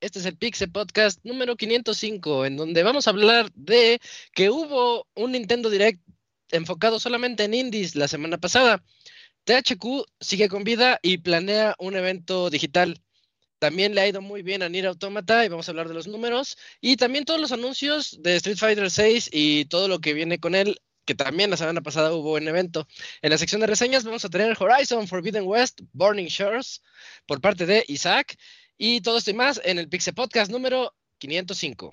Este es el Pixel Podcast número 505, en donde vamos a hablar de que hubo un Nintendo Direct enfocado solamente en indies la semana pasada. THQ sigue con vida y planea un evento digital. También le ha ido muy bien a Nier Automata y vamos a hablar de los números. Y también todos los anuncios de Street Fighter 6 y todo lo que viene con él, que también la semana pasada hubo un evento. En la sección de reseñas vamos a tener Horizon Forbidden West, Burning Shores, por parte de Isaac. Y todo esto y más en el Pixel Podcast número 505.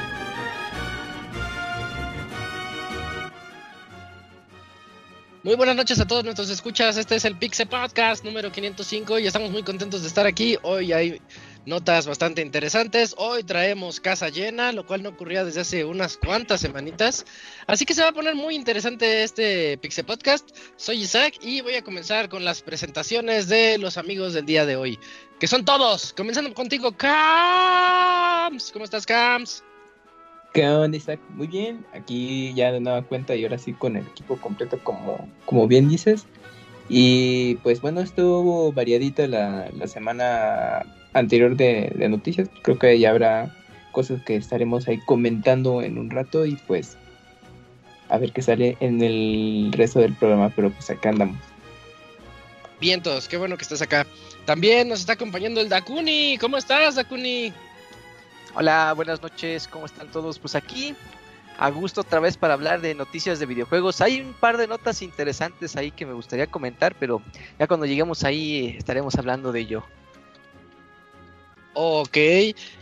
Muy buenas noches a todos nuestros escuchas. Este es el Pixel Podcast número 505 y estamos muy contentos de estar aquí. Hoy hay notas bastante interesantes. Hoy traemos casa llena, lo cual no ocurría desde hace unas cuantas semanitas. Así que se va a poner muy interesante este Pixel Podcast. Soy Isaac y voy a comenzar con las presentaciones de los amigos del día de hoy, que son todos. Comenzando contigo, Cams. ¿Cómo estás, Cams? ¿Qué onda, Isaac? Muy bien, aquí ya de nueva cuenta y ahora sí con el equipo completo como, como bien dices. Y pues bueno, estuvo variadita la, la semana anterior de, noticias. Creo que ya habrá cosas que estaremos ahí comentando en un rato y pues a ver qué sale en el resto del programa, pero pues acá andamos. Vientos, qué bueno que estás acá. También nos está acompañando el Dakuni. ¿Cómo estás, Dakuni? Hola, buenas noches, ¿cómo están todos? Pues aquí, a gusto otra vez para hablar de noticias de videojuegos. Hay un par de notas interesantes ahí que me gustaría comentar, pero ya cuando lleguemos ahí estaremos hablando de ello. Ok,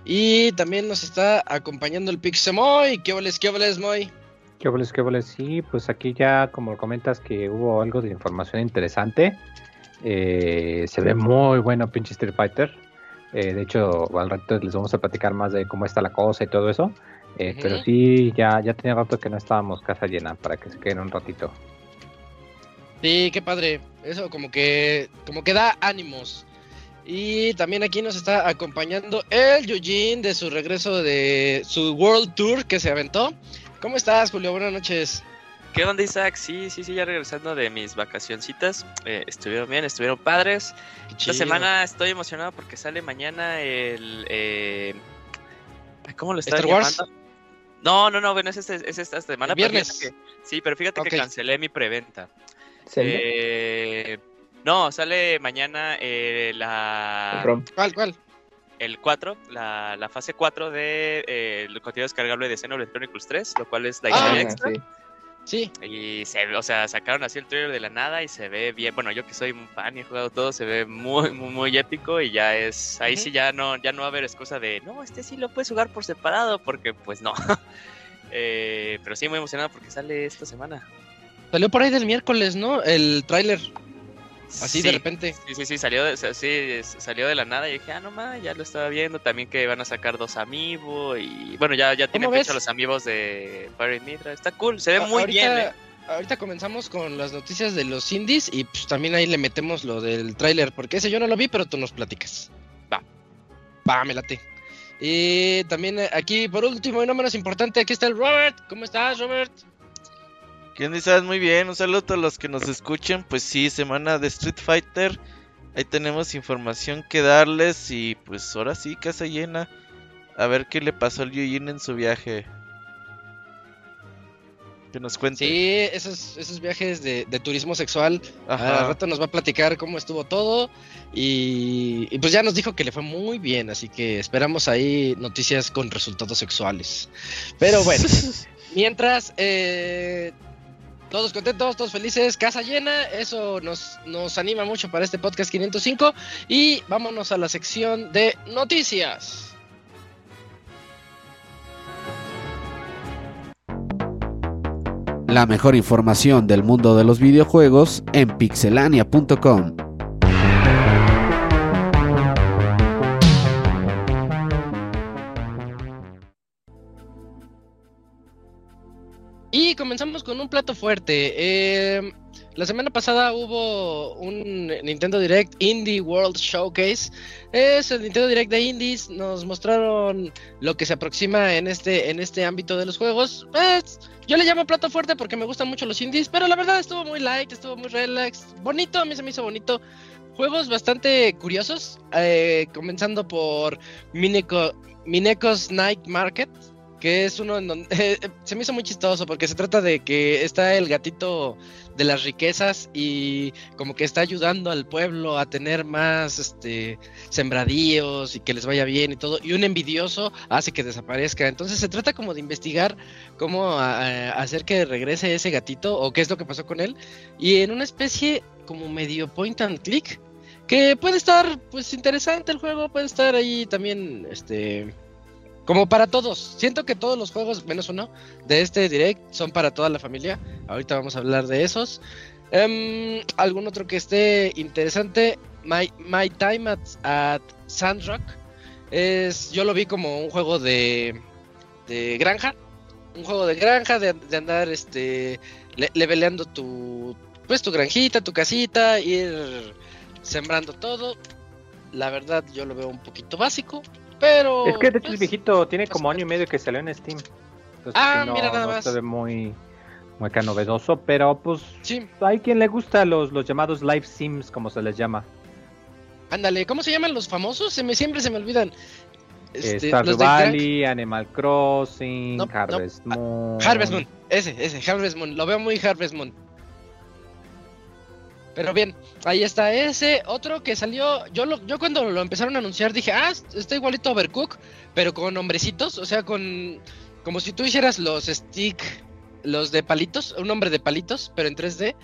y también nos está acompañando el Pixemoy. ¿Qué voles, qué voles, Moy? ¿Qué voles, qué voles? Sí, pues aquí ya, como comentas, que hubo algo de información interesante. Eh, se ve muy bueno, pinche Street Fighter. Eh, de hecho, al rato les vamos a platicar más de cómo está la cosa y todo eso. Eh, uh -huh. Pero sí, ya, ya tenía rato que no estábamos casa llena para que se queden un ratito. Sí, qué padre. Eso como que, como que da ánimos. Y también aquí nos está acompañando el Yujin de su regreso de su World Tour que se aventó. ¿Cómo estás, Julio? Buenas noches. ¿Qué onda, Isaac? Sí, sí, sí, ya regresando de mis vacacioncitas. Eh, estuvieron bien, estuvieron padres. Esta semana estoy emocionado porque sale mañana el. Eh, ¿Cómo lo está ¿Star Wars? No, no, no, bueno, es, este, es esta semana. ¿El viernes? Pero que, sí, pero fíjate okay. que cancelé mi preventa. Eh, no, sale mañana eh, la. ¿Cuál, cuál? El 4, la, la fase 4 de eh, el contenido descargable de Xenoblade Chronicles 3, lo cual es la historia ah, extra. Sí. Sí. Y se, o sea, sacaron así el trailer de la nada y se ve bien. Bueno, yo que soy un fan y he jugado todo, se ve muy, muy, muy épico. Y ya es. Ahí uh -huh. sí ya no, ya no va a haber excusa de no, este sí lo puedes jugar por separado, porque pues no. eh, pero sí muy emocionado porque sale esta semana. Salió por ahí del miércoles, ¿no? El tráiler. Así sí, de repente. Sí, sí, sí, salió de, sí, salió de la nada y dije, ah, no más, ya lo estaba viendo. También que van a sacar dos amigos y bueno, ya, ya tienen fecha los amigos de Pirate Mitra. Está cool, se ve muy ahorita, bien. Eh. Ahorita comenzamos con las noticias de los indies y pues también ahí le metemos lo del tráiler, porque ese yo no lo vi, pero tú nos platicas. Va. Va, me late. Y también eh, aquí, por último y no menos importante, aquí está el Robert. ¿Cómo estás, Robert? ¿Qué onda? Muy bien, un saludo a los que nos escuchen. Pues sí, semana de Street Fighter. Ahí tenemos información que darles y pues ahora sí, casa llena. A ver qué le pasó al Yujin en su viaje. Que nos cuente. Sí, esos, esos viajes de, de turismo sexual. Ajá. Al rato nos va a platicar cómo estuvo todo. Y, y, pues ya nos dijo que le fue muy bien. Así que esperamos ahí noticias con resultados sexuales. Pero bueno. Mientras, eh, todos contentos, todos felices, casa llena, eso nos, nos anima mucho para este podcast 505 y vámonos a la sección de noticias. La mejor información del mundo de los videojuegos en pixelania.com. comenzamos con un plato fuerte. Eh, la semana pasada hubo un Nintendo Direct Indie World Showcase. Es el Nintendo Direct de Indies. Nos mostraron lo que se aproxima en este, en este ámbito de los juegos. Pues, yo le llamo plato fuerte porque me gustan mucho los indies, pero la verdad estuvo muy light, estuvo muy relax. Bonito, a mí se me hizo bonito. Juegos bastante curiosos. eh, comenzando por Mineco, Mineco's Night Market que es uno en donde se me hizo muy chistoso porque se trata de que está el gatito de las riquezas y como que está ayudando al pueblo a tener más este sembradíos y que les vaya bien y todo y un envidioso hace que desaparezca. Entonces se trata como de investigar cómo hacer que regrese ese gatito o qué es lo que pasó con él y en una especie como medio point and click que puede estar pues interesante el juego puede estar ahí también este como para todos. Siento que todos los juegos, menos uno, de este direct son para toda la familia. Ahorita vamos a hablar de esos. Em, ¿Algún otro que esté interesante? My, My Time at, at Sandrock. Es, yo lo vi como un juego de, de granja. Un juego de granja, de, de andar este, le- leveleando tu, pues, tu granjita, tu casita, ir sembrando todo. La verdad, yo lo veo un poquito básico. Pero. Es que de hecho pues, el viejito tiene pues, como año y medio que salió en Steam. Entonces, Ah, no, mira nada no más. se ve muy, muy acá novedoso, pero pues Sí, hay quien le gusta los, los llamados live sims, como se les llama. ándale, ¿cómo se llaman los famosos? Se me, siempre se me olvidan. Eh, Este, Stardew de Crank- Valley, Animal Crossing, No, Harvest ah, Moon. Harvest Moon, ese, ese, Harvest Moon, lo veo muy Harvest Moon. Pero bien, ahí está ese, otro que salió, yo lo, yo cuando lo empezaron a anunciar dije, ah, está igualito a Overcook, pero con hombrecitos, o sea, con, como si tú hicieras los stick, los de palitos, un hombre de palitos, pero en 3D,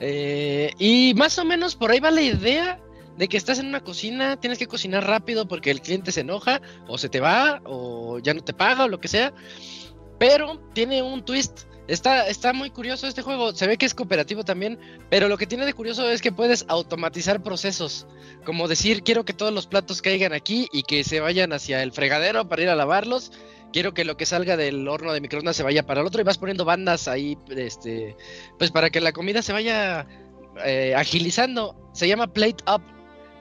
eh, y más o menos por ahí va la idea de que estás en una cocina, tienes que cocinar rápido porque el cliente se enoja, o se te va, o ya no te paga, o lo que sea, pero tiene un twist. Está, está muy curioso este juego. Se ve que es cooperativo también. Pero lo que tiene de curioso es que puedes automatizar procesos. Como decir, quiero que todos los platos caigan aquí y que se vayan hacia el fregadero para ir a lavarlos. Quiero que lo que salga del horno de microondas se vaya para el otro y vas poniendo bandas ahí, este, pues para que la comida se vaya eh, agilizando. Se llama Plate Up.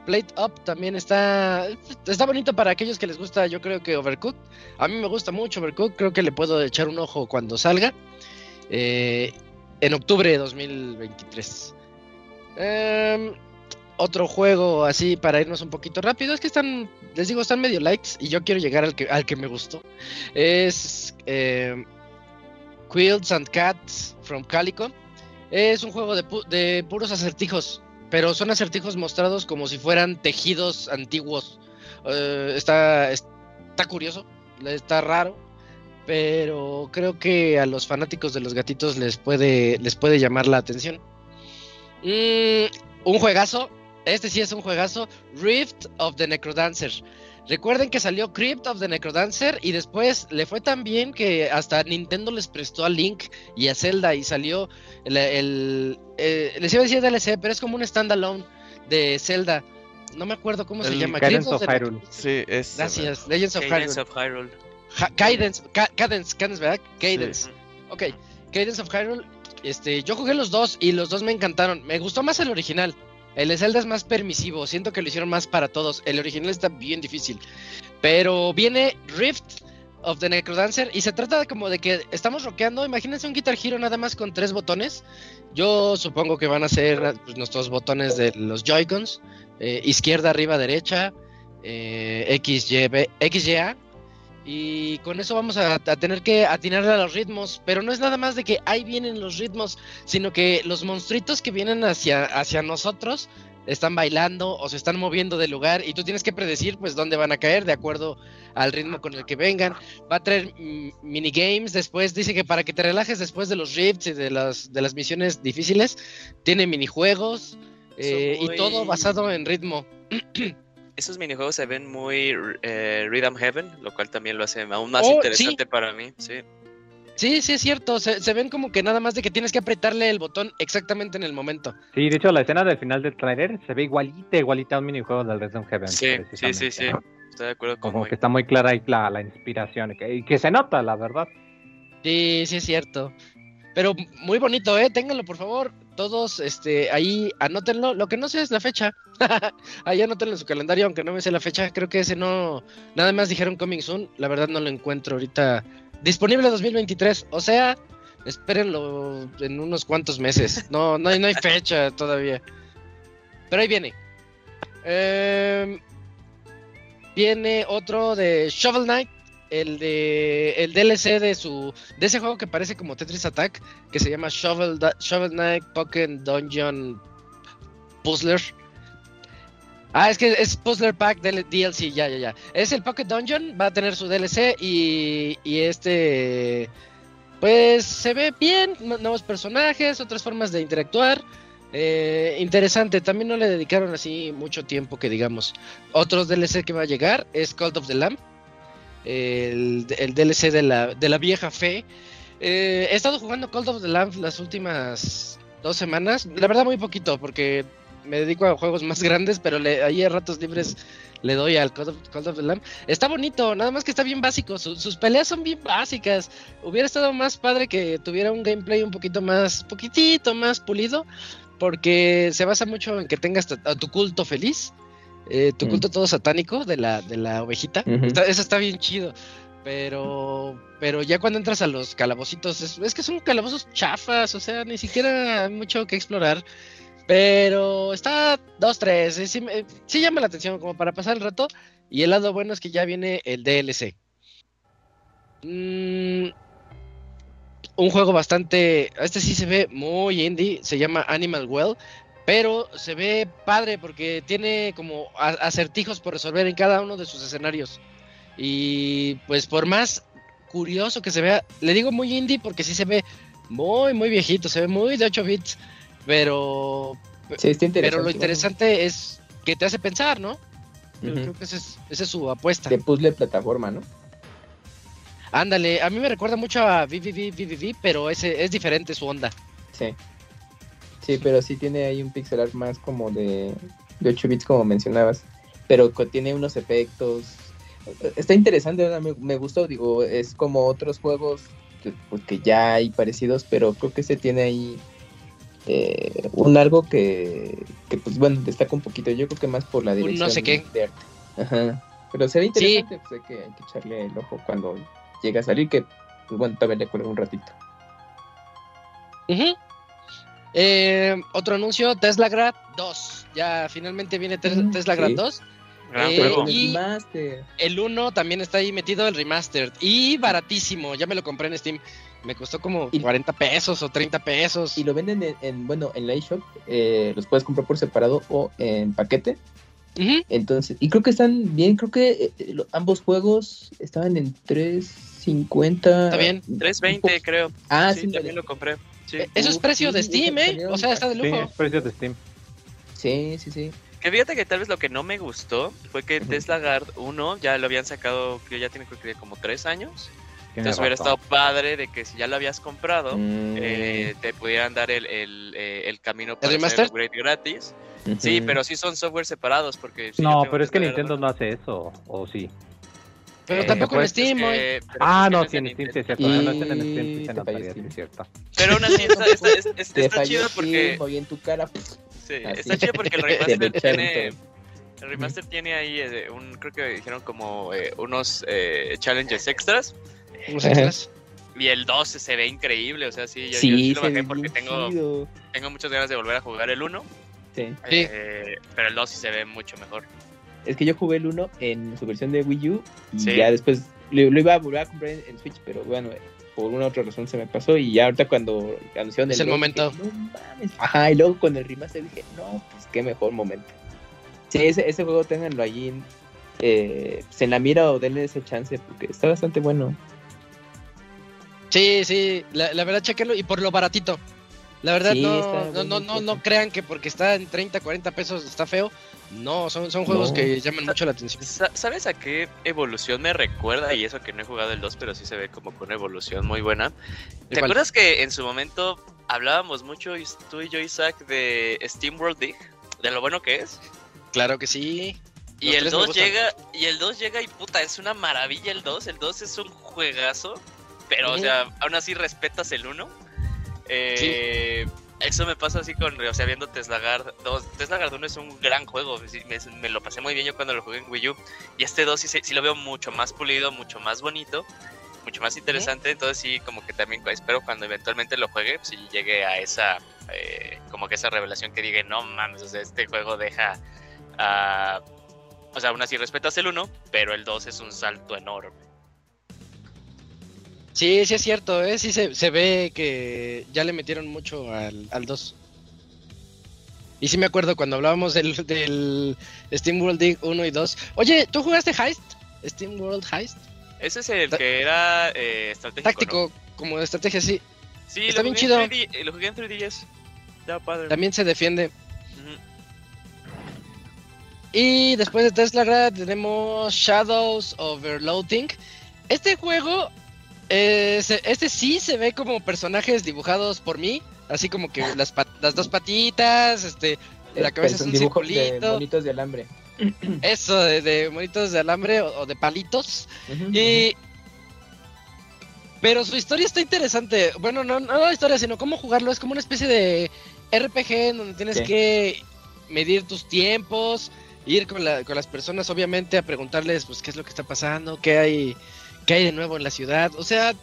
Plate Up también está, está bonito para aquellos que les gusta, yo creo que Overcooked. A mí me gusta mucho Overcooked, creo que le puedo echar un ojo cuando salga. Eh, en octubre de 2023. Em, otro juego así para irnos un poquito rápido. Es que están, les digo, están medio likes y yo quiero llegar al que, al que me gustó. Es em, Quilts and Cats from Calico. Es un juego de, pu- de puros acertijos, pero son acertijos mostrados como si fueran tejidos antiguos. Eh, está, está curioso, está raro, pero creo que a los fanáticos de los gatitos les puede, les puede llamar la atención. Mm, un juegazo, este sí es un juegazo, Rift of the Necrodancer. Recuerden que salió Crypt of the Necrodancer y después le fue tan bien que hasta Nintendo les prestó a Link y a Zelda y salió el, el- eh, les iba a decir DLC, pero es como un standalone de Zelda. No me acuerdo cómo se llama. Crypt of Hyrule. Sí, es. Gracias, Legends of Hyrule. of Hyrule. Ja- Cadence, Ca- Cadence, Cadence, ¿verdad? Cadence. Ujú. Ok, Cadence of Hyrule. Este, yo jugué los dos y los dos me encantaron. Me gustó más el original. El de Zelda es más permisivo. Siento que lo hicieron más para todos. El original está bien difícil. Pero viene Rift of the Necrodancer y se trata como de que estamos rockeando. Imagínense un Guitar Hero nada más con tres botones. Yo supongo que van a ser pues, nuestros botones de los Joy-Cons: eh, izquierda, arriba, derecha, eh, X, Y, B- X, Y, A. Y con eso vamos a, a tener que atinarle a los ritmos. Pero no es nada más de que ahí vienen los ritmos, sino que los monstruitos que vienen hacia, hacia nosotros están bailando o se están moviendo del lugar y tú tienes que predecir pues dónde van a caer de acuerdo al ritmo con el que vengan. Va a traer minigames después, dice que para que te relajes después de los rifts y de las, de las misiones difíciles, tiene minijuegos eh, y todo basado en ritmo. Esos minijuegos se ven muy eh, Rhythm Heaven, lo cual también lo hace aún más Oh, interesante para mí. Sí. Sí, sí es cierto, se, se ven como que nada más de que tienes que apretarle el botón exactamente en el momento. Sí, de hecho, la escena del final del trailer se ve igualita, igualita a un minijuego del Resident Heaven. Sí, sí, sí, sí. ¿no? Estoy de acuerdo con Como que está muy clara ahí la, la inspiración y que, y que se nota, la verdad. Sí, sí es cierto. Pero muy bonito, eh, ténganlo por favor. Todos, este, ahí anótenlo. Lo que no sé es la fecha. ahí anótenlo en su calendario, aunque no me sé la fecha. Creo que ese no. Nada más dijeron coming soon. La verdad no lo encuentro ahorita. Disponible 2023. O sea, espérenlo en unos cuantos meses. No, no hay, no hay fecha todavía. Pero ahí viene. Em, viene otro de Shovel Knight. El de el DLC de su de ese juego que parece como Tetris Attack que se llama Shovel Shovel Knight Pokémon Dungeon Puzzler. Ah, es que es Puzzler Pack del DLC, ya, ya, ya. Es el Pocket Dungeon, va a tener su DLC y, y este, pues se ve bien, nu- nuevos personajes, otras formas de interactuar. eh, interesante, también no le dedicaron así mucho tiempo que digamos. Otros DLC que va a llegar es Cult of the Lamb, el, el DLC de la, de la vieja fe. Eh, he estado jugando Cult of the Lamb las últimas dos semanas, la verdad muy poquito porque me dedico a juegos más grandes, pero le, ahí a ratos libres le doy al Call of, the Lamb. Está bonito, nada más que está bien básico. su- sus peleas son bien básicas. Hubiera estado más padre que tuviera un gameplay un poquito más, poquitito más pulido, porque se basa mucho en que tengas a tu culto feliz, eh, tu Mm. culto todo satánico de la, de la ovejita. Ujú. Está- eso está bien chido. Pero, pero ya cuando entras a los calabocitos, es, es que son calabozos chafas, o sea, ni siquiera hay mucho que explorar. Pero está 2-3, sí, sí, me- sí llama la atención como para pasar el rato. Y el lado bueno es que ya viene el DLC. Mm, un juego bastante. Este sí se ve muy indie, se llama Animal Well. Pero se ve padre porque tiene como acertijos por resolver en cada uno de sus escenarios. Y pues por más curioso que se vea, le digo muy indie porque sí se ve muy, muy viejito, se ve muy de 8 bits. Pero, Sí, está interesante. pero lo interesante es que te hace pensar, ¿no? Yo. Creo que esa es, esa es su apuesta. De puzzle plataforma, ¿no? Ándale, a mí me recuerda mucho a VVV, pero ese es diferente su onda. Sí. Sí, pero sí tiene ahí un pixel art más como de, de 8 bits, como mencionabas. Pero tiene unos efectos. Está interesante, me, me gustó. Digo, es como otros juegos que, pues, que ya hay parecidos, pero creo que se tiene ahí eh, un algo que, que, pues bueno, destaca un poquito. Yo creo que más por la Un no dirección sé qué. de arte. Ajá. Pero se ve interesante, pues hay que, hay que echarle el ojo cuando llegue a salir, que, pues bueno, todavía le cuelga un ratito. Ujú. Eh, otro anuncio, Tesla Grad 2. Ya finalmente viene Tes- Mm, Tesla Grad sí. 2. Gran Eh, el y- remaster. El 1 también está ahí metido, el remastered. Y baratísimo, ya me lo compré en Steam. Me costó como Y- 40 pesos o 30 pesos. y lo venden en, en, bueno en la eShop eh, los puedes comprar por separado o en paquete Ujú. entonces y creo que están bien creo que eh, eh, lo- ambos juegos estaban en 350 Está bien. 320 creo. ah sí, sí, también lo compré. Sí. Eh, Eso es precio de sí, Steam, ¿eh? O sea, está de Sí, lujo. es precio de Steam. sí sí sí Que fíjate que tal vez lo que no me gustó fue que. Tesla Guard 1 ya lo habían sacado, que ya tiene creo que como 3 años. Entonces hubiera estado padre de que si ya lo habías comprado, Mm, eh, te pudieran dar el, el, eh, el camino para hacer el remaster? upgrade gratis. Sí, pero sí son software separados porque... si yo No, pero es que Nintendo no hace eso, o sí. Pero Eh, tampoco en pues, Steam, que- Ah, no, sí, en Steam, sí, es cierto. Y No, en Steam, sí se notaría, falló sí, Steam. es cierto. Pero aún así está, está, está- está falló chido porque... Steam, en tu cara pues, Sí, Así. está chido porque el Te remaster tiene... El remaster tiene ahí eh, un, creo que dijeron como eh, unos eh, challenges extras. Unos extras. Y el 2 se ve increíble, o sea, sí, yo, yo sí, sí lo bajé porque tengo, chido. tengo muchas ganas de volver a jugar el 1. Sí. Sí. eh, pero el 2 sí se ve mucho mejor. Es que yo jugué el 1 en su versión de Wii U y Sí. ya después lo, lo iba a volver a comprar en, en Switch, pero bueno, por una u otra razón se me pasó y ya ahorita cuando anunciaron Es el logo, momento. dije, no mames. Ajá, y luego con el remaster dije, no, pues qué mejor momento. Sí, ese, ese juego ténganlo allí en, eh, pues, en la mira o denle ese chance porque está bastante bueno. Sí, sí, la, la verdad, chequenlo y por lo baratito. La verdad, Sí, no, no, no, no, no crean que porque está en 30, 40 pesos está feo. No, son, son juegos No. que llaman mucho la atención. Sa- ¿Sabes a qué evolución me recuerda? Y eso que no he jugado el 2, pero sí se ve como con una evolución muy buena. ¿Te cuál? acuerdas que en su momento hablábamos mucho, tú y yo, Isaac, de Steam World Dig? De lo bueno que es. Claro que sí. Y el tres me 2 gustan. llega, y el 2 llega y puta, es una maravilla el 2. El 2 es un juegazo. Pero, o sea, aún así respetas el 1. Eh, Eso me pasa así con, o sea, viendo Tesla Guard 2. Tesla Guard 1 es un gran juego. me, me lo pasé muy bien yo cuando lo jugué en Wii U. Y este 2 sí, se- sí lo veo mucho más pulido, mucho más bonito, mucho más interesante. Entonces sí, como que también espero cuando eventualmente lo juegue, si llegue a esa, eh, como que esa revelación que diga, no mames, o sea, este juego deja... o sea, aún así respetas el 1, pero el 2 es un salto enorme. Sí, sí es cierto, ¿eh? Sí se, se ve que ya le metieron mucho al, al 2. Y sí me acuerdo cuando hablábamos del, del Steam World Dig 1 y 2. Oye, ¿tú jugaste Heist? Steam World Heist. Ese es el Ta- que era eh, estratégico. Táctico, como de estrategia, sí. Sí, Está lo bien chido. En 3D, eh, lo jugué en 3DS. Estaba padre. También se defiende. Y después de Tesla Grad tenemos Shadows Overloading. Este juego, eh, este sí se ve como personajes dibujados por mí. Así como que las, pat- las dos patitas, este, la Eh, cabeza es son un dibujos de circulito. monitos de alambre. Eso, de, de monitos de alambre o, o de palitos. Y... Pero su historia está interesante. Bueno, no, no la historia, sino cómo jugarlo. Es como una especie de RPG en donde tienes Sí. que medir tus tiempos, ir con, la- con las personas, obviamente, a preguntarles pues qué es lo que está pasando, qué hay, qué hay de nuevo en la ciudad. O sea, está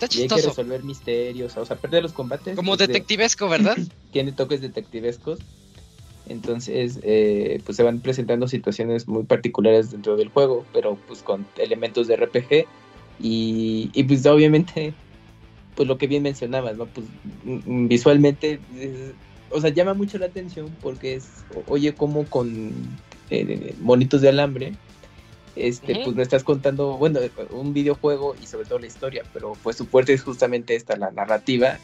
Y hay que chistoso. resolver misterios, o sea, de los combates. Como pues, de- detectivesco, ¿verdad? tiene toques detectivescos. Entonces, eh, pues se van presentando situaciones muy particulares dentro del juego, pero pues con elementos de RPG. Y, y pues obviamente, pues lo que bien mencionabas, ¿no? Pues mm, visualmente, es- o sea, llama mucho la atención porque es, oye, como con eh, monitos de alambre, este, pues me estás contando, bueno, un videojuego y sobre todo la historia, pero pues su fuerte es justamente esta, la narrativa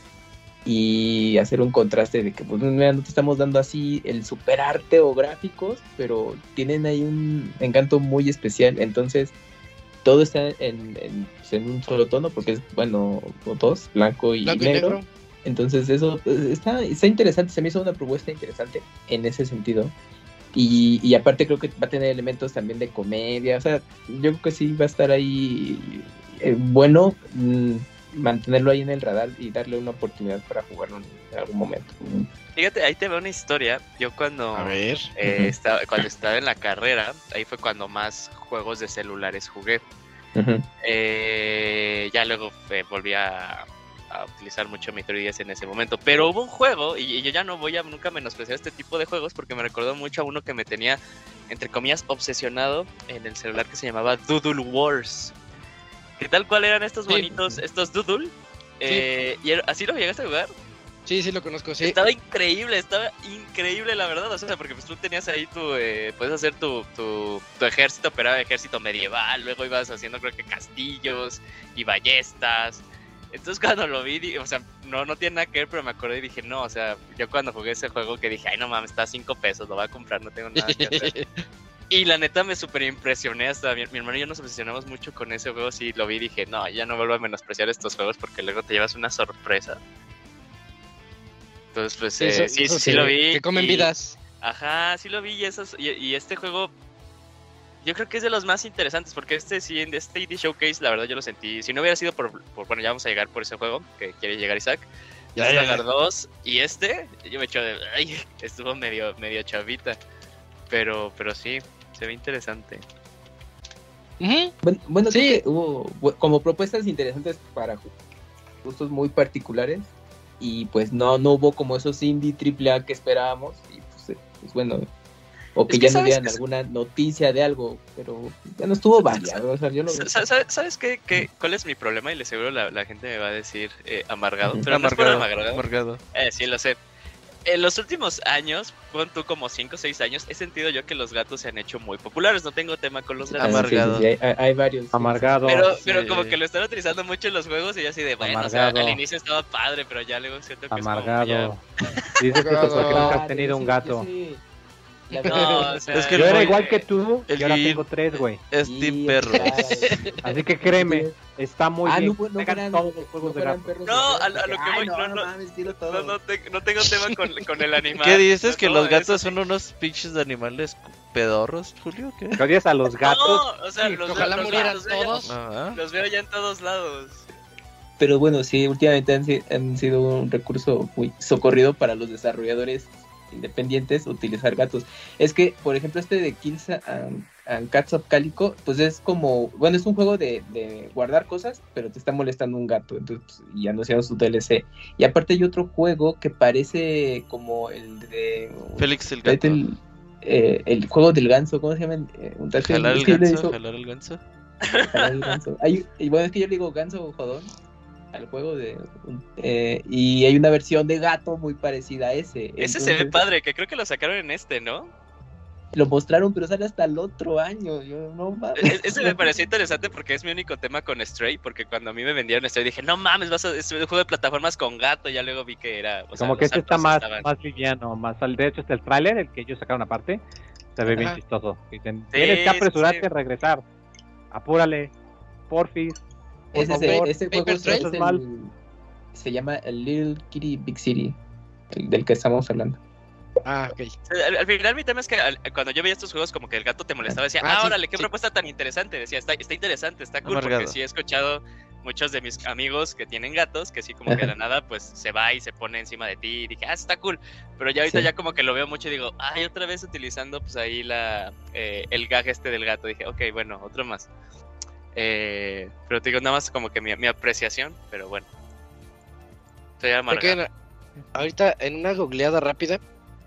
y hacer un contraste de que pues mira, no te estamos dando así el superarte o gráficos, pero tienen ahí un encanto muy especial, entonces todo está en, en, pues, en un solo tono porque es bueno, dos, blanco y, Blanco y negro. negro. Entonces eso pues, está, está interesante, se me hizo una propuesta interesante en ese sentido. Y, y aparte creo que va a tener elementos también de comedia, o sea, yo creo que sí va a estar ahí eh, bueno mm, mantenerlo ahí en el radar y darle una oportunidad para jugarlo en algún momento. Fíjate, ahí te veo una historia. Yo cuando, ver. eh, estaba, cuando estaba en la carrera, ahí fue cuando más juegos de celulares jugué. Eh, ya luego eh, volví a, a utilizar mucho mi 3DS en ese momento. Pero hubo un juego, y, y yo ya no voy a nunca menospreciar este tipo de juegos porque me recordó mucho a uno que me tenía, entre comillas, obsesionado en el celular que se llamaba Doodle Wars. ¿Qué tal cuál eran estos Sí. bonitos, estos Doodle? Eh, y era- así lo llegaste a jugar. Sí, sí lo conozco, sí. Estaba increíble, estaba increíble la verdad, o sea, porque pues tú tenías ahí tu, eh, puedes hacer tu, tu, tu ejército, pero era ejército medieval, luego ibas haciendo creo que castillos y ballestas. Entonces cuando lo vi, o sea, no, no tiene nada que ver, pero me acordé y dije, no, o sea, yo cuando jugué ese juego que dije, ay no mames, está a 5 pesos, lo voy a comprar, no tengo nada que hacer. Y la neta me super impresioné hasta mi, mi hermano y yo nos obsesionamos mucho con ese juego, sí lo vi y dije, no, ya no vuelvo a menospreciar estos juegos porque luego te llevas una sorpresa. Entonces, pues Sí, eh, sí, eso sí, sí lo vi. Que comen y- vidas. Ajá, sí lo vi y, esos, y, y este juego yo creo que es de los más interesantes porque este sí, en este Indie Showcase la verdad yo lo sentí, si no hubiera sido por, por- bueno ya vamos a llegar por ese juego que quiere llegar Isaac, Ya, ya, ya, ya. 2 y este, yo me echo de, ay, estuvo medio, medio chavita, pero, pero sí, se ve interesante. Bueno, bueno Sí. creo que hubo como propuestas interesantes para gustos muy particulares y pues no no hubo como esos indie triple A que esperábamos y pues, eh, pues, bueno o que Es que ya no dieran que es- alguna noticia de algo, pero ya no estuvo variado, o sea, yo lo ¿Sabes qué, qué- cuál es mi problema? Y le seguro la, la gente me va a decir eh, amargado. Pero no es por Amargado, amargado. amargado. Eh, sí, lo sé. En los últimos años, pon tú como 5 o 6 años, he sentido yo que los gatos se han hecho muy populares. No tengo tema con los Ah, gatos. sí, sí, Amargado. sí, hay, hay- varios. sí, Amargado. Pero, sí. pero como que lo están utilizando mucho en los juegos y yo así de, bueno, o sea, Amargado. al inicio estaba padre, pero ya luego siento que es como Amargado. Dices eso Amargado. porque nunca has tenido un sí, gato. No, o sea, Es que Yo era igual que tú el y ahora tengo tres, güey. Es sí, Team Perro. Así que créeme, está muy ah, bien. no, todos los juegos de gato. a lo- a lo que voy- no, no, no, tengo tema con, con el animal. ¿Qué dices? ¿Que los eso gatos sí. son unos pinches animales pedorros, Julio? ¿Qué? ¿Que odias a los gatos? No, o sea, Sí, los, ojalá los murieran todos. Ah, Los veo ya en todos lados. Pero bueno, sí, últimamente han, han sido un recurso muy socorrido para los desarrolladores independientes utilizar gatos. Es que, por ejemplo, este de Kills and, and Cats of Calico, pues es como, bueno, es un juego de, de guardar cosas, pero te está molestando un gato, entonces pues, y anunciaron su DLC. Y aparte hay otro juego que parece como el de... Félix el gato. Eh, el juego del ganso, ¿cómo se llama? Eh, un Jalar el ganso, hizo- jalar el ganso. Jalar el ganso. Hay- y bueno, es que yo le digo ganso jodón al juego de eh, y hay una versión de gato muy parecida a ese. Ese se ve padre, que creo que lo sacaron en este, ¿no? Lo mostraron, pero sale hasta el otro año. Yo no mames. E- Ese me pareció interesante porque es mi único tema con Stray, porque cuando a mí me vendieron Stray dije, no mames, vas a, es un juego de plataformas con gato, ya luego vi que era... o sea, Como que este está más, estaban- más liviano, más al de hecho está el tráiler, el que ellos sacaron aparte, se ve bien chistoso. Dicen, Sí, tienes que apresurarte sí. a regresar. Apúrale, porfis. Ese, favor. ese Paper juego es el- se llama el Little Kitty Big City, el del que estamos hablando. Ah, ok. Al, al final mi tema es que al- cuando yo veía estos juegos como que el gato te molestaba, decía, Ah, ah, sí, órale, qué sí. propuesta tan interesante. Decía, está, está interesante, está cool, Amargado. porque sí he escuchado muchos de mis amigos que tienen gatos, que sí como que de la nada pues se va y se pone encima de ti y dije, ah, está cool. Pero ya ahorita Sí. ya como que lo veo mucho y digo, ay, otra vez utilizando pues ahí la eh, el gag este del gato. Dije, ok, bueno, otro más. Eh, pero te digo, nada más como que mi, mi apreciación, pero bueno. Estoy amargado. Porque en- ahorita en una googleada rápida,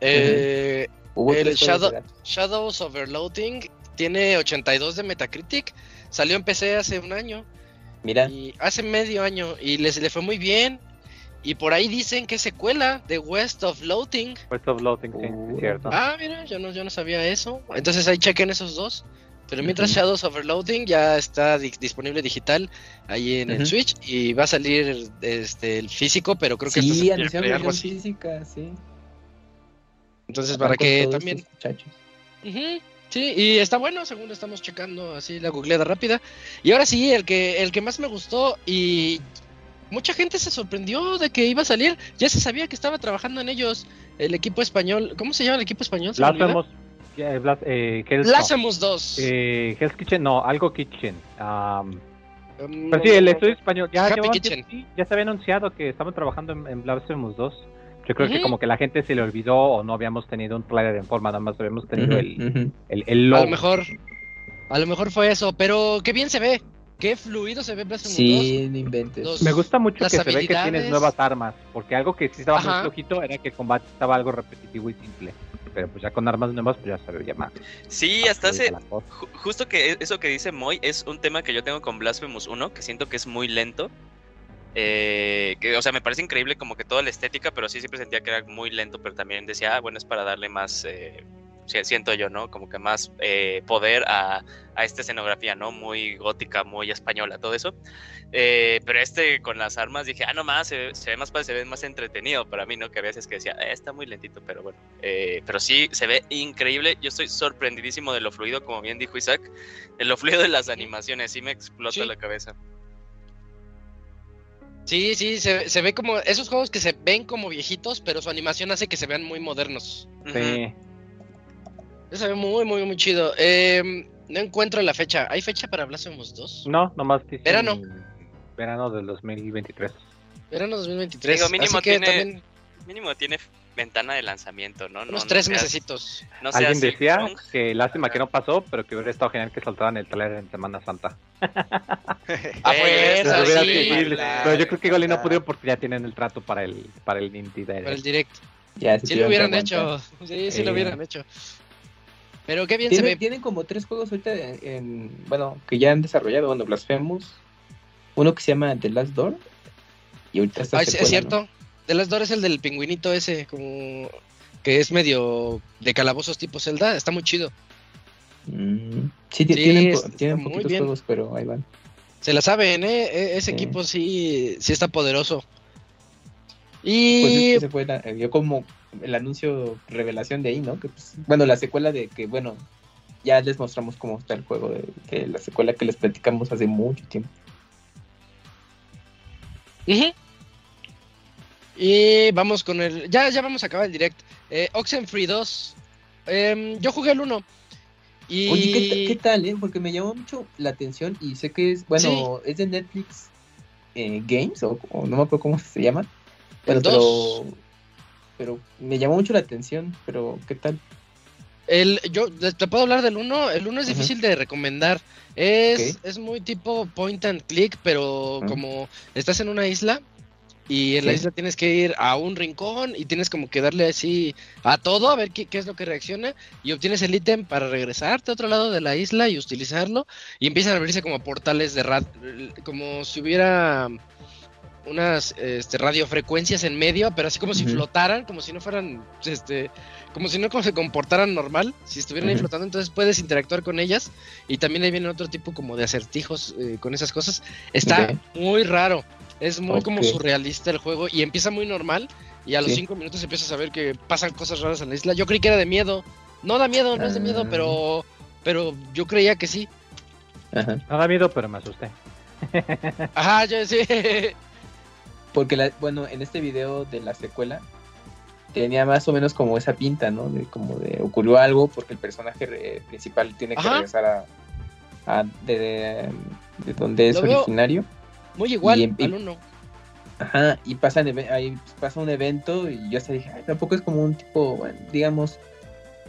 eh, El Shadow-. Shadows Overloading tiene 82 de Metacritic. Salió en PC hace un año. Mira, Y hace medio año. Y les le fue muy bien. Y por ahí dicen que es secuela de West of Loading. West of Loathing, sí, Uh. es cierto. Ah, mira, yo no, yo no sabía eso. Entonces ahí chequen esos dos. Pero mientras. Shadows Overloading ya está di- disponible digital ahí en el. Switch y va a salir este el físico, pero creo que sí, anunciaron algo versión así. física, sí. Entonces para que también. Ujú, Sí, y está bueno, según estamos checando así la googleada rápida. Y ahora sí, el que, el que más me gustó y mucha gente se sorprendió de que iba a salir. Ya se sabía que estaba trabajando en ellos el equipo español. ¿Cómo se llama el equipo español? Blasphemous, eh, Blas- eh, Hell's, no, Blasphemous 2. eh, Hell's Kitchen, no, algo Kitchen. am, Um, pero sí, el estudio español, ya, Happy Kitchen. sí, ya se había anunciado que estaban trabajando en, en Blasphemous 2. Yo creo que Ujú. como que la gente se le olvidó o no habíamos tenido un trailer en forma, nada más habíamos tenido el, ujú. el, el a logo. lo mejor, a lo mejor fue eso, pero qué bien se ve. Qué fluido se ve Blasphemous 2. Sí, no inventes. Dos. Me gusta mucho que se ve que tienes nuevas armas, porque algo que sí estaba Ajá. muy flojito era que el combate estaba algo repetitivo y simple. Pero pues ya con armas nuevas pues ya se veía más. Sí, hasta hace. Ju- Justo que e- eso que dice Moy es un tema que yo tengo con Blasphemous 1, que siento que es muy lento. Eh, que, o sea, me parece increíble como que toda la estética, pero sí siempre sentía que era muy lento, pero también decía, ah, bueno, es para darle más, eh, siento yo, ¿no? Como que más eh, poder a, a esta escenografía, ¿no? Muy gótica, muy española, todo eso. Eh, pero este con las armas dije, ah, no más, se, ve- se ve más padre, se ve más entretenido para mí, ¿no? Que a veces que decía, "Eh, está muy lentito, pero bueno. Eh, pero sí, se ve increíble. Yo estoy sorprendidísimo de lo fluido, como bien dijo Isaac, de lo fluido de las animaciones, sí me explota Sí. la cabeza. Sí, sí, se, se ve como esos juegos que se ven como viejitos, pero su animación hace que se vean muy modernos. Sí. Eso se ve muy, muy, muy chido. Eh, no encuentro la fecha. ¿Hay fecha para Blasphemous 2? No, nomás dicen Verano. Verano del 2023. Verano 2023. Digo, mínimo Así que tiene también Mínimo tiene ventana de lanzamiento, ¿no? No- unos no tres seas- mesecitos. No Alguien decía ¿no? que lástima que no pasó, pero que hubiera estado genial que soltaran el trailer en Semana Santa. A Eh, fuerza, Eso sí. claro, pero yo creo que y no pudieron porque ya tienen el trato para el para el Indie Direct. Para el direct. Ya, se Sí lo tuvieron hubieran hecho. Sí, sí lo Eh. hubieran hecho. Pero qué bien se Tienen, ve. tienen como tres juegos ahorita en, en- bueno, que ya han desarrollado, bueno, Blasphemous, uno que se llama The Last Door, y ahorita está Ah, es, es cierto. The Last Door es el del pingüinito ese, como que es medio de calabozos tipo Zelda. Está muy chido. Mm, sí, Sí, tienen, tienen poquitos bien. juegos, pero ahí van. Se la saben, ¿eh? E- Ese Sí. equipo sí, sí está poderoso. Pues Y es que se fue, la- como el anuncio revelación de ahí, ¿no? Que pues, bueno, la secuela de que, bueno, ya les mostramos cómo está el juego de, de la secuela que les platicamos hace mucho tiempo. Y vamos con el. Ya, ya vamos a acabar el direct. Eh, Oxenfree 2. Em, yo jugué el 1. Y. Oye, ¿qué, ta- qué tal, eh? Porque me llamó mucho la atención y sé que es, bueno, es de Netflix eh, Games, o, o no me acuerdo cómo se llama. Bueno, pero, pero me llamó mucho la atención, pero ¿qué tal? El, yo te puedo hablar del 1. El 1 es difícil de recomendar. Es, es muy tipo point and click, pero como estás en una isla y en la isla tienes que ir a un rincón y tienes como que darle así a todo a ver qué, qué es lo que reacciona y obtienes el ítem para regresarte a otro lado de la isla y utilizarlo y empiezan a abrirse como portales de radio, como si hubiera unas este, radiofrecuencias en medio, pero así como si flotaran, como si no fueran, este, como si no como se comportaran normal, si estuvieran ahí flotando, entonces puedes interactuar con ellas y también ahí viene otro tipo como de acertijos eh, con esas cosas. Está muy raro, es muy como surrealista el juego y empieza muy normal y a los Sí. cinco minutos empiezas a ver que pasan cosas raras en la isla. Yo creí que era de miedo, no da miedo, no es de miedo, Ah. pero, pero yo creía que sí. Ajá. No da miedo, pero me asusté. Ajá, yo sí. Porque, la, bueno, en este video de la secuela tenía más o menos como esa pinta, ¿no? De como de ocurrió algo porque el personaje eh, principal tiene que Ajá. regresar a, a de, de, de donde es Lo originario. Muy igual Y al uno. Ajá, y pasan eve- ahí pasa un evento y yo hasta dije, "Ay, tampoco es como un tipo, bueno, digamos,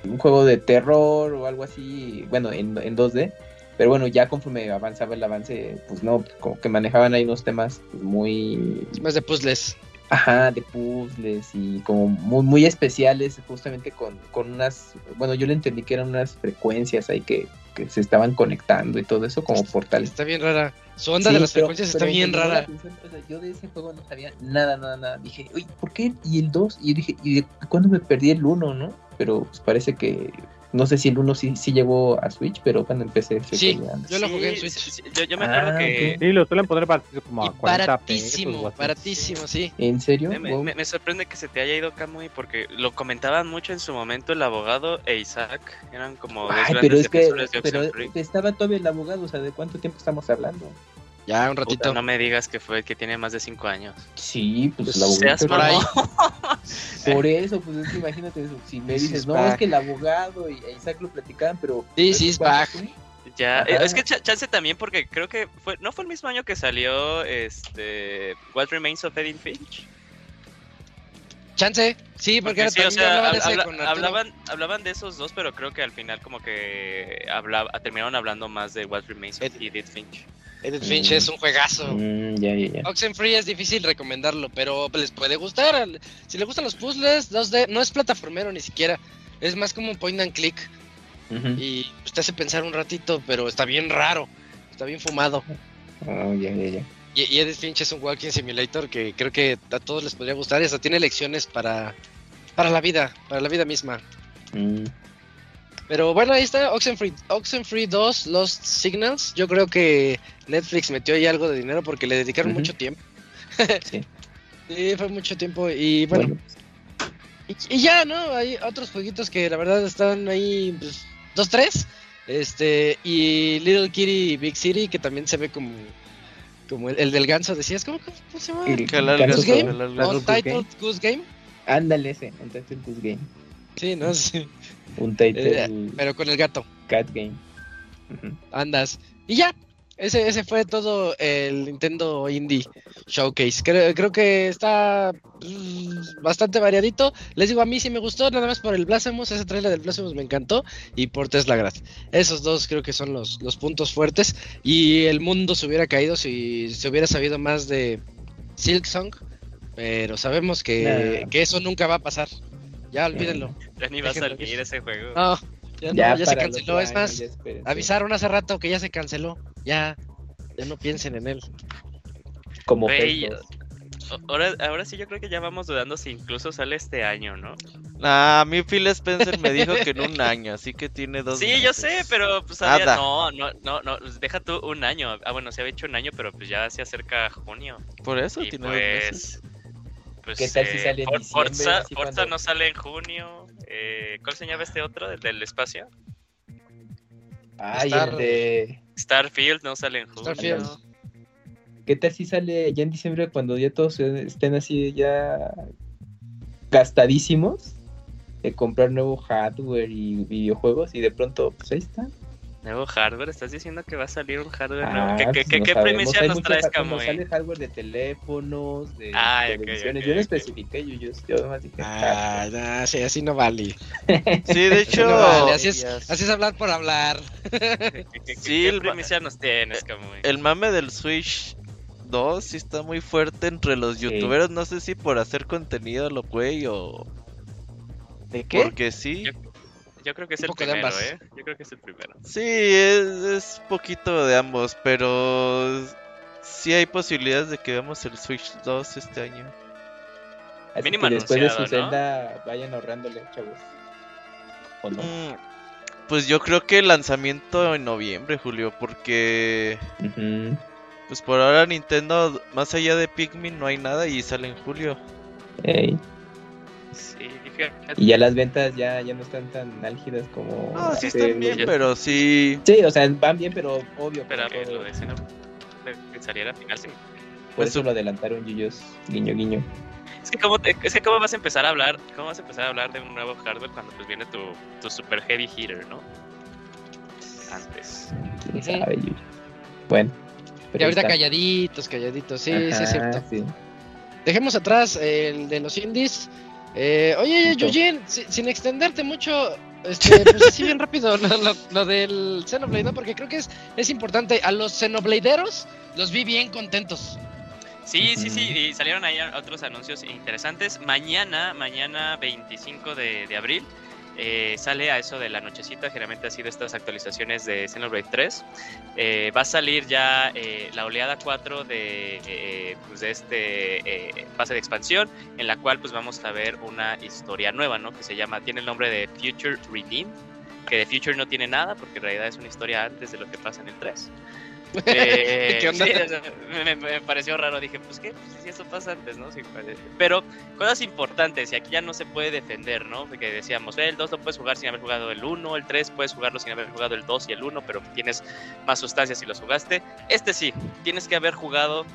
un juego de terror o algo así, bueno, en, en 2D. Pero bueno, ya conforme avanzaba el avance, pues no, como que manejaban ahí unos temas pues, muy Más de puzzles. Ajá, de puzzles y como muy, muy especiales, justamente con, con unas, bueno, yo le entendí que eran unas frecuencias ahí que, que se estaban conectando y todo eso como portales. Está bien rara. Su onda Sí, de las pero- frecuencias pero está bien rara. atención, o sea, yo de ese juego no sabía nada, nada, nada. Dije, oye, ¿por qué? Y el 2, y yo dije, ¿y de cuándo me perdí el 1, no? Pero pues parece que, no sé si el 1 sí, sí llegó a Switch, pero cuando empecé... Sí, Yo lo jugué en Switch. sí, sí, Yo, yo me acuerdo Ah, que. Sí, lo suelen poner barato, como a Y 40 baratísimo, pesos. baratísimo, sí. ¿En serio? me, me- Wow. me- me sorprende que se te haya ido Kamui porque lo comentaban mucho en su momento el abogado e Isaac. Eran como Ay, grandes pero es que pero estaba todavía el abogado, o sea, ¿de cuánto tiempo estamos hablando? Ya, un Puta, ratito. no me digas que fue el que tiene más de 5 años. Sí, pues, Pues el abogado. Seas por ahí. Por eso, pues es que imagínate eso. Si me dices, es no, es que el abogado y e Isaac lo platicaban, pero. Sí, sí, es Bach. Ya, Ajá. eh, es que cha- chance también porque creo que fue no fue el mismo año que salió este What Remains of Edith Finch. Chance, sí, porque, Porque era sí, o sea, hablaban de habla- con Arturo. hablaban hablaban de esos dos, pero creo que al final como que hablaba, terminaron hablando más de What Remains of Ed- Edith Finch. Edith Finch Mm. es un juegazo. Mm, ya, ya, ya. Oxenfree es difícil recomendarlo, pero les puede gustar. Si les gustan los puzzles, 2D, no es plataformero ni siquiera. Es más como un point and click. Y pues, te hace pensar un ratito, pero está bien raro. Está bien fumado. Oh, ya, ya, ya. Y, y Edith Finch es un walking simulator que creo que a todos les podría gustar. Y hasta tiene lecciones para, para la vida, para la vida misma. Mm. Pero bueno, ahí está Oxenfree, Oxenfree 2, Lost Signals. Yo creo que Netflix metió ahí algo de dinero porque le dedicaron mucho tiempo. Sí. Sí, fue mucho tiempo. Y bueno, Bueno, y, y ya, ¿no? Hay otros jueguitos que la verdad están ahí, pues, dos, tres. Este, y Little Kitty Big City, que también se ve como, como el, el del ganso, decías, ¿cómo, cómo, se llama? el Goose Game? Calalga. Claro. Goose Untitled Goose Game. Ándale ese, un Title Goose Game. Sí, no sé, Un Title Eh, pero con el gato. Cat Game. Andas. Y ya, ese, ese fue todo el Nintendo Indie Showcase. Creo, creo que está mm, bastante variadito. Les digo, a mí sí me gustó, nada más por el Blasphemous. Ese trailer del Blasphemous me encantó. Y por Tesla Grad. Esos dos creo que son los, los puntos fuertes. Y el mundo se hubiera caído si se hubiera sabido más de Silk Song. Pero sabemos que, que eso nunca va a pasar. Ya olvídenlo. Ya ni va a salir ir. ese juego. No, Ya, no, Ya ya, se canceló, es más. Avisaron hace rato que ya se canceló. Ya, ya no piensen en él. Como. O- Ahora, ahora sí yo creo que ya vamos dudando si incluso sale este año, ¿no? Nah, a mí Phil Spencer me dijo que en un año, así que tiene dos Sí, yo sé, pero pues había... No, no, no, no, pues, deja tú un año. Ah, bueno, se había hecho un año, pero pues ya se acerca junio. Por eso Y tiene dos meses. Pues... ¿Qué tal si eh, sale en diciembre, Forza, Forza cuando- no sale en junio. Eh, ¿Cuál se llama este otro? ¿El del espacio? Ay, Star- el de... Starfield no sale en junio. Starfield. ¿Qué tal si sale ya en diciembre cuando ya todos estén así ya gastadísimos de comprar nuevo hardware y videojuegos y de pronto, pues ahí está. Nuevo hardware, ¿estás diciendo que va a salir un hardware Ah, nuevo? ¿Qué, qué, pues qué- no qué sabemos. primicia Hay nos traes, Camuy? sale hardware de teléfonos, de Ah, televisiones. yo no ok. especifiqué, yo, yo, yo dije Ah, no, sí, así no vale. Sí, de hecho, no vale, así es, así es hablar por hablar. ¿Qué, qué- qué- Sí, qué el- primicia nos tienes, Camuy? el mame del Switch 2 sí está muy fuerte entre los Sí. youtuberos. No sé si por hacer contenido lo güey o ¿De qué? porque sí. Yo- Yo creo que es el primero. ¿eh? Yo creo que es el primero. Sí, es, es poquito de ambos, pero sí hay posibilidades de que veamos el Switch 2 este año. Así mínimo que después de su anunciado, ¿no? vayan ahorrándole, chavos. ¿O no? Mm, Pues yo creo que el lanzamiento en noviembre, Julio, porque pues por ahora Nintendo, más allá de Pikmin, no hay nada y sale en julio. Ey. Fíjate. Y ya las ventas ya, ya no están tan álgidas como. No, sí hace están bien, pero sí. Sí, o sea, van bien, pero obvio. Pero que lo de que saliera al final, sí. Por eso lo adelantaron Yuyos, guiño guiño. Es que, ¿cómo te- es que cómo vas a empezar a hablar, cómo vas a empezar a hablar de un nuevo hardware cuando pues viene tu, tu super heavy hitter, ¿no? Antes. ¿Quién sabe, Yuyo? Bueno. Y ahorita está. calladitos, calladitos. Sí, sí, es cierto. sí. Dejemos atrás el de los indies. Eh, oye. Eugene, si- sin extenderte mucho, este, pues así bien rápido lo, lo- lo del Xenoblade, ¿no? Porque creo que es, es importante. A los Xenobladeros los vi bien contentos. Sí, sí, sí, y salieron ahí otros anuncios interesantes. Mañana, mañana 25 de, de abril, eh, sale a eso de la nochecita, generalmente ha sido estas actualizaciones de Xenoblade 3. Eh, va a salir ya eh, la oleada 4 de, pues de este fase de expansión, en la cual pues vamos a ver una historia nueva, ¿no? Que se llama, tiene el nombre de Future Redeemed, que de Future no tiene nada, porque en realidad es una historia antes de lo que pasa en el 3. Eh, ¿Qué onda? sí, o sea, me, pareció raro, dije, pues qué, pues si eso pasa antes, ¿no? Sí. Pero cosas importantes, y aquí ya no se puede defender, ¿no? Porque decíamos, eh, el 2 lo puedes jugar sin haber jugado el 1, el 3 puedes jugarlo sin haber jugado el 2 y el 1, pero tienes más sustancias si los jugaste. Este sí, tienes que haber jugado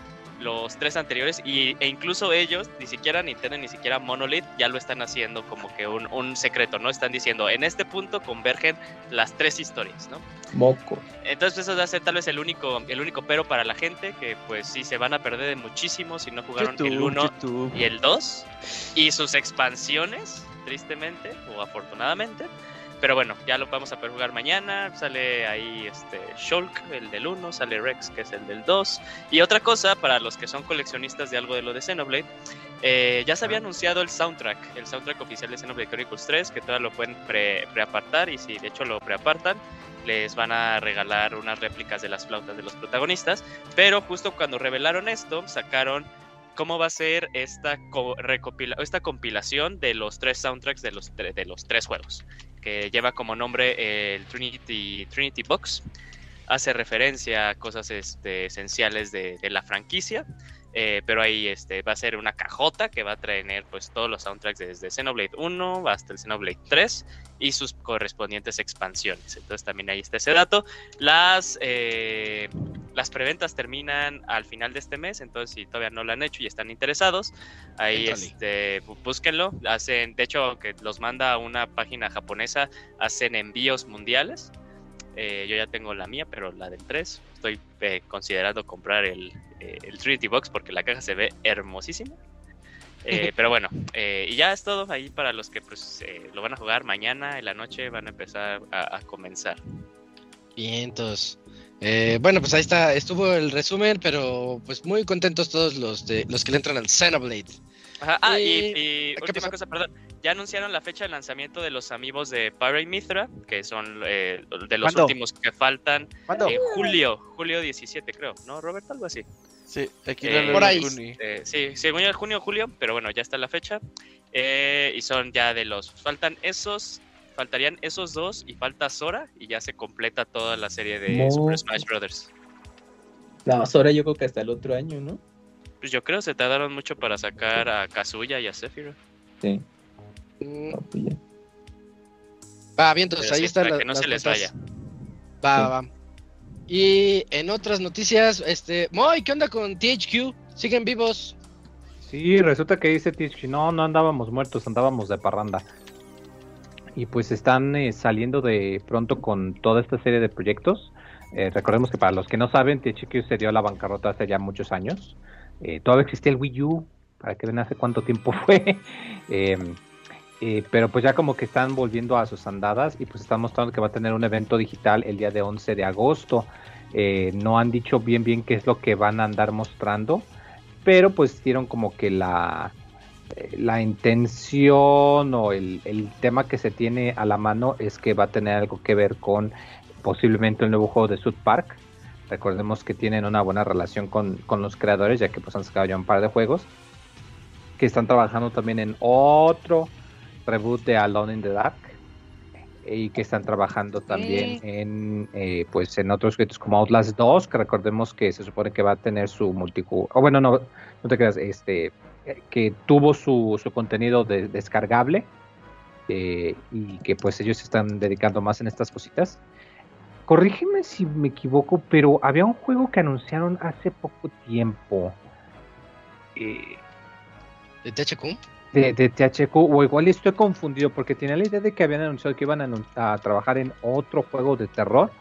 los tres anteriores y, e incluso ellos, ni siquiera Nintendo ni siquiera Monolith, ya lo están haciendo como que un, un secreto, ¿no? Están diciendo, en este punto convergen las tres historias, ¿no? Moco. Entonces eso va a ser tal vez el único, el único pero para la gente, que pues sí se van a perder de muchísimo si no jugaron el 1 y el 2 y sus expansiones, tristemente o afortunadamente. Pero bueno, ya lo vamos a poder jugar mañana. Sale ahí este Shulk, el del 1, sale Rex, que es el del 2. Y otra cosa, para los que son coleccionistas de algo de lo de Xenoblade, eh, ya se había anunciado el soundtrack, el soundtrack oficial de Xenoblade Chronicles 3, que todavía lo pueden pre- preapartar y si de hecho lo preapartan, les van a regalar unas réplicas de las flautas de los protagonistas. Pero justo cuando revelaron esto, sacaron cómo va a ser esta, co- recopila- esta compilación de los tres soundtracks de los, de los tres juegos, que lleva como nombre eh, el Trinity, Trinity Box. Hace referencia a cosas este, esenciales de, de la franquicia, eh, pero ahí este, va a ser una cajota que va a traer pues, todos los soundtracks desde Xenoblade 1 hasta el Xenoblade 3 y sus correspondientes expansiones. Entonces también ahí está ese dato. Las, eh, las preventas terminan al final de este mes, entonces si todavía no lo han hecho y están interesados, ahí este, bú- búsquenlo. Hacen, de hecho, aunque los manda a una página japonesa, hacen envíos mundiales. Eh, yo ya tengo la mía, pero la del 3. Estoy considerando comprar el, eh, el Trinity Box porque la caja se ve hermosísima. Eh, pero bueno, eh, y ya es todo ahí para los que pues, eh, lo van a jugar mañana en la noche, van a empezar a, a comenzar. Vientos. Eh, bueno, pues ahí está, estuvo el resumen, pero pues muy contentos todos los de los que le entran al Xenoblade. Ajá, Ah, y, Eh, y ¿qué última pasó? cosa, perdón. ya anunciaron la fecha de lanzamiento de los amigos de Pirate Mithra, que son eh, de los ¿Cuándo? últimos que faltan ¿Cuándo? en julio, julio 17 creo, ¿no, Robert? Algo así. Sí, aquí Eh, la por ahí. Juni. Eh, sí, según yo, junio o julio, pero bueno, ya está la fecha. Eh, y son ya de los. Faltan esos. Faltarían esos dos y falta Sora y ya se completa toda la serie de No. Super Smash Brothers. No, ahora yo creo que hasta el otro año, ¿no? Pues yo creo que se tardaron mucho para sacar a Kazuya y a Sephiroth. Sí. Mm, no, pues. Va, bien, entonces Pero ahí sí, están para las- que no se les cuentas. vaya. Va, Sí. va, va. Y en otras noticias, este, Moy, ¿qué onda con THQ? ¿Siguen vivos? Sí, resulta que dice Tishki, no, no andábamos muertos, andábamos de parranda. Y pues están eh, saliendo de pronto con toda esta serie de proyectos. Eh, recordemos que para los que no saben, THQ se dio a la bancarrota hace ya muchos años. Eh, todavía existía el Wii U, para que vean hace cuánto tiempo fue. Eh, pero pues ya como que están volviendo a sus andadas y pues están mostrando que va a tener un evento digital el día de 11 de agosto. Eh, no han dicho bien bien qué es lo que van a andar mostrando pero pues dieron como que la, eh, la intención o el, el tema que se tiene a la mano es que va a tener algo que ver con posiblemente el nuevo juego de South Park. Recordemos que tienen una buena relación con, con los creadores, ya que pues han sacado ya un par de juegos. Que están trabajando también en otro reboot de Alone in the Dark. Y que están trabajando también en eh, pues en otros proyectos como Outlast 2, que recordemos que se supone que va a tener su multijugador. O bueno, no, no te creas, este eh, que tuvo su, su contenido de- descargable eh, y que pues ellos se están dedicando más en estas cositas. Corrígeme si me equivoco, pero había un juego que anunciaron hace poco tiempo eh, ¿De THQ? De, de THQ, o igual estoy confundido porque tenía la idea de que habían anunciado que iban a, trabajar en otro juego de terror,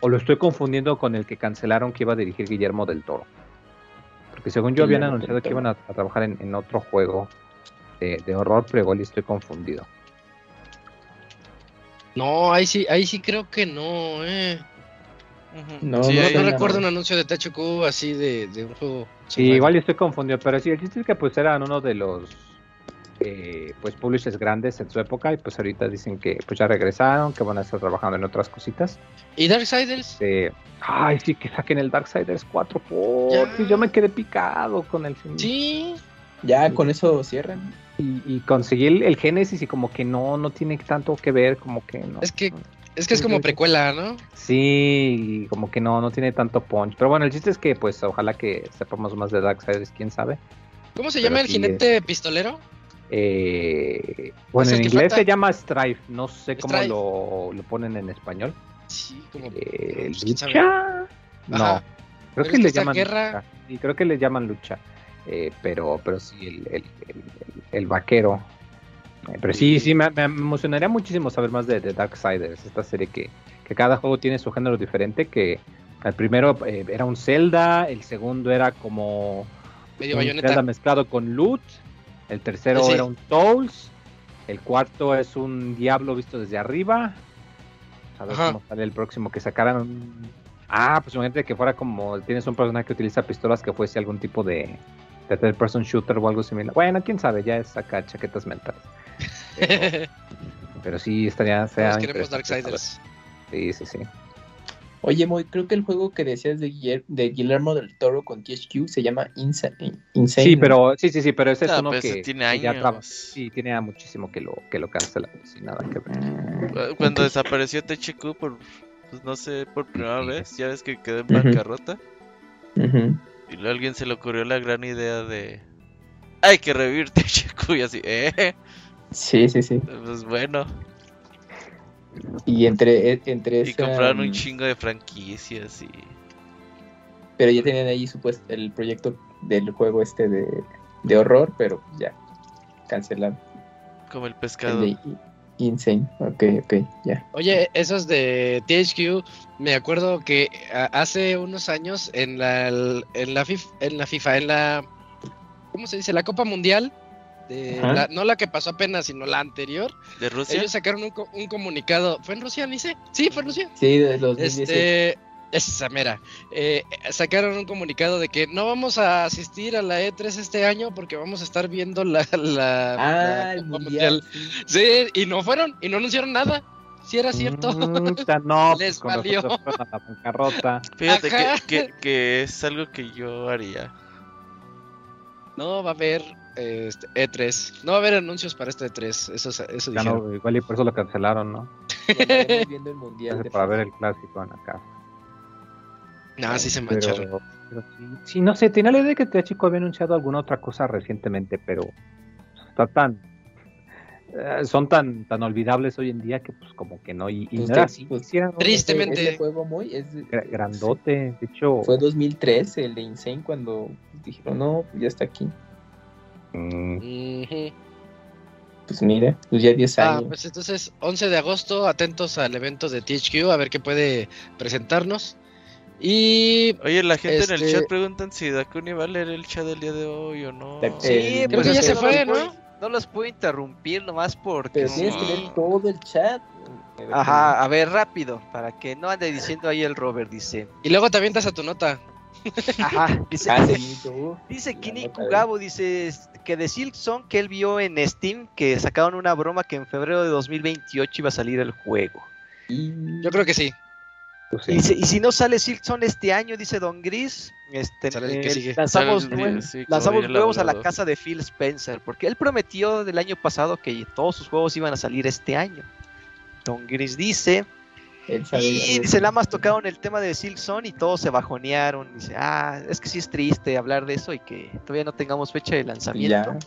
o lo estoy confundiendo con el que cancelaron que iba a dirigir Guillermo del Toro. Porque según yo habían Guillermo anunciado que iban a, a trabajar en, en otro juego de, de horror, pero igual estoy confundido. No, ahí sí, ahí sí creo que no, eh. No, Sí, No, recuerdo un anuncio de THQ así de, de un juego. Sí, igual estoy confundido, pero sí, el chiste es que pues eran uno de los eh, pues publishers grandes en su época y pues ahorita dicen que pues ya regresaron, que van a estar trabajando en otras cositas. ¿Y Darksiders? Este, ay, sí, que saquen el Darksiders 4, por Ya. yo me quedé picado con el film. Sí. Ya con eso cierran. Y, y conseguí el, el Genesis y como que no, no tiene tanto que ver, como que no. Es que Es que es como precuela, ¿no? Sí, como que no, no tiene tanto punch. Pero bueno, el chiste es que pues ojalá que sepamos más de Darksiders, quién sabe. ¿Cómo se Pero llama el jinete pistolero? Eh, bueno, en inglés falta. se llama Strife, no sé cómo lo, lo ponen en español. Sí, como. Eh, lucha. No, creo que le llaman guerra- lucha. Sí, creo que le llaman lucha. Eh, pero, pero sí, el, el, el- vaquero. Eh, pero sí, sí, me, me emocionaría muchísimo saber más de, de Darksiders, esta serie que, que cada juego tiene su género diferente, que el primero era un Zelda, el segundo era como Medio bayoneta. Zelda mezclado con loot, el tercero Sí. era un Souls, el cuarto es un Diablo visto desde arriba. A ver Ajá. cómo sale el próximo que sacaran. Ah, pues imagínate que fuera como tienes un personaje que utiliza pistolas que fuese algún tipo de, de third person shooter o algo similar. Bueno, quién sabe, ya es acá chaquetas mentales. Pero, pero sí estaría. estaría Todos queremos Darksiders. Sí, sí, sí. Oye, Moy, creo que el juego que decías de, Guiller- de Guillermo del Toro con THQ se llama Insa- Insane. Sí, pero sí, sí, sí, pero ese es Ah, uno pues, que, tiene que ya años. Sí, tiene ya muchísimo que lo que lo cancela, sin nada que ver. Cuando ok. desapareció THQ por, pues no sé, por primera vez, ya ves que quedó en bancarrota. Y luego a alguien se le ocurrió la gran idea de. Hay que revivir THQ y así, eh. Sí, sí, sí. Pues bueno. Y entre, e- entre Y esa, compraron un mm, chingo de franquicias y. Pero ya tenían ahí supuesto el proyecto del juego este de, de horror, pero ya cancelado. Como el El pescado. de Insane. Ok, ok, ya. Oye, esos de THQ, me acuerdo que hace unos años en la, en la, FIFA, en la FIFA, en la, ¿cómo se dice? La Copa Mundial, de Ajá. la- no la que pasó apenas, sino la anterior, ¿De Rusia? ellos sacaron un, co- un comunicado, ¿fue en Rusia, Nice? Sí, fue en Rusia. Sí, de los 2018. Este, esa mera, eh, sacaron un comunicado de que no vamos a asistir a la E3 este año porque vamos a estar viendo la... la, Ah, la el Copa mundial. Sí, y no fueron, y no anunciaron nada. Si era cierto. Mm, no, Les pues, con valió. la bancarrota. Fíjate que, que, que es algo que yo haría. No va a haber este, E3. No va a haber anuncios para este E3. Eso, eso Ya no, igual y por eso lo cancelaron, ¿no? Viendo el mundial. de para ver el clásico en acá. No, sí se mancharon. Pero, pero sí, sí, no sé, tenía la idea de que Chico había anunciado alguna otra cosa recientemente, pero está tan. eh, son tan tan olvidables hoy en día que, pues, como que no. Y, y Pues no era que- así, pues, Tristemente. Ese juego muy es, gra- grandote. De hecho, fue 2013 el de Insane cuando dijeron no, pues ya está aquí. Mm. Pues mira, pues ya 10 Ah, años. pues entonces, 11 de agosto, atentos al evento de THQ, a ver qué puede presentarnos. Y Oye, la gente en el Este- chat preguntan si Dakuni va a leer el chat del día de hoy o no. Sí, Eh, creo pues que ya se fue, ¿no? No los puedo interrumpir nomás porque... Pero tienes que leer todo el chat. Ajá, a ver, rápido, para que no ande diciendo ahí el Robert, dice. Y luego te avientas a tu nota. Ajá, dice, Ah, dice Kini Kugabo, dice que de Silk Song que él vio en Steam que sacaron una broma que en febrero de 2028 iba a salir el juego. Yo creo que sí. pues, Y, si no sale Silk Song este año, dice Don Gris, este, eh, lanzamos, Sale el- nue- sí, lanzamos a la casa de Phil Spencer, porque él prometió del año pasado que todos sus juegos iban a salir este año. Don Gris dice, y dice, nada más tocaron el tema de Silk Song y todos se bajonearon. Dice, ah, es que sí es triste hablar de eso y que todavía no tengamos fecha de Y lanzamiento. ya.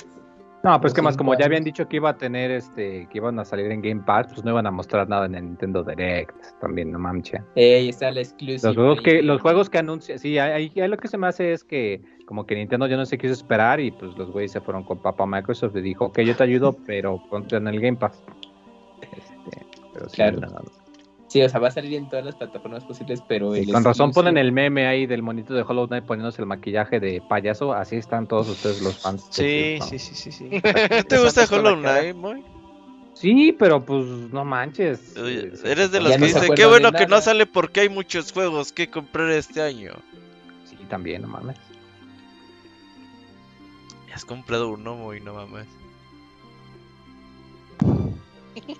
No, pues que más como ya habían dicho que iba a tener este, que iban a salir en Game Pass, pues no iban a mostrar nada en el Nintendo Direct, también no manches. Ey, está la exclusiva. Los juegos que, los juegos que anuncian, sí, ahí, ahí lo que se me hace es que como que Nintendo ya no se quiso esperar y pues los güeyes se fueron con papá Microsoft y dijo, ok, yo te ayudo, pero ponte en el Game Pass. Este, pero sí, Claro. no, no, no. Sí, o sea, va a salir en todas las plataformas posibles, pero Sí, el con razón ponen el meme ahí del monito de Hollow Knight poniéndose el maquillaje de payaso, así están todos ustedes los fans. Sí, sí, sí, sí, sí. ¿No te gusta Hollow Knight, Moy? Sí, pero pues no manches. Eres de los Ya que no dicen, qué bueno que no nada". sale porque hay muchos juegos que comprar este año. Sí, también, no mames. Has comprado uno, Moy, no mames.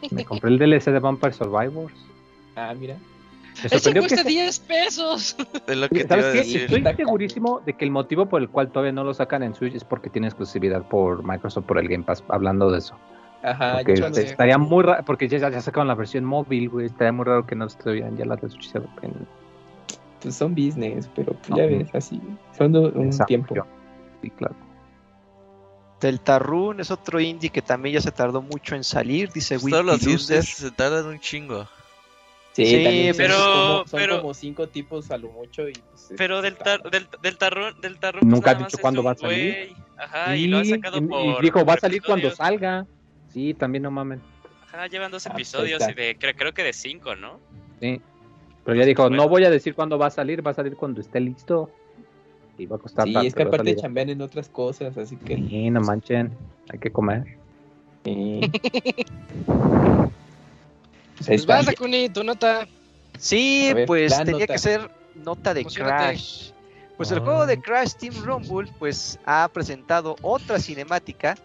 Me compré el DLC de Vampire Survivors. Ah, mira. Que cuesta ese- 10 pesos. Es lo que te ¿Sabes qué? decir. Estoy segurísimo de que el motivo por el cual todavía no lo sacan en Switch es porque tiene exclusividad por Microsoft por el Game Pass, hablando de eso. Ajá, Porque yo no este, sé. estaría muy raro, porque ya, ya sacaron la versión móvil, güey, estaría muy raro que no estuvieran ya las de Switch. en- pues son business, pero pues No. ya ves, así. Son de un Exacto. tiempo. Sí, claro. Deltarune es otro indie que también ya se tardó mucho en salir, dice Pues Todos los indies se tardan un chingo. Sí, Sí, también son pero- como- son pero- como cinco tipos a lo mucho. Y, pues, Pero del, tar, del, del tarrón, del tarrón pues Nunca ha dicho cuándo va a salir. güey. Ajá, y lo ha sacado y- y por. dijo, va a salir cuando salga. Sí, también no mamen. Ajá, llevan dos Ah, pues episodios y de, creo, creo que de cinco, ¿no? Sí. Pero ya dijo, Bueno. no voy a decir cuándo va a salir, va a salir cuando esté listo. Y va a costar Sí, tanto, es que aparte chambean en otras cosas, así que. Sí, no manchen, hay que comer. sí. Pues vas, Dakuni, tu nota. Sí, ver, pues tenía nota. que ser nota de Emocionate. Crash. Pues el Ah. juego de Crash Team Rumble pues ha presentado otra cinemática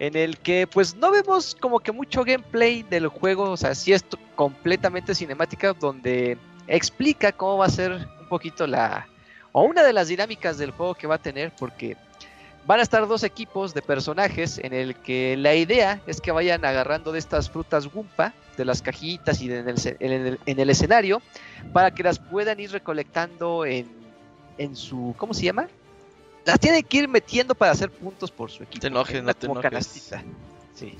en el que pues no vemos como que mucho gameplay del juego, o sea, sí es completamente cinemática donde explica cómo va a ser un poquito la o una de las dinámicas del juego que va a tener porque van a estar dos equipos de personajes en el que la idea es que vayan agarrando de estas frutas Wumpa de las cajitas y de- en, el, en el- en el escenario para que las puedan ir recolectando en, en su ¿cómo se llama? Las tienen que ir metiendo para hacer puntos por su equipo. Te enojes, en no te como enojes. canastita. Sí.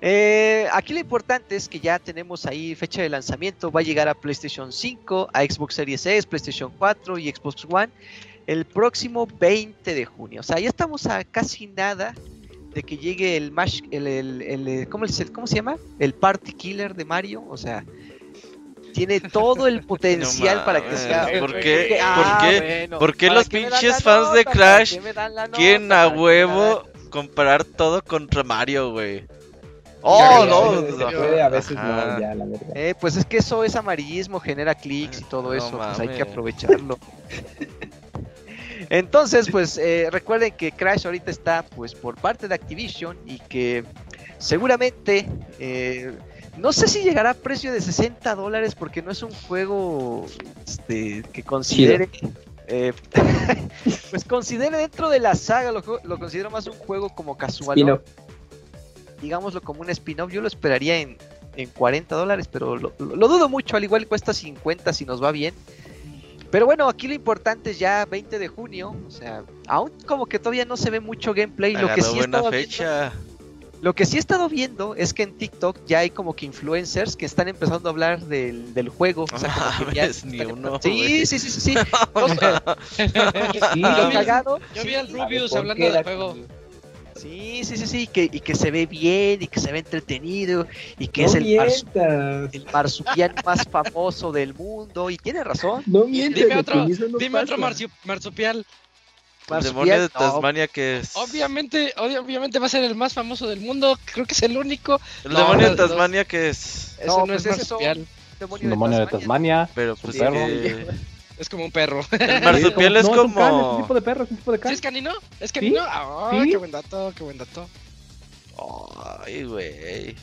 Eh, aquí lo importante es que ya tenemos ahí fecha de lanzamiento. Va a llegar a PlayStation 5, a Xbox Series S, PlayStation 4 y Xbox One el próximo 20 de junio. O sea, ya estamos a casi nada de que llegue el Mash, el, el- el- ¿cómo, es el- ¿cómo se llama? El Party Killer de Mario. O sea, tiene todo el potencial para que sea. ¿por qué? ah, ¿Por qué? bueno, ¿Por qué ¿para los qué dan pinches fans de? Crash ¿Para qué me dan la Quieren a ¿Para qué me huevo comparar todo contra Mario, güey. Oh, no. No. puede, a veces Ajá. no, ya, la verdad. Eh, pues es que eso es amarillismo, genera clics y todo No eso, pues hay que aprovecharlo. Entonces, pues eh, recuerden que Crash ahorita está pues por parte de Activision y que seguramente eh, no sé si llegará a precio de 60 dólares porque no es un juego este, que considere eh, pues considere dentro de la saga lo, lo considero más un juego como casual digámoslo como un spin-off, yo lo esperaría en, en 40 dólares, pero lo, lo- lo dudo mucho, al igual cuesta 50 si nos va bien. Pero bueno, aquí lo importante es ya 20 de junio, o sea, aún como que todavía no se ve mucho gameplay, lo que, sí he buena estado viendo, fecha. lo que sí he estado viendo es que en TikTok ya hay como que influencers que están empezando a hablar del, del juego. O sea, como que ya ni uno, Sí, sí, sí, sí, sí. O sea, Sí, lo cagado, Yo vi al Rubius ¿por hablando del juego. Sí, sí, sí, sí, que, y que se ve bien y que se ve entretenido y que No es el, marsu- mientas. el marsupial más famoso del mundo. Y tiene razón. No mientas. Dime otro, no dime otro marsupial. El Marsupial, demonio de no, Tasmania que es. Obviamente, obvi- obviamente va a ser el más famoso del mundo. Creo que es el único. El No, demonio de. Tasmania que es. Ese No, no, pues es marsupial. demonio, demonio de Tasmania. Pero pues Sí, perro. que- Es como un perro. El marsupial No, es un can, es un como. tipo de perro, es un tipo de ¿Sí can. es canino? ¿Es canino? Ah, Sí. qué buen dato, qué buen dato. Ay, güey.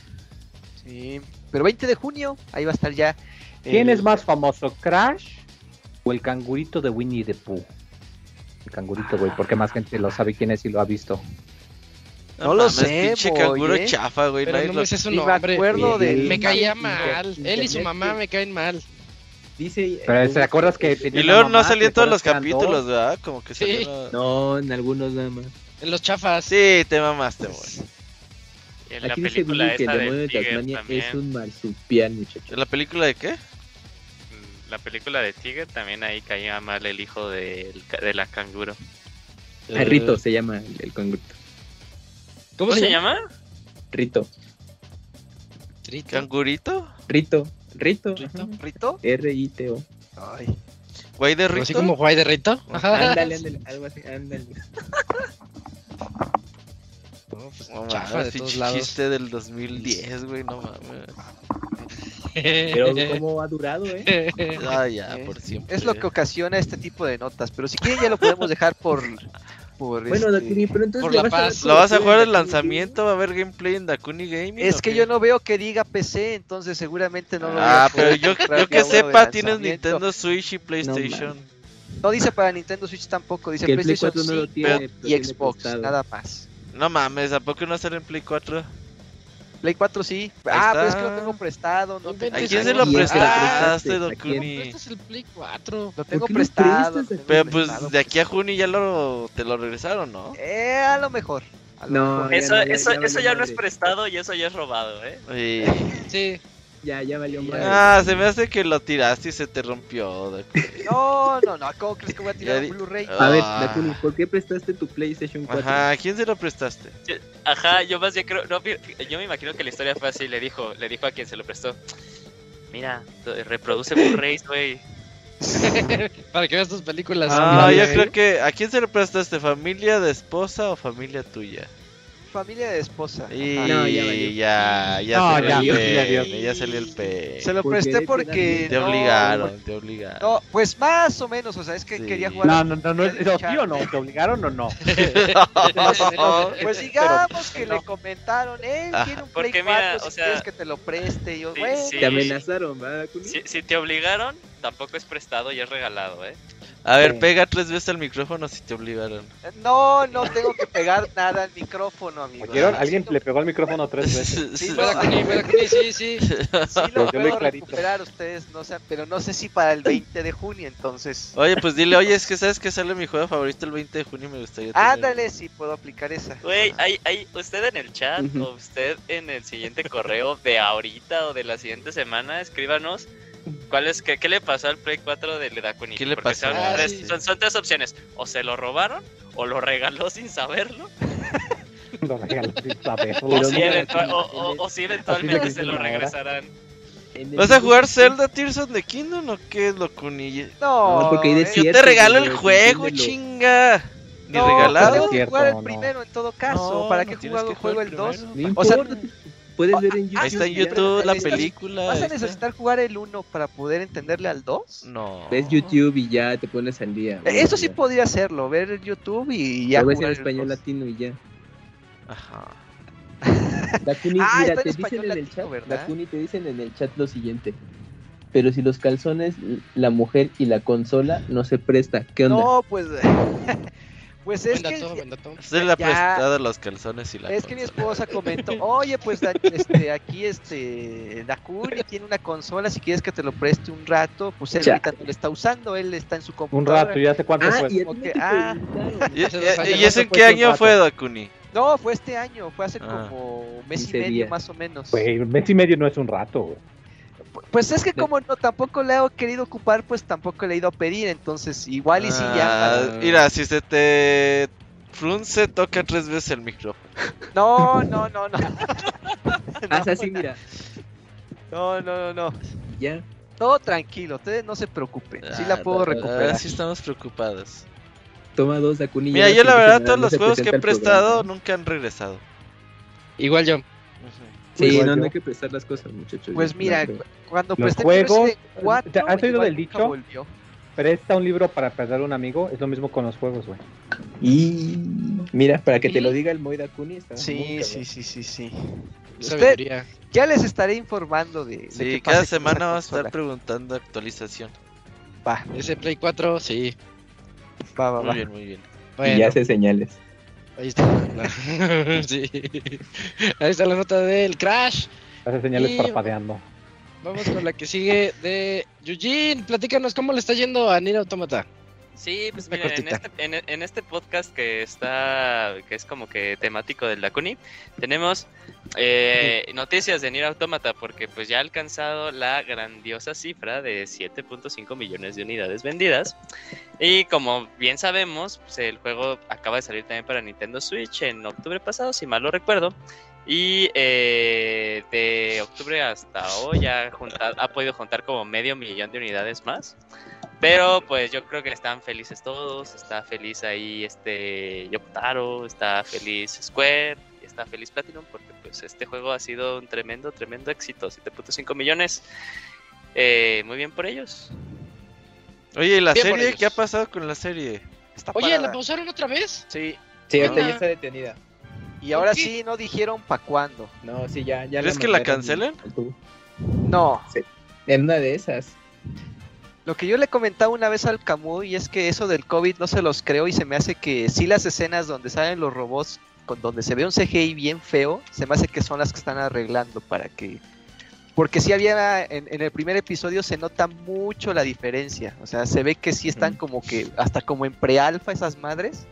Sí, pero 20 de junio, ahí va a estar ya. ¿Quién es más famoso, Crash o el cangurito de Winnie the Pooh? El cangurito, güey, porque más gente lo sabe quién es y lo ha visto. No lo mames, sé, Pinche boy, canguro ¿eh? chafa, güey. Pero no lo- me sé su Ni me nombre. acuerdo del. Me caía Internet- mal. Él y su mamá que- me caen mal. Dice. Pero ¿te acuerdas que tenía Y luego no salía en ¿te todos los capítulos, dos? ¿verdad? Como que Sí. salió- No, en algunos nada más. En los chafas. Sí, te mamaste, güey. En la Aquí dice película que el demonio de de Tiger Tasmania también. es un marsupial, muchachos. ¿En la película de qué? mm, La película de Tiger también ahí caía mal el hijo ca- de la canguro. Ah, Rito se llama el, el cangurito. ¿Cómo ¿Cómo se llama? Rito. Trito. ¿Cangurito? Rito. Rito. Rito. ¿Rito? R-I-T-O. Ay, ¿Güey de Así Rito? como Juay de Rito. Ajá. Ándale, ándale. Algo así, ándale. No, pues, No chafa mames, de todos pinche lados. chiste del 2010, güey, no mames. Pero cómo ha durado, ¿eh? Ah, ya, Eh, por siempre. es lo que ocasiona este tipo de notas. Pero si quieren, ya lo podemos dejar por. Por Bueno, este- Dakuni, pero entonces por la vas a dar paz. ¿Lo vas a jugar el lanzamiento? ¿Va a haber gameplay en Dakuni Gaming? Es que qué? yo no veo que diga PC, entonces seguramente no lo voy Ah, a pero yo, yo que sepa, tienes. Nintendo Switch y PlayStation. No dice para Nintendo Switch tampoco, dice Que PlayStation 4 no lo 5 tiene, lo y Xbox, nada más. No mames, ¿a poco no sale en Play 4? Play 4 sí. Ahí ah, pero es está. que lo tengo prestado, no ¿A quién se lo prestaste, ¿a Dokuni? Este es el Play 4. Lo tengo ¿Por qué lo prestado. lo tengo Pero pues prestado. de aquí a junio ya lo, te lo regresaron, ¿no? Eh, a lo mejor. a lo No, mejor. ya Eso, no, eso, ya eso valió ya no es prestado y eso ya es robado, ¿eh? Y- Sí. Ya, ya valió mal. Ah, se me hace que lo tiraste y se te rompió. No, no, no. ¿Cómo crees que voy a tirar un Blu-ray? Ah. A ver, Dakuni, ¿por qué prestaste tu PlayStation 4? Ajá, ¿a quién se lo prestaste? Ajá, yo más bien creo, no, yo me imagino que la historia fue así, le dijo, le dijo a quien se lo prestó. Mira, to- reproduce Blu-rays, güey. Para que veas tus películas. Ah, yo creo que. ¿A quién se lo prestaste? ¿Familia de esposa o familia tuya? Familia de esposa. Y. No, ya ya, ya, No, salió ya, el ya, pene, ya. ya salió el pene. Se lo Porque presté porque. Te no, obligaron, te obligaron. No, pues más o menos, o sea, es que Sí. quería jugar. No, no, no, no, es- ¿sí o no? ¿Te obligaron o no? Pues digamos que no. le comentaron, él Ajá. tiene un Play Porque 4, mira, si o sea- quieres que te lo preste. Y yo, Sí, bueno, sí. Te amenazaron, ¿verdad? Si, si te obligaron, tampoco es prestado y es regalado, ¿eh? A ver, Sí. pega tres veces al micrófono si te obligaron. no, no tengo que pegar nada al micrófono, amigo. ¿Oyeron? Sí, Alguien sí le pegó el micrófono tres veces. Sí, con él, sí, sí. Sí lo Yo puedo recuperar ustedes, no sé, pero no sé si para el 20 de junio, entonces. Oye, pues dile, oye, es que sabes que sale mi juego favorito el 20 de junio y me gustaría tener- Ándale, si puedo aplicar esa. Güey, hay, hay usted en el chat o usted en el siguiente correo de ahorita o de la siguiente semana, escríbanos cuál es, qué, qué le pasó al Play 4 de Dakuni. ¿Qué le Porque pasó? Son, Ah, tres, sí. son, son tres opciones, o se lo robaron, o lo regaló sin saberlo, Lo regaló sin saber. o si, mira, eventual- en o, el- o- o si eventualmente se lo regresarán. El ¿Vas a jugar Zelda Tears of the Kingdom o qué, Locuni? No, No, porque de Yo te regalo el juego, chinga. Ni no, regalado. Cierto, jugar el no. primero en todo caso. No, ¿Para qué juego que juego jugar el 2? primero. No O sea. Puedes ver en YouTube. Ahí está en ya. YouTube la película. ¿Vas a necesitar jugar el 1 para poder entenderle al 2? No. Ves YouTube y ya te pones al día. Eso sí podría hacerlo, ver YouTube y ya Lo ves en español 2. latino y ya. Ajá. Dakuni, Ah, mira, está en te dicen español en el latino, chat, ¿verdad? Dakuni, te dicen en el chat lo siguiente. Pero si los calzones, la mujer y la consola no se presta, ¿qué onda? No, pues. pues es que. Se le ha prestado los calzones y la Es que mi esposa comentó, oye, pues da- este, aquí este Dakuni tiene una consola, si quieres que te lo preste un rato, pues él Ya. ahorita no lo está usando, él está en su Un computadora. rato, ya sé cuánto Ah, fue. y que, ah. ¿Y, Hace dos años. y- y eso en qué un año rato. fue, Dakuni? No, fue este año, fue hace Ah. como mes y 15 medio días. más o menos. Güey, un mes y medio no es un rato, güey. Pues es que como no tampoco le he querido ocupar, pues tampoco le he ido a pedir, entonces igual y sí ya. Ah, Mira, si se te frunce, toca tres veces el micrófono. No, no, no, no. Haz así, mira, No, no, no, no. ya. Todo tranquilo, ustedes no se preocupen. Sí la Ah, puedo ah, recuperar. sí estamos preocupados. Toma dos Dakuni. Mira, ya yo la no verdad todos no los juegos que he prestado programa. nunca han regresado. Igual yo. Sí, Igual no, no hay que prestar las cosas, muchachos. Pues mira, creo. Cuando Los presté juegos- Resident 4, ¿te has oído del dicho? volvió. Presta un libro para perder a un amigo, es lo mismo con los juegos, güey. Y mira, para que te lo diga el Moy Dakuni, está muy Sí, sí, sí, sí, sí. Ya les estaré informando de. de Sí, qué cada semana vamos a estar preguntando actualización. Va, Ese Play 4, sí. va, va, Muy va. bien, muy bien. Y ya hace señales. Ahí está. la- sí. Ahí está la nota del Crash. Hace señales Y- parpadeando. Vamos con la que sigue de Eugene. Platícanos cómo le está yendo a Nier Automata. Sí, pues mira, en este, en, en este podcast que está, que es como que temático del Dakuni, tenemos eh, noticias de Nier Automata porque pues ya ha alcanzado la grandiosa cifra de 7.5 millones de unidades vendidas y como bien sabemos, pues, el juego acaba de salir también para Nintendo Switch en octubre pasado, si mal lo recuerdo. Y eh, de octubre hasta hoy ya ha, juntado- ha podido juntar como medio millón de unidades más. Pero pues yo creo que están felices todos. Está feliz ahí este Yokotaro, está feliz Square, y está feliz Platinum porque pues este juego ha sido un tremendo, tremendo éxito. 7.5 millones. Eh, muy bien por ellos. Oye, ¿y la Bien serie? ¿Qué ha pasado con la serie? Está Oye, parada. ¿la pausaron otra vez? Sí. Sí, ahorita ya está detenida. Y ahora sí no dijeron pa' cuándo. No, sí, ya, ya. ¿Crees que la cancelen? No. En una de esas. Lo que yo le comentaba una vez al Camuy y es que eso del COVID no se los creo y se me hace que sí las escenas donde salen los robots, con donde se ve un CGI bien feo, se me hace que son las que están arreglando para que... Porque sí había, en, en el primer episodio se nota mucho la diferencia, o sea, se ve que sí están como que, hasta como en pre-alfa esas madres,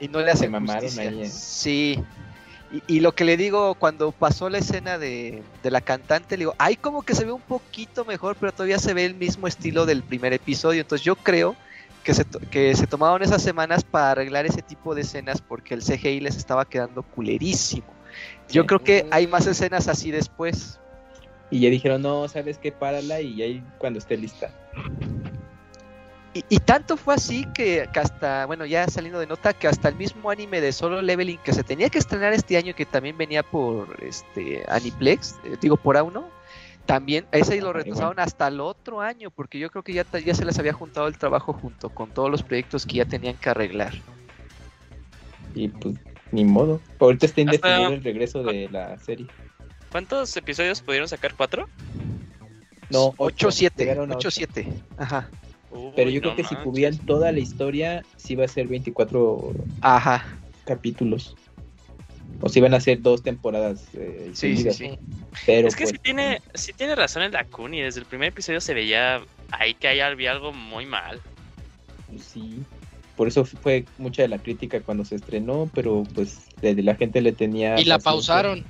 y no le hacen mamaron ahí, eh. Sí, y, y lo que le digo cuando pasó la escena de, de la cantante, le digo, ay, como que se ve un poquito mejor, pero todavía se ve el mismo estilo del primer episodio. Entonces yo creo que se, to- que se tomaron esas semanas para arreglar ese tipo de escenas porque el CGI les estaba quedando culerísimo. Yo Sí. creo que hay más escenas así después. Y ya dijeron, no, ¿sabes qué? Párala y ahí cuando esté lista. Y, y tanto fue así que, que hasta, bueno, ya saliendo de nota, que hasta el mismo anime de Solo Leveling que se tenía que estrenar este año, que también venía por este Aniplex, eh, digo por A1, también ese lo retrasaron hasta el otro año, porque yo creo que ya, ya se les había juntado el trabajo junto con todos los proyectos que ya tenían que arreglar. Y pues, ni modo. Ahorita está Hasta- indefinido el regreso de la serie. ¿Cuántos episodios pudieron sacar? ¿Cuatro? No, ocho. 8-7, Llegaron a ocho. 8-7, ajá, Pero yo creo que si cubrían toda la historia, sí va a ser 24 ajá, capítulos. O si van a ser dos temporadas. eh, sí, sí. Pero Es que pues, sí tiene, sí tiene razón el Dakuni. Desde el primer episodio se veía ahí que ahí había algo muy mal. pues, sí. Por eso fue mucha de la crítica cuando se estrenó, pero pues de, de la gente le tenía... Y la pausaron.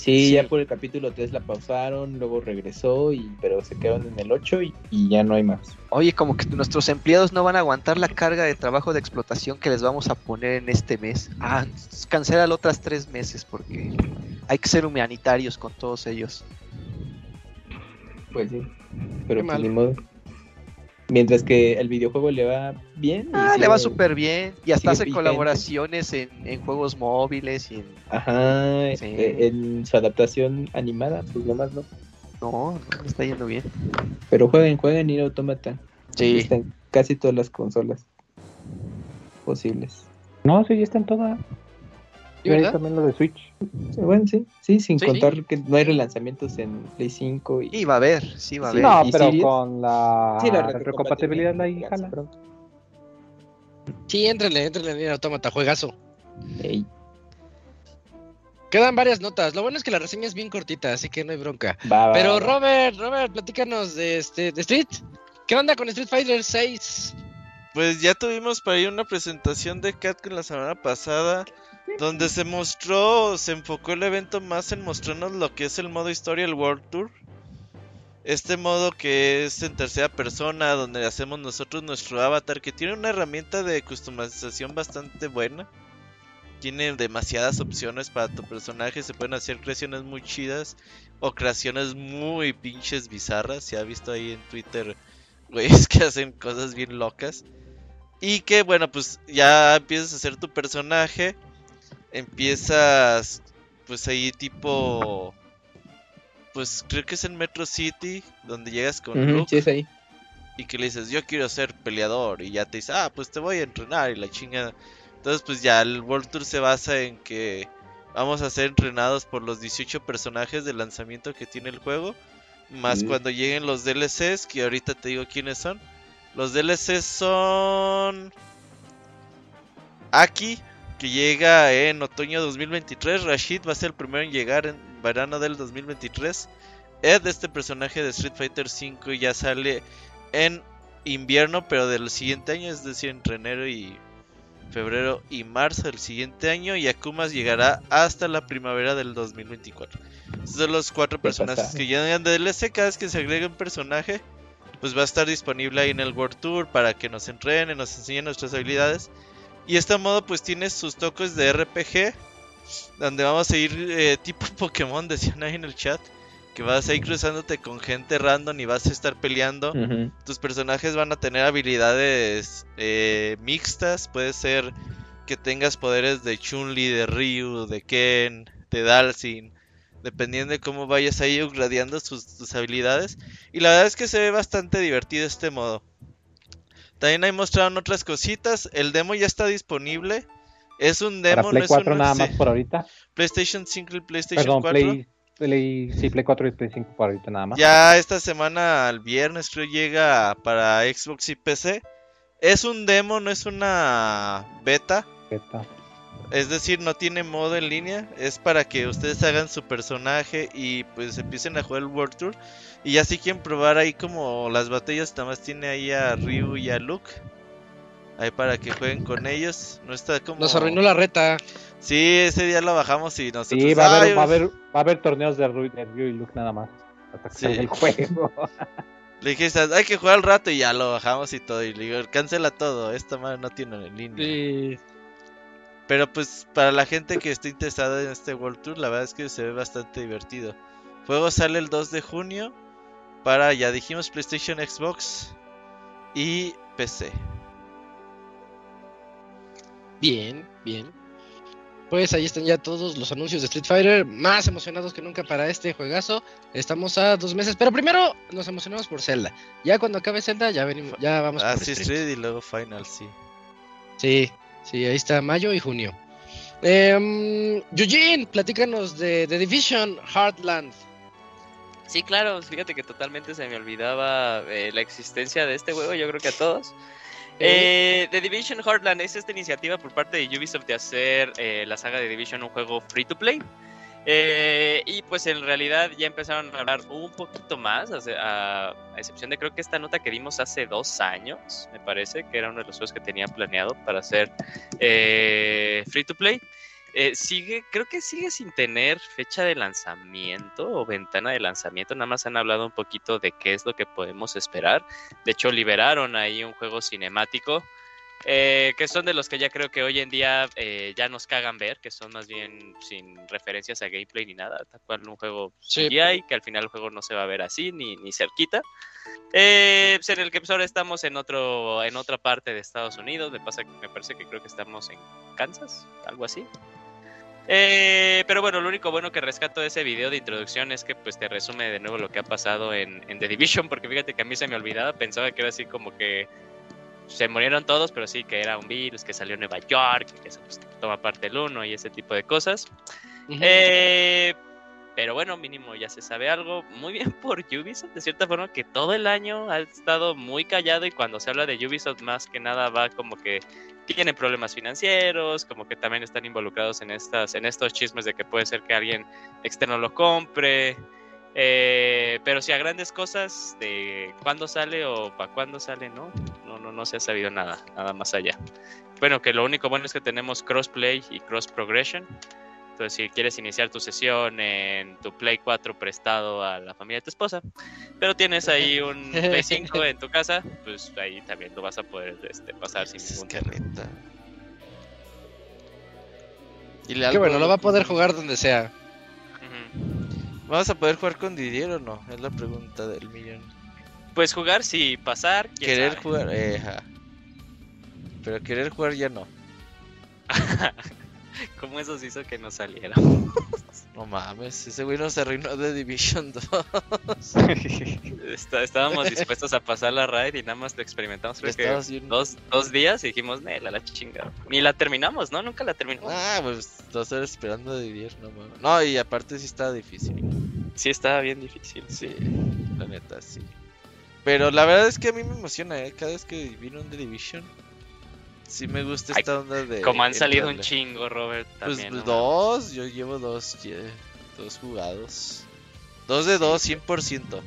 Sí, Sí. ya por el capítulo 3 la pausaron, luego regresó, y pero se quedaron en el 8 y, y ya no hay más. Oye, como que nuestros empleados no van a aguantar la carga de trabajo de explotación que les vamos a poner en este mes. Ah, cancélalo otras tres meses porque hay que ser humanitarios con todos ellos. Pues sí. Pero Qué pues ni modo. Mientras que el videojuego le va bien. y Ah, le va súper bien. Y hasta hace vigente. colaboraciones en, en juegos móviles y en... Ajá, Sí. eh, en su adaptación animada, pues nomás no. No, no, está yendo bien. Pero jueguen, jueguen Nier Automata. Sí. Está en casi todas las consolas posibles. No, sí, ya está en todas. ¿Y Y ahí verdad? también lo de Switch. Sí, Bueno, sí, sí, sin Sí, contar que no hay relanzamientos en Play 5 y... Y va a haber, sí va a Sí. haber. No, ¿y pero Sirius? con la, Sí, la retrocompatibilidad la ya jala. pronto. Sí, éntrenle, éntrenle en Automata, juegazo. Ey, Quedan varias notas. Lo bueno es que la reseña es bien cortita, así que no hay bronca. va, va, Pero va. Robert, Robert, platícanos de este de Street. ¿Qué onda con Street Fighter 6? Pues ya tuvimos para ahí una presentación de Capcom la semana pasada, donde se mostró, se enfocó el evento más en mostrarnos lo que es el modo historia, el World Tour. Este modo que es en tercera persona, donde hacemos nosotros nuestro avatar, que tiene una herramienta de customización bastante buena. Tiene demasiadas opciones para tu personaje, se pueden hacer creaciones muy chidas o creaciones muy pinches bizarras. Se ha visto ahí en Twitter güeyes que hacen cosas bien locas. Y que bueno, pues ya empiezas a hacer tu personaje. Empiezas pues ahí tipo... Pues creo que es en Metro City, donde llegas con Ujú, Luke sí, es ahí. y que le dices, yo quiero ser peleador, y ya te dice, ah, pues te voy a entrenar y la chingada. Entonces, pues ya el World Tour se basa en que vamos a ser entrenados por los 18 personajes de lanzamiento que tiene el juego, más cuando lleguen los DLCs, que ahorita te digo quiénes son. Los DLCs son Aki, que llega en otoño 2023. Rashid va a ser el primero en llegar en verano del 2023. Ed, este personaje de Street Fighter V, ya sale en invierno, pero del siguiente año, es decir, entre enero y febrero y marzo del siguiente año. Y Akumas llegará hasta la primavera del 2024. Estos son los cuatro personajes que llegan de DLC. Cada vez que se agrega un personaje, pues va a estar disponible ahí en el World Tour para que nos entrenen, nos enseñen nuestras habilidades. Y este modo pues tiene sus toques de RPG, donde vamos a ir eh, tipo Pokémon, decían ahí en el chat, que vas a ir cruzándote con gente random y vas a estar peleando. Tus personajes van a tener habilidades eh, mixtas, puede ser que tengas poderes de Chun-Li, de Ryu, de Ken, de Dalsin, dependiendo de cómo vayas ahí upgradeando sus, tus habilidades. Y la verdad es que se ve bastante divertido este modo. También ahí mostraron otras cositas. El demo ya está disponible. Es un Para demo, Play no es 4 un nada más por ahorita. PlayStation 5 y PlayStation Perdón, 4. Play, Play, sí, Play 4 y Play 5 por ahorita nada más. Ya esta semana, el viernes, creo llega para Xbox y PC. Es un demo, no es una beta. Beta. Es decir, no tiene modo en línea. Es para que ustedes hagan su personaje y pues empiecen a jugar el World Tour. Y ya si quieren probar ahí como las batallas, nada más tiene ahí a Ryu y a Luke. Ahí para que jueguen con ellos. No está como... Nos arruinó la reta. Sí, ese día lo bajamos y nosotros... Sí, va a, "Ay, haber, va, a haber, va a haber torneos de Ryu, de Ryu y Luke nada más. Hasta que Sí. salga el juego. Le dije, hay que jugar al rato y ya lo bajamos y todo. Y le digo, cancela todo, esta madre no tiene en línea. Sí. Pero pues para la gente que esté interesada en este World Tour, la verdad es que se ve bastante divertido. Juego sale el 2 de junio para, ya dijimos, PlayStation, Xbox y PC. Bien, bien. Pues ahí están ya todos los anuncios de Street Fighter, más emocionados que nunca para este juegazo. Estamos a dos meses, pero primero nos emocionamos por Zelda. Ya cuando acabe Zelda, ya venimos, ya vamos por Así Street. Street y luego Final, sí. Sí, sí, ahí está mayo y junio. Eh, Eugene, platícanos de The Division Heartland. Sí, claro, fíjate que totalmente se me olvidaba eh, la existencia de este juego, yo creo que a todos. Eh, The Division Heartland es esta iniciativa por parte de Ubisoft de hacer eh, la saga de Division un juego free to play. Eh, y pues en realidad ya empezaron a hablar un poquito más, a, excepción de creo que esta nota que dimos hace dos años, me parece, que era uno de los juegos que tenían planeado para hacer eh, free to play. Eh, sigue, creo que sigue sin tener fecha de lanzamiento o ventana de lanzamiento, nada más han hablado un poquito de qué es lo que podemos esperar. De hecho, liberaron ahí un juego cinemático eh, que son de los que ya creo que hoy en día eh, ya nos cagan ver, que son más bien sin referencias a gameplay ni nada, tal cual un juego Sí. CGI, que al final el juego no se va a ver así ni, ni cerquita. Eh, pues en el que pues ahora estamos en otro en otra parte de Estados Unidos, me pasa me parece que creo que estamos en Kansas, algo así. Eh, pero bueno, lo único bueno que rescato de ese video de introducción es que pues te resume de nuevo lo que ha pasado en, en The Division, porque fíjate que a mí se me olvidaba, pensaba que era así como que se murieron todos, pero sí que era un virus, que salió en Nueva York, que eso pues, toma parte el uno y ese tipo de cosas. Eh, pero bueno, mínimo ya se sabe algo. Muy bien por Ubisoft, de cierta forma, que todo el año ha estado muy callado y cuando se habla de Ubisoft más que nada va como que tienen problemas financieros, como que también están involucrados en estas, en estos chismes de que puede ser que alguien externo lo compre. Eh, pero si a grandes cosas de cuándo sale o para cuándo sale, no, no, no, no se ha sabido nada, nada más allá. Bueno, que lo único bueno es que tenemos crossplay y cross progression. Entonces, si quieres iniciar tu sesión en tu Play 4 prestado a la familia de tu esposa, pero tienes ahí un Play 5 en tu casa, pues ahí también lo vas a poder este, pasar sin ningún carreta. Y le Qué algo- bueno, lo va a poder jugar donde sea. ¿Vamos a poder jugar con Didier o no? Es la pregunta del millón. Pues jugar, sí, pasar. Querer sabe. jugar, eh. Pero querer jugar ya no. ¿Cómo eso se hizo que no saliera? No mames, ese güey nos arruinó de Division 2. Está- estábamos dispuestos a pasar la raid y nada más lo experimentamos. Creo que bien- dos, dos días y dijimos, "Nel, la chingada. Ni la terminamos, ¿no? Nunca la terminamos. Ah, pues dos horas esperando a Didier, no mames. No, y aparte sí estaba difícil. Sí, estaba bien difícil. Sí, la neta, sí. Pero la verdad es que a mí me emociona, ¿eh? Cada vez que vino un The Division, sí me gusta Ay, esta onda de. Como han salido un chingo, Robert. Pues ¿no? dos, yo llevo dos, dos jugados. Dos de dos, 100%.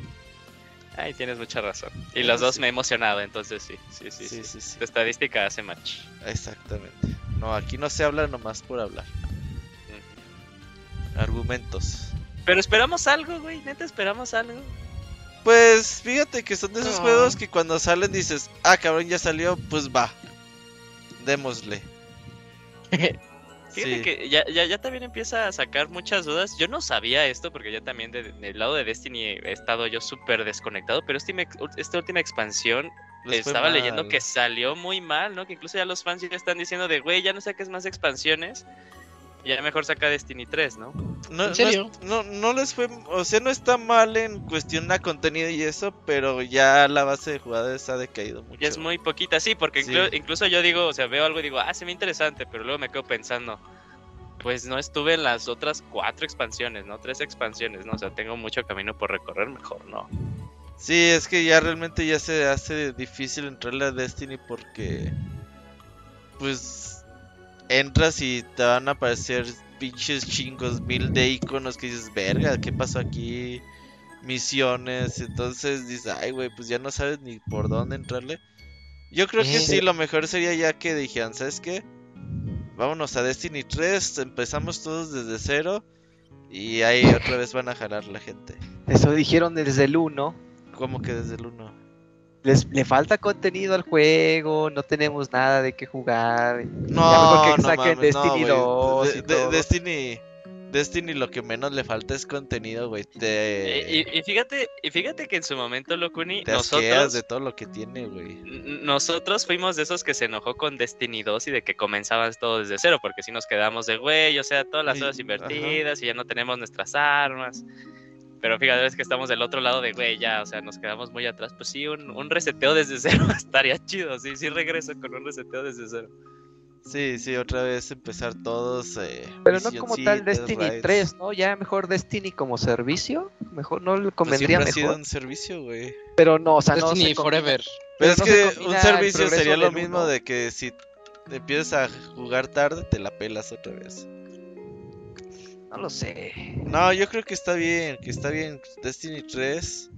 Ay, tienes mucha razón. Y Ah, los dos sí. me he emocionado, entonces sí, sí, sí. Sí, sí. Tu estadística hace match. Exactamente. No, aquí no se habla nomás por hablar. Argumentos. Pero esperamos algo, güey. Neta, esperamos algo. Pues fíjate que son de esos juegos que cuando salen dices, ah, cabrón, ya salió, pues va. Démosle. Fíjate Sí. que ya, ya, ya también empieza a sacar muchas dudas. Yo no sabía esto porque yo también de- del lado de Destiny he estado yo súper desconectado, pero esta, esta última expansión Les estaba leyendo que salió muy mal, ¿no? Que incluso ya los fans ya están diciendo de, güey, ya no saques más expansiones. Ya mejor saca Destiny 3, ¿no? No, ¿En no serio? No, no les fue, o sea, no está mal en cuestión a contenido y eso, pero ya la base de jugadores ha decaído mucho. Ya es muy poquita, sí, porque Sí. inclu- incluso yo digo, o sea, veo algo y digo, ah, se ve interesante, pero luego me quedo pensando, pues no estuve en las otras cuatro expansiones, ¿no? Tres expansiones, ¿no? O sea, tengo mucho camino por recorrer, mejor no. Sí, es que ya realmente ya se hace difícil entrarle a Destiny porque pues entras y te van a aparecer pinches chingos, mil de iconos que dices, verga, ¿qué pasó aquí? Misiones, entonces dices, ay güey, pues ya no sabes ni por dónde entrarle. Yo creo que sí, lo mejor sería ya que dijeran, ¿sabes qué? Vámonos a Destiny 3, empezamos todos desde cero y ahí otra vez van a jalar la gente. Eso dijeron desde el 1. Como que desde el 1. Les, le falta contenido al juego, no tenemos nada de qué jugar. No, Ya mejor que no saquen mames, Destiny no, güey. 2 y De- de- todo. Destiny, Destiny lo que menos le falta es contenido, güey. Te, Y, y fíjate, y fíjate que en su momento, Locuni, nosotros, de todo lo que tiene, güey. nosotros fuimos de esos que se enojó con Destiny 2 y de que comenzaban todo desde cero, porque si nos quedamos de güey, o sea, todas las horas ajá. invertidas y ya no tenemos nuestras armas. Pero fíjate, es que estamos del otro lado de güey, ya, o sea, nos quedamos muy atrás. Pues sí, un, un reseteo desde cero estaría chido, sí, sí regreso con un reseteo desde cero. Sí, sí, otra vez empezar todos. Eh, Pero no como tal Destiny raids. 3, ¿no? Ya mejor Destiny como servicio. Mejor no le Pues convendría ha sido un servicio, güey. Pero no, o sea, no Destiny se combina- Forever. Pero Pero es no que un servicio sería lo mismo uno. de que si empiezas a jugar tarde, te la pelas otra vez. No lo sé. No, yo creo que está bien, que está bien Destiny 3.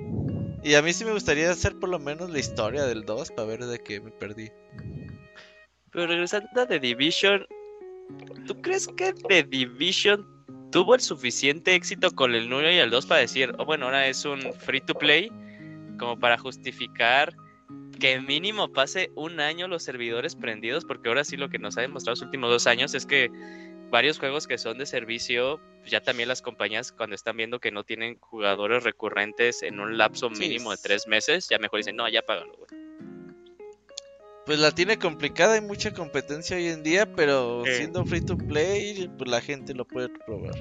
Y a mí sí me gustaría hacer por lo menos la historia del 2 para ver de qué me perdí. Pero regresando a The Division, ¿tú crees que The Division tuvo el suficiente éxito con el 1 y el 2 para decir, oh, bueno, ahora es un free to play, como para justificar que mínimo pase un año los servidores prendidos, porque ahora sí lo que nos ha demostrado los últimos dos años es que varios juegos que son de servicio, ya también las compañías cuando están viendo que no tienen jugadores recurrentes en un lapso Sí. mínimo de tres meses, ya mejor dicen, no, ya págalo, güey. Pues la tiene complicada, hay mucha competencia hoy en día, pero siendo free to play, pues la gente lo puede probar.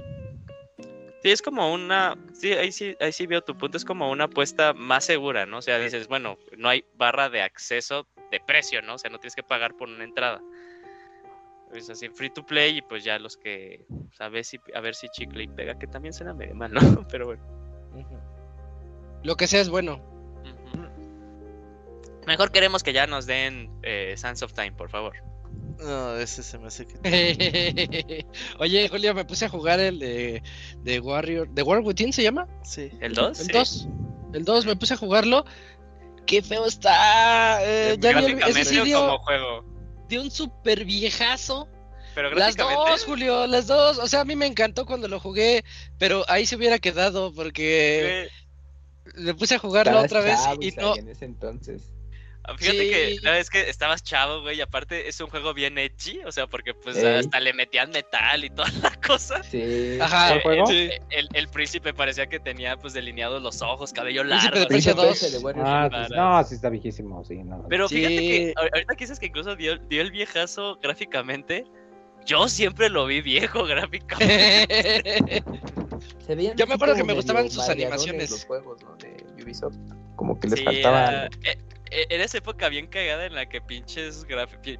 Sí, es como una, sí, ahí sí, ahí sí veo tu punto, es como una apuesta más segura, ¿no? O sea, dices, bueno, no hay barra de acceso de precio, ¿no? O sea, no tienes que pagar por una entrada. Es así, free to play y pues ya los que, pues, a ver si, a ver si chicle y pega, que también suena medio mal, ¿no? Pero bueno. Lo que sea es bueno. Mejor queremos que ya nos den eh, Sands of Time, por favor. No, ese se me hace que... Oye, Julio, me puse a jugar el de, de Warrior. ¿De War Within se llama? Sí. ¿El 2? El 2. El 2, me puse a jugarlo. Qué feo está. Eh, ya vi el- ese sí dio, como juego. Dio un super viejazo. Pero Las dos, Julio, las dos. O sea, a mí me encantó cuando lo jugué, pero ahí se hubiera quedado porque le puse a jugarlo Estabas otra vez y no. En ese entonces. Fíjate que, Sí. ¿sabes que Estabas chavo, güey, y aparte es un juego bien edgy, o sea, porque pues Ey. hasta le metían metal y toda la cosa. Sí. Ajá. ¿Cuál juego? El, el- el príncipe parecía que tenía pues delineados los ojos, cabello Príncipe largo. así. Príncipe 2. ese de Warrior Ah, pues, no, sí está viejísimo, sí. No. Pero fíjate que ahor- ahorita que dices que incluso dio, dio el viejazo gráficamente, yo siempre lo vi viejo gráficamente. Se veían Yo me acuerdo que me gustaban sus animaciones. Los juegos, ¿no? De Ubisoft. Como que les Sí, faltaba. era, algo. eh, eh, era esa época bien cagada en la que pinches,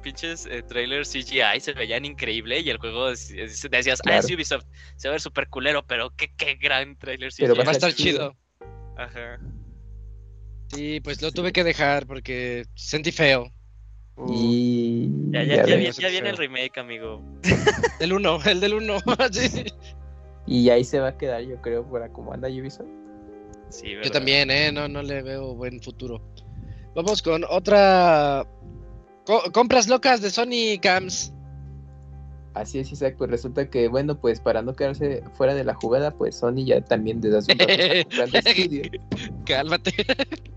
pinches eh, trailers CGI se veían increíble y el juego es- es- decías, ah, es Claro. Ubisoft, se va a ver súper culero, pero qué, qué gran trailer CGI. Pero Va a estar chido. chido. Ajá. Sí, pues lo tuve que dejar porque sentí feo. Y. Ya, ya, viene, ya viene el remake, amigo. El 1, el del 1. sí. Y ahí se va a quedar, yo creo, para cómo anda Ubisoft. Sí, Yo también, ¿eh? No, no le veo buen futuro. Vamos con otra. Co- compras locas de Sony Cams. Así es, Isaac. Pues resulta que, bueno, pues para no quedarse fuera de la jugada, pues Sony ya también desde hace un rato estudios. Cálmate.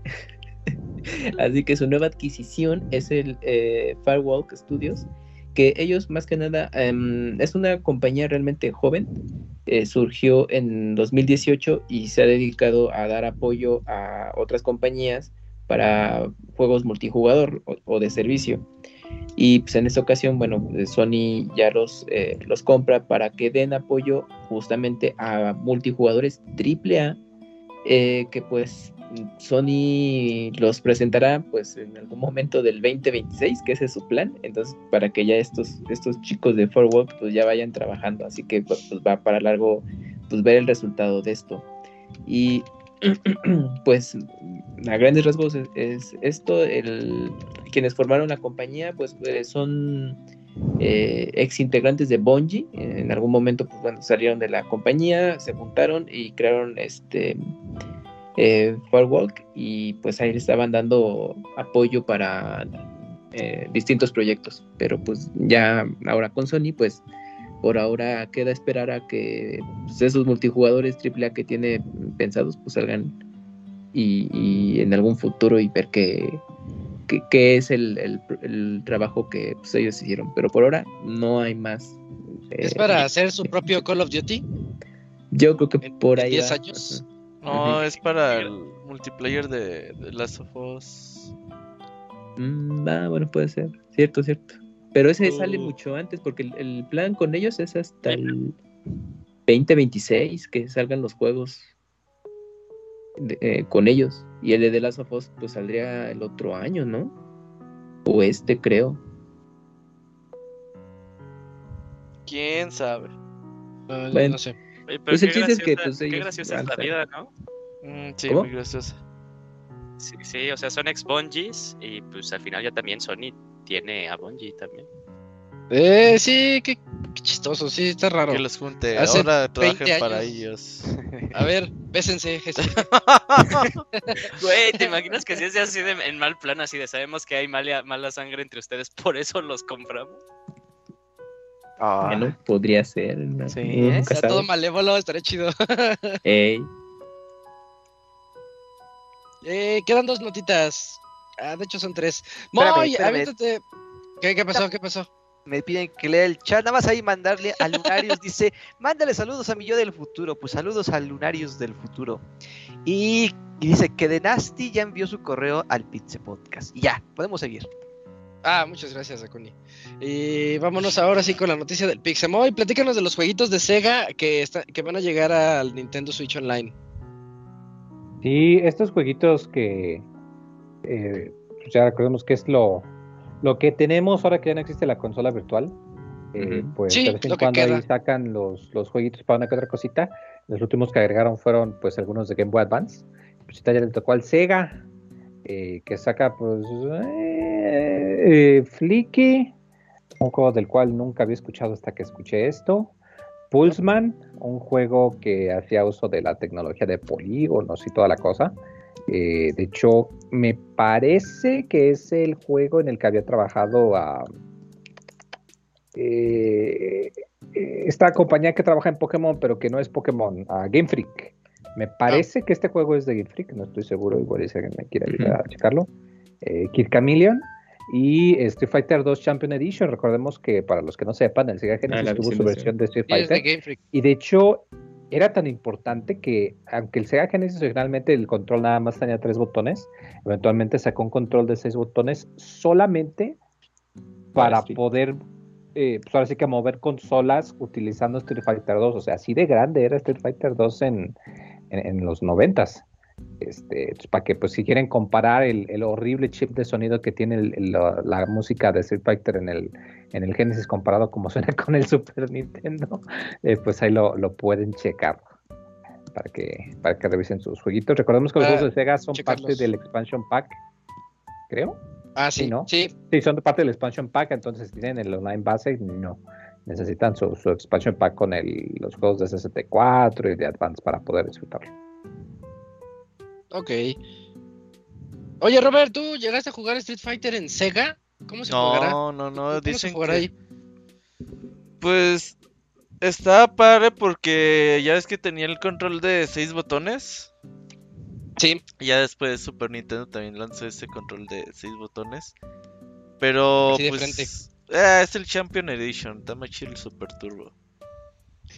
Así que su nueva adquisición es el eh, Firewalk Studios, que ellos más que nada em, es una compañía realmente joven. eh, surgió en 2018 y se ha dedicado a dar apoyo a otras compañías para juegos multijugador o, o de servicio. Y pues en esta ocasión, bueno, Sony ya los, eh, los compra para que den apoyo justamente a multijugadores AAA eh, que pues Sony los presentará pues en algún momento del 2026, que ese es su plan, entonces para que ya estos, estos chicos de Forward pues ya vayan trabajando, así que pues, va para largo pues ver el resultado de esto. Y pues a grandes rasgos es, es esto, el, quienes formaron la compañía pues eh, son eh, ex integrantes de Bungie, en algún momento pues bueno salieron de la compañía, se juntaron y crearon este eh, Firewalk. Y pues ahí le estaban dando apoyo para eh, distintos proyectos, pero pues ya ahora con Sony pues por ahora queda esperar a que pues, esos multijugadores AAA que tiene pensados pues salgan y, y en algún futuro y ver qué, qué, qué es el, el- el trabajo que pues, ellos hicieron, pero por ahora no hay más. ¿Es eh, para hacer su propio Call of Duty? Yo creo que en por ahí 10 va. años? Ajá. No, es para el multiplayer de, de Last of Us. Mm, ah, bueno, puede ser. Cierto, cierto. Pero ese sale mucho antes, porque el, el plan con ellos es hasta el 2026 que salgan los juegos de- eh, con ellos. Y el de The Last of Us pues saldría el otro año, ¿no? O este, creo. ¿Quién sabe? No, yo Bueno. no sé. Pero Pues el chiste es que, pues, qué ellos graciosa es la lanzan. vida, ¿no? Mm, sí, ¿Cómo? muy graciosa. Sí, sí, o sea, son ex y pues al final ya también Sony tiene a Bungie también. Eh, sí, qué, qué chistoso, sí, está raro. Que los junte. Hace Ahora 20 trabajen para ellos. A ver, bésense. Jesús. Güey, ¿te imaginas que si es así de, en mal plan, así de sabemos que hay mala, mala sangre entre ustedes, por eso los compramos? Ah, Bueno, podría ser. ¿no? Sí, Uno ¿eh? Está todo malévolo, estaría chido. Ey, Eh, quedan dos notitas. Ah, de hecho son tres. Moy, aviéntate. ¿Qué, qué pasó? ¿Qué pasó? Me piden que lea el chat, nada más ahí mandarle a Lunarius, dice, mándale saludos a mi yo del futuro, pues saludos a Lunarius del futuro. Y, y dice que de Nasty ya envió su correo al Pizza Podcast. Y ya, podemos seguir. Ah, muchas gracias, Akuni. Y vámonos ahora sí con la noticia del Pixemoy. Platícanos de los jueguitos de Sega que, está- que van a llegar al Nintendo Switch Online. Sí, estos jueguitos que eh, pues ya recordemos que es lo, lo que tenemos ahora que ya no existe la consola virtual. eh. Pues Sí, de vez en que cuando ahí sacan los, los jueguitos para una que otra cosita. Los últimos que agregaron fueron pues algunos de Game Boy Advance. Pues ya le tocó al Sega, eh, que saca pues eh, eh, Flicky, un juego del cual nunca había escuchado hasta que escuché esto. Pulseman, un juego que hacía uso de la tecnología de polígonos y toda la cosa. Eh, de hecho, me parece que es el juego en el que había trabajado a eh, eh, esta compañía que trabaja en Pokémon, pero que no es Pokémon, a Game Freak. Me parece que este juego es de Game Freak, no estoy seguro, igual si alguien me quiere ayudar a checarlo. Eh, Kid Chameleon y Street Fighter 2 Champion Edition. Recordemos que para los que no sepan, el Sega Genesis Ah, tuvo su versión de Street de Fighter. Game Freak. Y de hecho, era tan importante que, aunque el Sega Genesis originalmente el control nada más tenía tres botones, eventualmente sacó un control de seis botones solamente para poder, eh, pues ahora sí que mover consolas utilizando Street Fighter 2. O sea, así de grande era Street Fighter 2 en, en, en los noventas. Este, pues, para que pues si quieren comparar el, el horrible chip de sonido que tiene el- el- la, la música de Street Fighter en el, en el Genesis comparado como suena con el Super Nintendo, eh, pues ahí lo, lo pueden checar para que, para que revisen sus jueguitos. Recordemos que los Ah, juegos de Sega son checarlos. parte del expansion pack, creo. Ah, sí, Sí, ¿no? sí. Sí, son parte del expansion pack, entonces tienen el online base, no. Necesitan su, su expansion pack con el, los juegos de 64 y de Advance para poder disfrutarlo. Ok. Oye, Robert, ¿tú llegaste a jugar Street Fighter en Sega? ¿Cómo se jugará? No, no, no, ¿Cómo se dicen que... ahí? Pues está padre porque ya ves que tenía el control de seis botones. Sí. Y ya después Super Nintendo también lanzó ese control de seis botones. Pero Así pues eh, es el Champion Edition, está más chido el Super Turbo,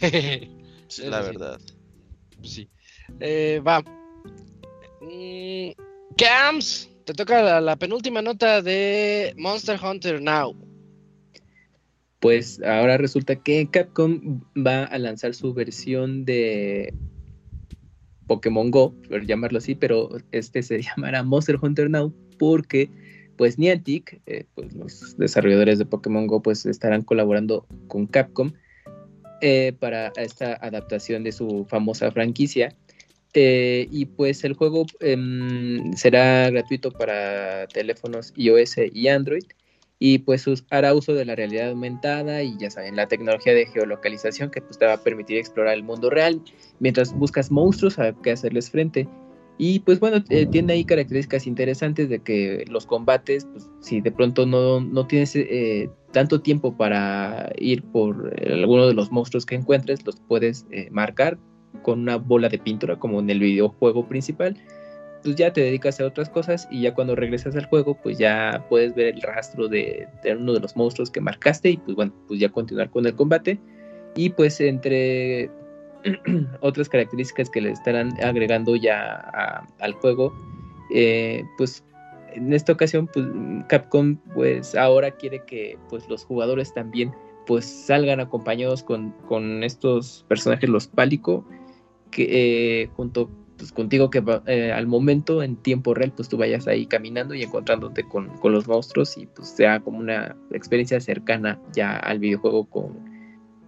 la verdad. Pues sí. Eh, va. Mm, Cams, te toca la, la penúltima nota de Monster Hunter Now. Pues ahora resulta que Capcom va a lanzar su versión de Pokémon Go, por llamarlo así, pero este se llamará Monster Hunter Now porque pues Niantic, eh, pues los desarrolladores de Pokémon Go pues estarán colaborando con Capcom eh, para esta adaptación de su famosa franquicia. Eh, y pues el juego em, será gratuito para teléfonos iOS y Android y pues hará uso de la realidad aumentada y ya saben, la tecnología de geolocalización que pues te va a permitir explorar el mundo real mientras buscas monstruos a que hacerles frente. Y pues bueno, eh, tiene ahí características interesantes de que los combates, pues si de pronto no, no tienes eh, tanto tiempo para ir por alguno de los monstruos que encuentres, los puedes marcar con una bola de pintura como en el videojuego principal pues ya te dedicas a otras cosas y ya cuando regresas al juego, pues ya puedes ver el rastro de, uno de los monstruos que marcaste y pues bueno, pues ya continuar con el combate. Y pues entre otras características que le estarán agregando ya al juego, eh, pues en esta ocasión, pues Capcom pues ahora quiere que pues los jugadores también pues salgan acompañados con, con estos personajes, los Pálico, que eh, junto pues, contigo que eh, al momento en tiempo real pues tú vayas ahí caminando y encontrándote con, con los monstruos y pues sea como una experiencia cercana ya al videojuego con,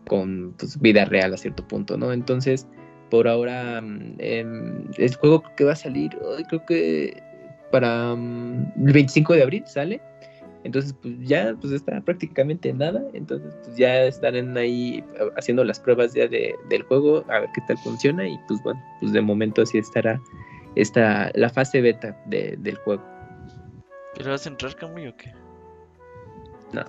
con pues, vida real a cierto punto, ¿no? Entonces, por ahora mm, em, el juego que va a salir, creo que para mm, el 25 de abril sale. Entonces, pues ya pues está prácticamente en nada. Entonces, pues ya estarán ahí eh, haciendo las pruebas ya de, del juego, a ver qué tal funciona. Y pues bueno, pues de momento así estará esta, la fase beta de- del juego. ¿Pero vas a entrar, Camuy, o qué? No.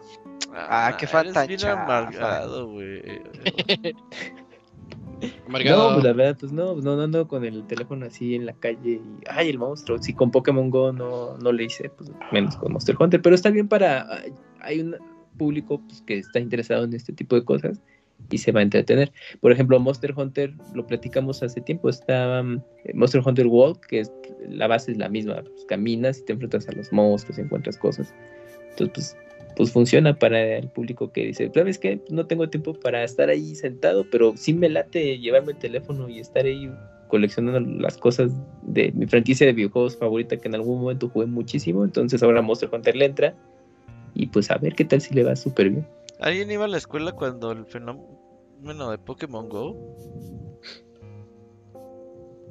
Ah, qué falta Eres bien amargado, güey. No, pues la verdad, pues no, no, no ando con el teléfono así en la calle y, ay, el monstruo. Si con Pokémon Go no, no le hice, pues menos con Monster Hunter. Pero está bien para, hay un público pues, que está interesado en este tipo de cosas y se va a entretener. Por ejemplo, Monster Hunter, lo platicamos hace tiempo, está um, Monster Hunter World, que la base es la misma, pues, caminas y te enfrentas a los monstruos, encuentras cosas. Entonces, pues, pues funciona para el público que dice, ¿sabes qué? No tengo tiempo para estar ahí sentado, pero sí me late llevarme el teléfono y estar ahí coleccionando las cosas de mi franquicia de videojuegos favorita que en algún momento jugué muchísimo. Entonces ahora Monster Hunter le entra y pues a ver qué tal si le va súper bien. ¿Alguien iba a la escuela cuando el fenómeno de Pokémon Go?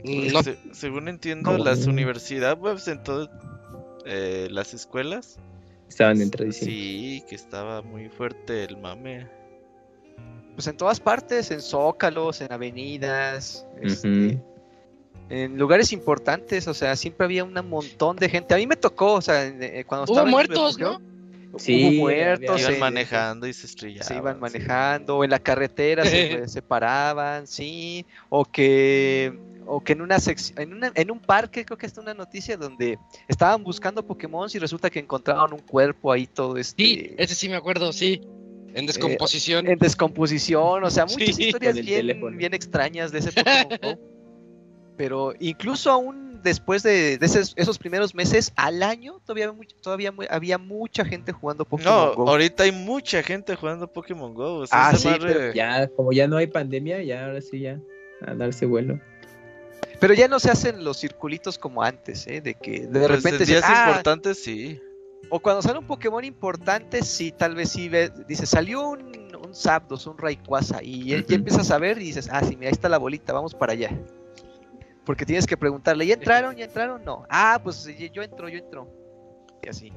No, Se- según entiendo, las universidades webs en todas eh, las escuelas. Estaban en tradición. Sí, que estaba muy fuerte el mame. Pues en todas partes, en zócalos, en avenidas, este, en lugares importantes, o sea, siempre había un montón de gente. A mí me tocó, o sea, eh, cuando Hubo estaba muertos, ¿no? Sí, hubo muertos, había- Iban se- manejando y se estrellaban. se iban sí. manejando, o en la carretera se, se paraban, sí, o que o que en una sección, en, una- en un parque creo que está una noticia donde estaban buscando Pokémon y resulta que encontraron un cuerpo ahí todo este Sí, ese sí me acuerdo, sí. En descomposición. en descomposición, o sea, muchas Sí, historias bien, bien extrañas de ese Pokémon Go. Pero incluso aún después de, de esos, esos primeros meses, al año todavía, todavía había mucha gente jugando Pokémon No, Go. ahorita hay mucha gente jugando Pokémon Go. o sea, Ah, sí, pero Ya, como ya no hay pandemia, ya ahora sí ya a darse vuelo. Pero ya no se hacen los circulitos como antes, ¿eh? De que de pues, repente en días "Ah", importantes, sí. o cuando sale un Pokémon importante, sí, tal vez sí ves, dice, salió un, un Zapdos, un Rayquaza, y ya, ya Ujú. empiezas a ver y dices, ah, sí, mira, ahí está la bolita, vamos para allá. Porque tienes que preguntarle, ¿ya entraron? ¿Ya entraron? No. Ah, pues yo entro, yo entro. Y así.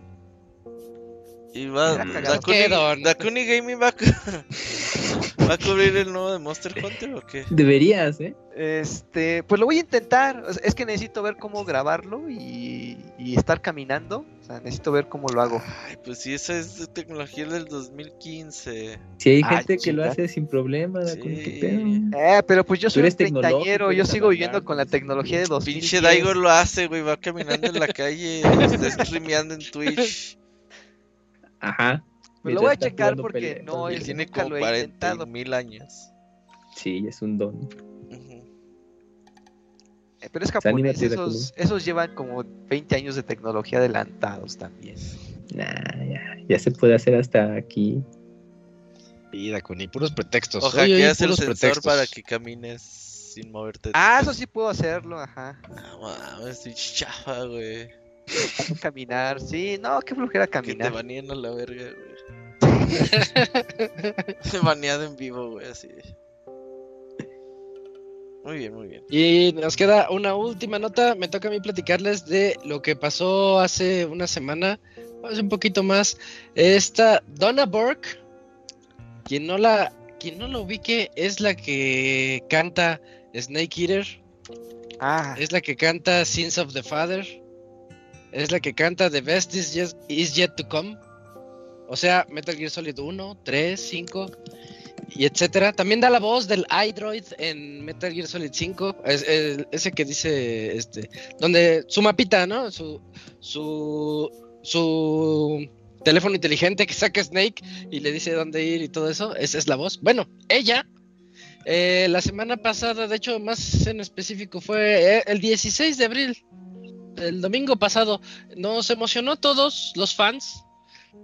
Y va. Dakuni, Gaming va va a cubrir el nuevo de Monster Hunter o qué? Deberías, ¿eh? Este, pues lo voy a intentar. Es que necesito ver cómo grabarlo y, y estar caminando. O sea, necesito ver cómo lo hago. Ay, pues sí, esa es tecnología del 2015. Si hay gente que lo hace sin problema, Sí. qué pedo. Eh, pero pues yo soy un treintañero, yo sigo viviendo con la tecnología de 2010. Pinche Daigo lo hace, güey. Va caminando en la calle, está streameando en Twitch. Ajá. Pues lo voy a checar porque pelea, no, Y es- también. tiene nunca como lo he 40 intentado. mil años. Sí, es un don. Eh, Pero es japonés, esos, esos llevan como 20 años de tecnología adelantados también. Nah, ya, ya se puede hacer hasta aquí. Sí, Dakuni, puros pretextos. O Oye, oye, hackeas el sensor pretextos. para que camines sin moverte. Ah, eso sí puedo hacerlo, ajá. Mames, estoy chafa, güey. Caminar, sí, no, qué flojera Que te caminar. baneen a la verga, güey. Baneado en vivo, güey, así. Muy bien, muy bien. Y nos queda una última nota. Me toca a mí platicarles de lo que pasó hace una semana, hace un poquito más. Esta Donna Burke, quien no la, quien no la ubique, es la que canta Snake Eater, Ah, es la que canta Sins of the Father, es la que canta The Best is Yet, is yet to Come. O sea, Metal Gear Solid 1, 3, 5 y etcétera. También da la voz del iDroid en Metal Gear Solid 5, es, ese que dice este donde su mapita, ¿no? Su su su teléfono inteligente que saca Snake y le dice dónde ir y todo eso, esa es la voz. Bueno, ella eh, la semana pasada, de hecho, más en específico fue eh, el 16 de abril, el domingo pasado, nos emocionó todos los fans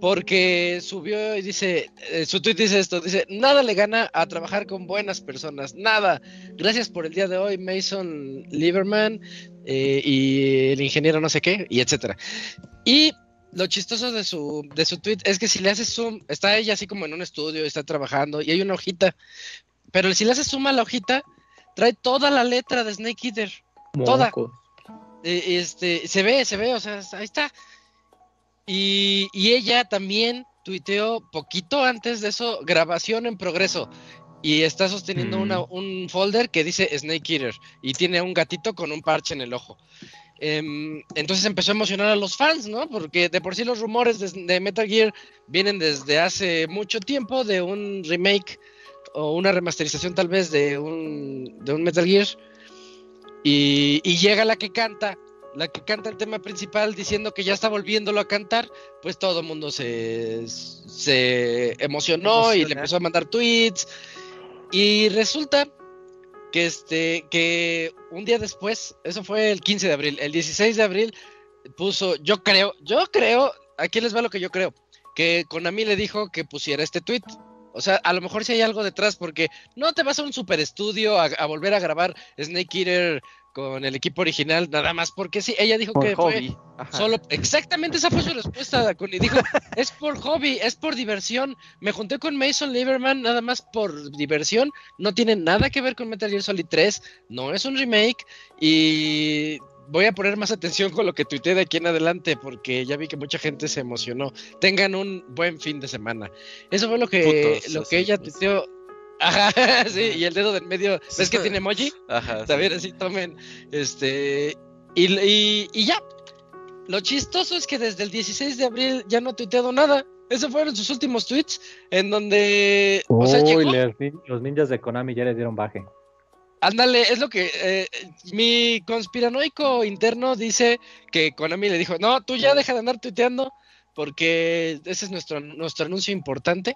porque subió y dice, eh, su tweet dice esto, dice, nada le gana a trabajar con buenas personas, nada. Gracias por el día de hoy, Mason Lieberman eh, y el ingeniero no sé qué, y etcétera. Y lo chistoso de su, de su tweet es que si le haces zoom, está ella así como en un estudio, está trabajando y hay una hojita, pero si le haces zoom a la hojita, trae toda la letra de Snake Eater. Toda. Eh, este, se ve, se ve, o sea, ahí está. Y, y ella también tuiteó poquito antes de eso, grabación en progreso. Y está sosteniendo Mm. una- un folder que dice Snake Eater. Y tiene un gatito con un parche en el ojo. Em, entonces empezó a emocionar a los fans, ¿no? Porque de por sí los rumores de, de Metal Gear vienen desde hace mucho tiempo de un remake o una remasterización tal vez de un, de un Metal Gear. Y, y llega la que canta, la que canta el tema principal diciendo que ya está volviéndolo a cantar, pues todo el mundo se, se emocionó y le empezó a mandar tweets. Y resulta que este que un día después, eso fue el 15 de abril, el 16 de abril puso, yo creo, yo creo, aquí les va lo que yo creo, que Konami le dijo que pusiera este tweet. O sea, a lo mejor si hay algo detrás, porque no te vas a un super estudio a, a volver a grabar Snake Eater con el equipo original, nada más porque sí, ella dijo Por que fue. Ajá. Solo, exactamente esa fue su respuesta, Connie. Dijo, es por hobby, es por diversión. Me junté con Mason Lieberman nada más por diversión. No tiene nada que ver con Metal Gear Solid 3. No es un remake. Y voy a poner más atención con lo que tuiteé de aquí en adelante porque ya vi que mucha gente se emocionó. Tengan un buen fin de semana. Eso fue lo que, Putos, lo que ella tuiteó. Ajá, sí, y el dedo del medio. ¿Ves que tiene emoji? Ajá. sí. También así tomen. Este. Y, y, y ya. Lo chistoso es que desde el 16 de abril ya no ha tuiteado nada. Esos fueron sus últimos tweets. En donde. o sea, Uy, llegó. los, nin- los ninjas de Konami ya le dieron baje. Ándale, es lo que. eh, mi conspiranoico interno dice que Konami le dijo: No, tú ya deja de andar tuiteando. Porque ese es nuestro, nuestro anuncio importante.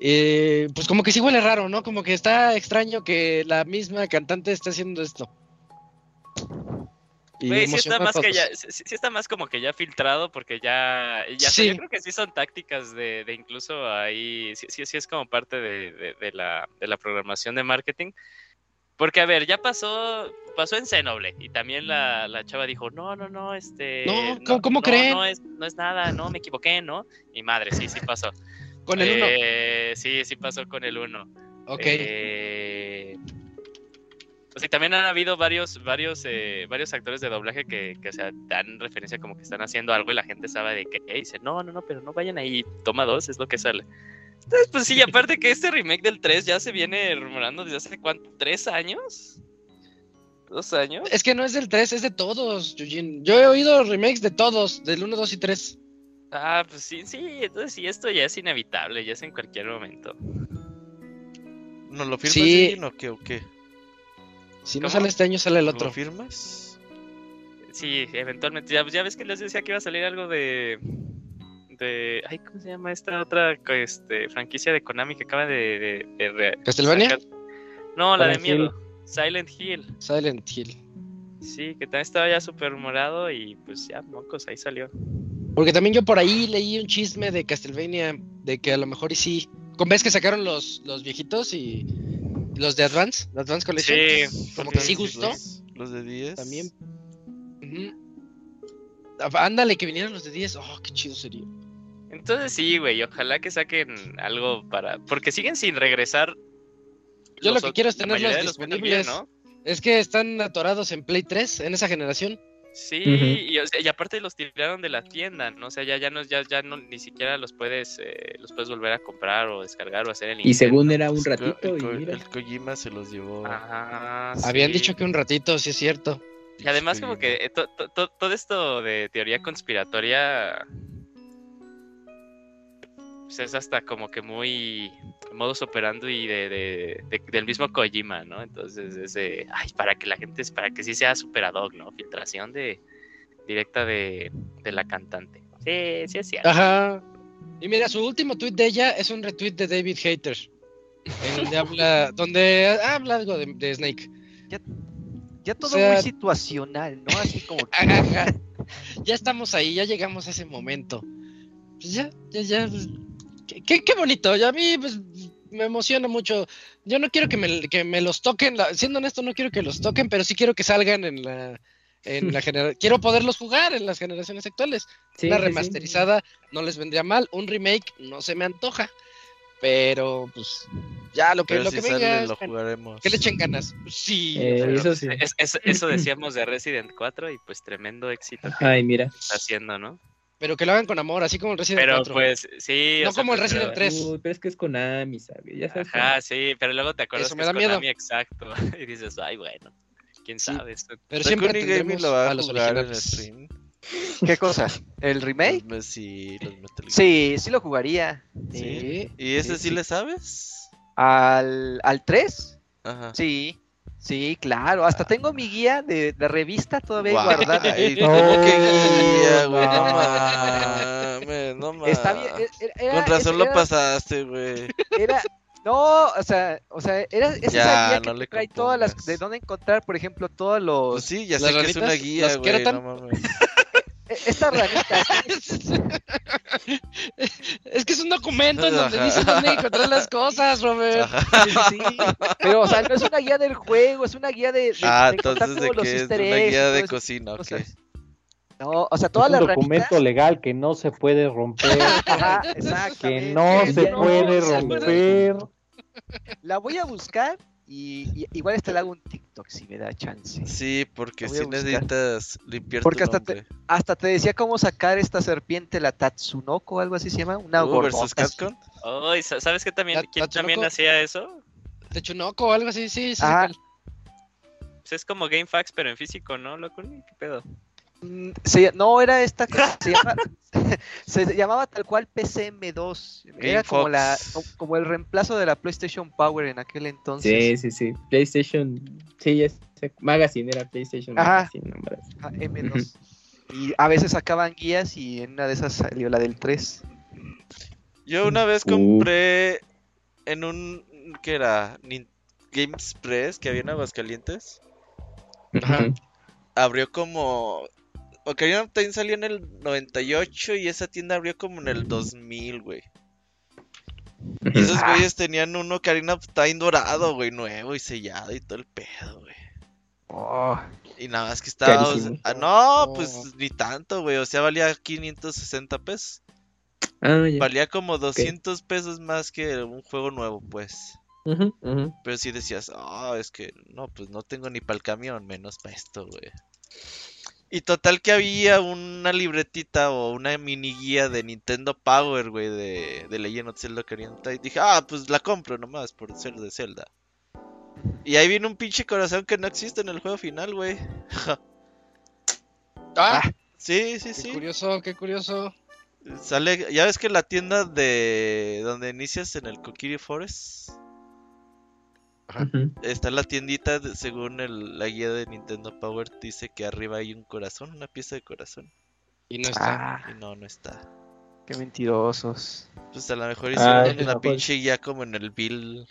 Eh, pues como que sí huele raro, ¿no? Como que está extraño que la misma cantante esté haciendo esto. Güey, sí está más que todos. ya, sí, sí está más como que ya filtrado porque ya, Sí. yo creo que sí son tácticas de, de incluso ahí, sí, sí, sí es como parte de, de- de la, de la programación de marketing. Porque a ver, ya pasó, pasó en Xenoblade y también la, la chava dijo, no, no, no, este... No, ¿cómo- cómo no, creen? No es, no es nada, no, me equivoqué, ¿no? Y madre, sí, sí pasó. Con el uno. Eh, sí, sí pasó con el uno. Ok. Eh, o sea, también han habido varios, varios, eh, varios actores de doblaje que, que, o sea, dan referencia como que están haciendo algo y la gente sabe de qué. Y dice, no, no, no, pero no vayan ahí, toma dos, es lo que sale. Entonces, pues sí, aparte que este remake del 3 ya se viene rumorando desde hace cuánto, ¿tres años? ¿Dos años? Es que no es del 3, es de todos, Yujin. Yo he oído remakes de todos, del 1, 2 y 3. Ah, pues sí, sí, entonces sí, esto ya es inevitable, ya es en cualquier momento. ¿Nos lo firmas, Sí. O qué? ¿O qué? Si no sale este año, sale el ¿Nos otro. lo firmas? Sí, eventualmente. Ya, ya ves que les decía que iba a salir algo de. de ay, ¿cómo se llama esta otra este, franquicia de Konami que acaba de. de, de ¿Castlevania? No, la de Hill. miedo. Silent Hill. Silent Hill. Sí, que también estaba ya súper humorado y pues ya, mocos, ahí salió. Porque también yo por ahí leí un chisme de Castlevania, de que a lo mejor y sí. ¿Con ves que sacaron los, los viejitos y los de Advance? ¿De Advance Collection? Sí, Como que sí gustó. Los de 10. También. Ándale, que vinieran los de 10. Oh, qué chido sería. Entonces sí, güey, ojalá que saquen algo para. Porque siguen sin regresar. Yo lo que quiero es la tenerlos disponibles. ¿no? Es que están atorados en Play 3, en esa generación. Sí, y, o sea, y aparte los tiraron de la tienda, ¿no? O sea, ya, ya no, ya, ya no, ni siquiera los puedes, eh, los puedes volver a comprar o descargar o hacer en Y según era un ratito el, y co- mira. el Kojima se los llevó. Ajá, Habían sí. dicho que un ratito, sí es cierto. Y además como que eh, to- to- to- todo esto de teoría conspiratoria pues es hasta como que muy modus operando y de, de- de- del mismo Kojima, ¿no? Entonces es de, ay, para que la gente, para que sí sea super ad hoc, ¿no? Filtración de directa de, de la cantante. Sí, sí es cierto. Ajá. Y mira, su último tweet de ella es un retweet de David Hater. En donde habla, donde habla algo de, de Snake. Ya todo sea- muy situacional, ¿no? Así como que. Ajá. Ya estamos ahí, ya llegamos a ese momento. Pues ya, ya, ya. Qué, bonito. Ya a mí pues, me emociona mucho. Yo no quiero que me, que me los toquen. la- siendo honesto, no quiero que los toquen, pero sí quiero que salgan en la. En la genera- quiero poderlos jugar en las generaciones actuales. Sí, Una sí, sí. remasterizada no les vendría mal. Un remake no se me antoja. Pero pues ya lo que, Pero lo si que sale, venga. lo jugaremos. que le echen ganas. Pues, sí. Eh, eso sí. Es- es- eso decíamos de Resident 4 y pues tremendo éxito que Ay, mira. está haciendo, ¿no? Pero que lo hagan con amor, así como el Resident Pero 4. pues sí. No o sea, como el pues, Resident pero- 3. Uy, pero es que es Konami, ¿sabes? Ya sabes. Ajá, sí, pero luego te acuerdas Eso que me es da miedo. Konami exacto. Y dices, ay, bueno, quién Sí. sabe. esto- Pero siempre tendremos lo va a a los jugar en el originales. stream. ¿Qué cosa? ¿El remake? Sí, los Metal Gear. Sí, sí lo jugaría. Sí. Sí. ¿Y ese Sí, sí, sí. le sabes? ¿Al, al 3? Ajá. Sí, sí, claro. Hasta tengo mi guía de, de revista todavía guardada. ay, No, ¿cómo que guía, güey? No no. mames, no mames. Está bien. e- era- era- Con razón lo pasaste, güey. Era, no, o sea, o sea, era es Ya, esa guía que no trae todas las de dónde encontrar, por ejemplo, todos los Pues sí, ya ¿Las sé que es una guía, ¿Las güey. No mames. e- estas ranitas. es que es un documento en donde dice dónde encontrar las cosas, Robert. Sí, pero o sea, no es una guía del juego, es una guía de, de- Ah, de entonces de que es una guía de cocina, ok. No, o sea, Es todas un documento ranitas. legal que no se puede romper. Ajá, que no Que se no puede romper. La voy a buscar y, y- igual este le hago un TikTok si me da chance. Sí, porque si buscar. necesitas limpiar Porque tu hasta te-. Hasta te decía cómo sacar esta serpiente, la Tatsunoko o algo así se llama. Una Uh, versus. Capcom. ¿sabes qué también, Ta- quién también Tatsunoko. hacía eso? Techunoco o algo así, sí, sí. Ah, Pues es como GameFAQs, pero en físico, ¿no, loco? ¿Qué pedo? Se- no era esta cosa, se, llama- se llamaba tal cual PCM2. Era como, la, como- el reemplazo de la PlayStation Power en aquel entonces. Sí, sí, sí. PlayStation. Sí. Magazine era PlayStation Ajá. Magazine. nomás. Ah, M2. Y a veces sacaban guías y en una de esas salió la del 3. Yo una vez Uh. compré en un. ¿Qué era? Games Press que había en Aguascalientes. Ajá. Abrió como. Ocarina of Time salió en el 98 y esa tienda abrió como en el 2000, güey. Y esos güeyes tenían un Ocarina of Time dorado, güey, nuevo y sellado y todo el pedo, güey. Oh, Y nada más que estaba. Ah, no, Oh. pues ni tanto, güey. O sea, valía 560 pesos. Ah. Valía como 200 pesos más que un juego nuevo, pues. Pero si decías, ah, es que no, pues no tengo ni para el camión, menos para esto, güey. Y total que había una libretita o una mini guía de Nintendo Power, güey, de, de Legend of Zelda of Time. Dije, ah, pues la compro nomás por ser de Zelda. Y ahí viene un pinche corazón que no existe en el juego final, güey. Ah, Sí, sí, qué sí. curioso, qué curioso. Sale, ya ves que la tienda de donde inicias en el Kokiri Forest Ujú. está la tiendita según el- la guía de Nintendo Power dice que arriba hay un corazón, una pieza de corazón Y no está. ah, y no no está. qué mentirosos. Pues a lo mejor hicieron una no, pinche guía como en el bill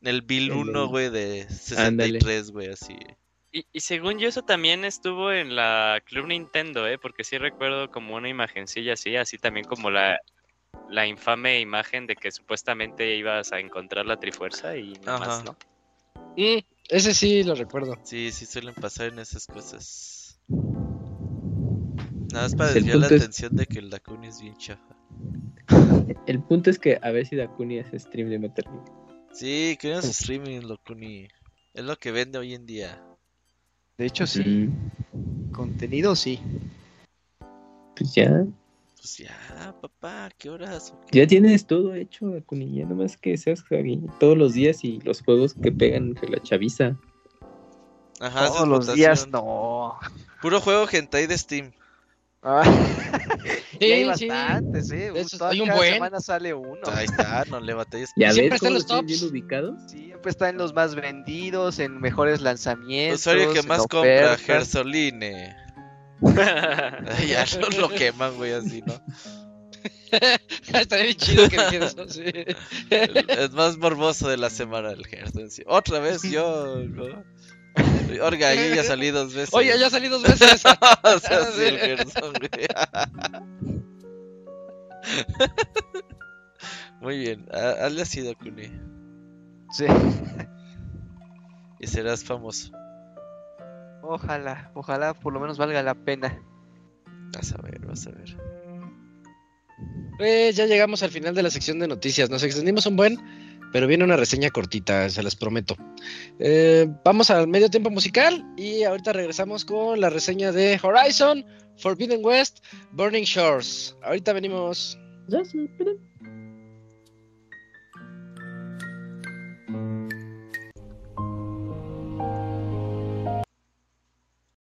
en el bill En 1, el- güey, de 63, güey, así. Y, y según yo, eso también estuvo en la Club Nintendo, ¿eh? Porque sí recuerdo como una imagencilla así, así también como la, la infame imagen de que supuestamente ibas a encontrar la Trifuerza y nada más. ¿no? Mm, ese sí lo recuerdo. Sí, sí suelen pasar en esas cosas. Nada más para desviar la es- atención de que el Dakuni es bien chafa. El punto es que a ver si Dakuni hace stream de Metal Gear. Sí, queremos streaming, Locuni. Es lo que vende hoy en día. De hecho, sí. Mm, Contenido, sí. Pues ya. Pues ya, papá, ¿qué horas? Ya tienes todo hecho, Dakuni. Ya nomás que seas Javi todos los días y los juegos que pegan entre la chaviza. Ajá, Todos los votación. días, no. Puro juego hentai de Steam. Ah, Sí, y hay sí. bastantes, ¿eh? De esos Toda- hay un cada buen. semana sale uno. Ahí está, no le batalles. Ya siempre ves está en cómo los están tops. bien ubicados. Siempre está en los más vendidos, en mejores lanzamientos. Usuario que más compra. Gersoline. ya lo, lo queman, güey, así, ¿no? Estaría bien chido que dijera eso, sí. El- Es más morboso de la semana el Gerson. sí. Otra vez yo, ¿no? Orga, yo ya salí dos veces. Oye, ya salí dos veces. o sea, sí, el Gerson, güey. Muy bien, ha- hazle así, Dakuni. Sí. Y serás famoso. Ojalá, ojalá por lo menos valga la pena. Vas a ver, vas a ver. Pues ya llegamos al final de la sección de noticias. Nos extendimos un buen, pero viene una reseña cortita, se las prometo. Eh, vamos al medio tiempo musical y ahorita regresamos con la reseña de Horizon, Forbidden West, Burning Shores. Ahorita venimos.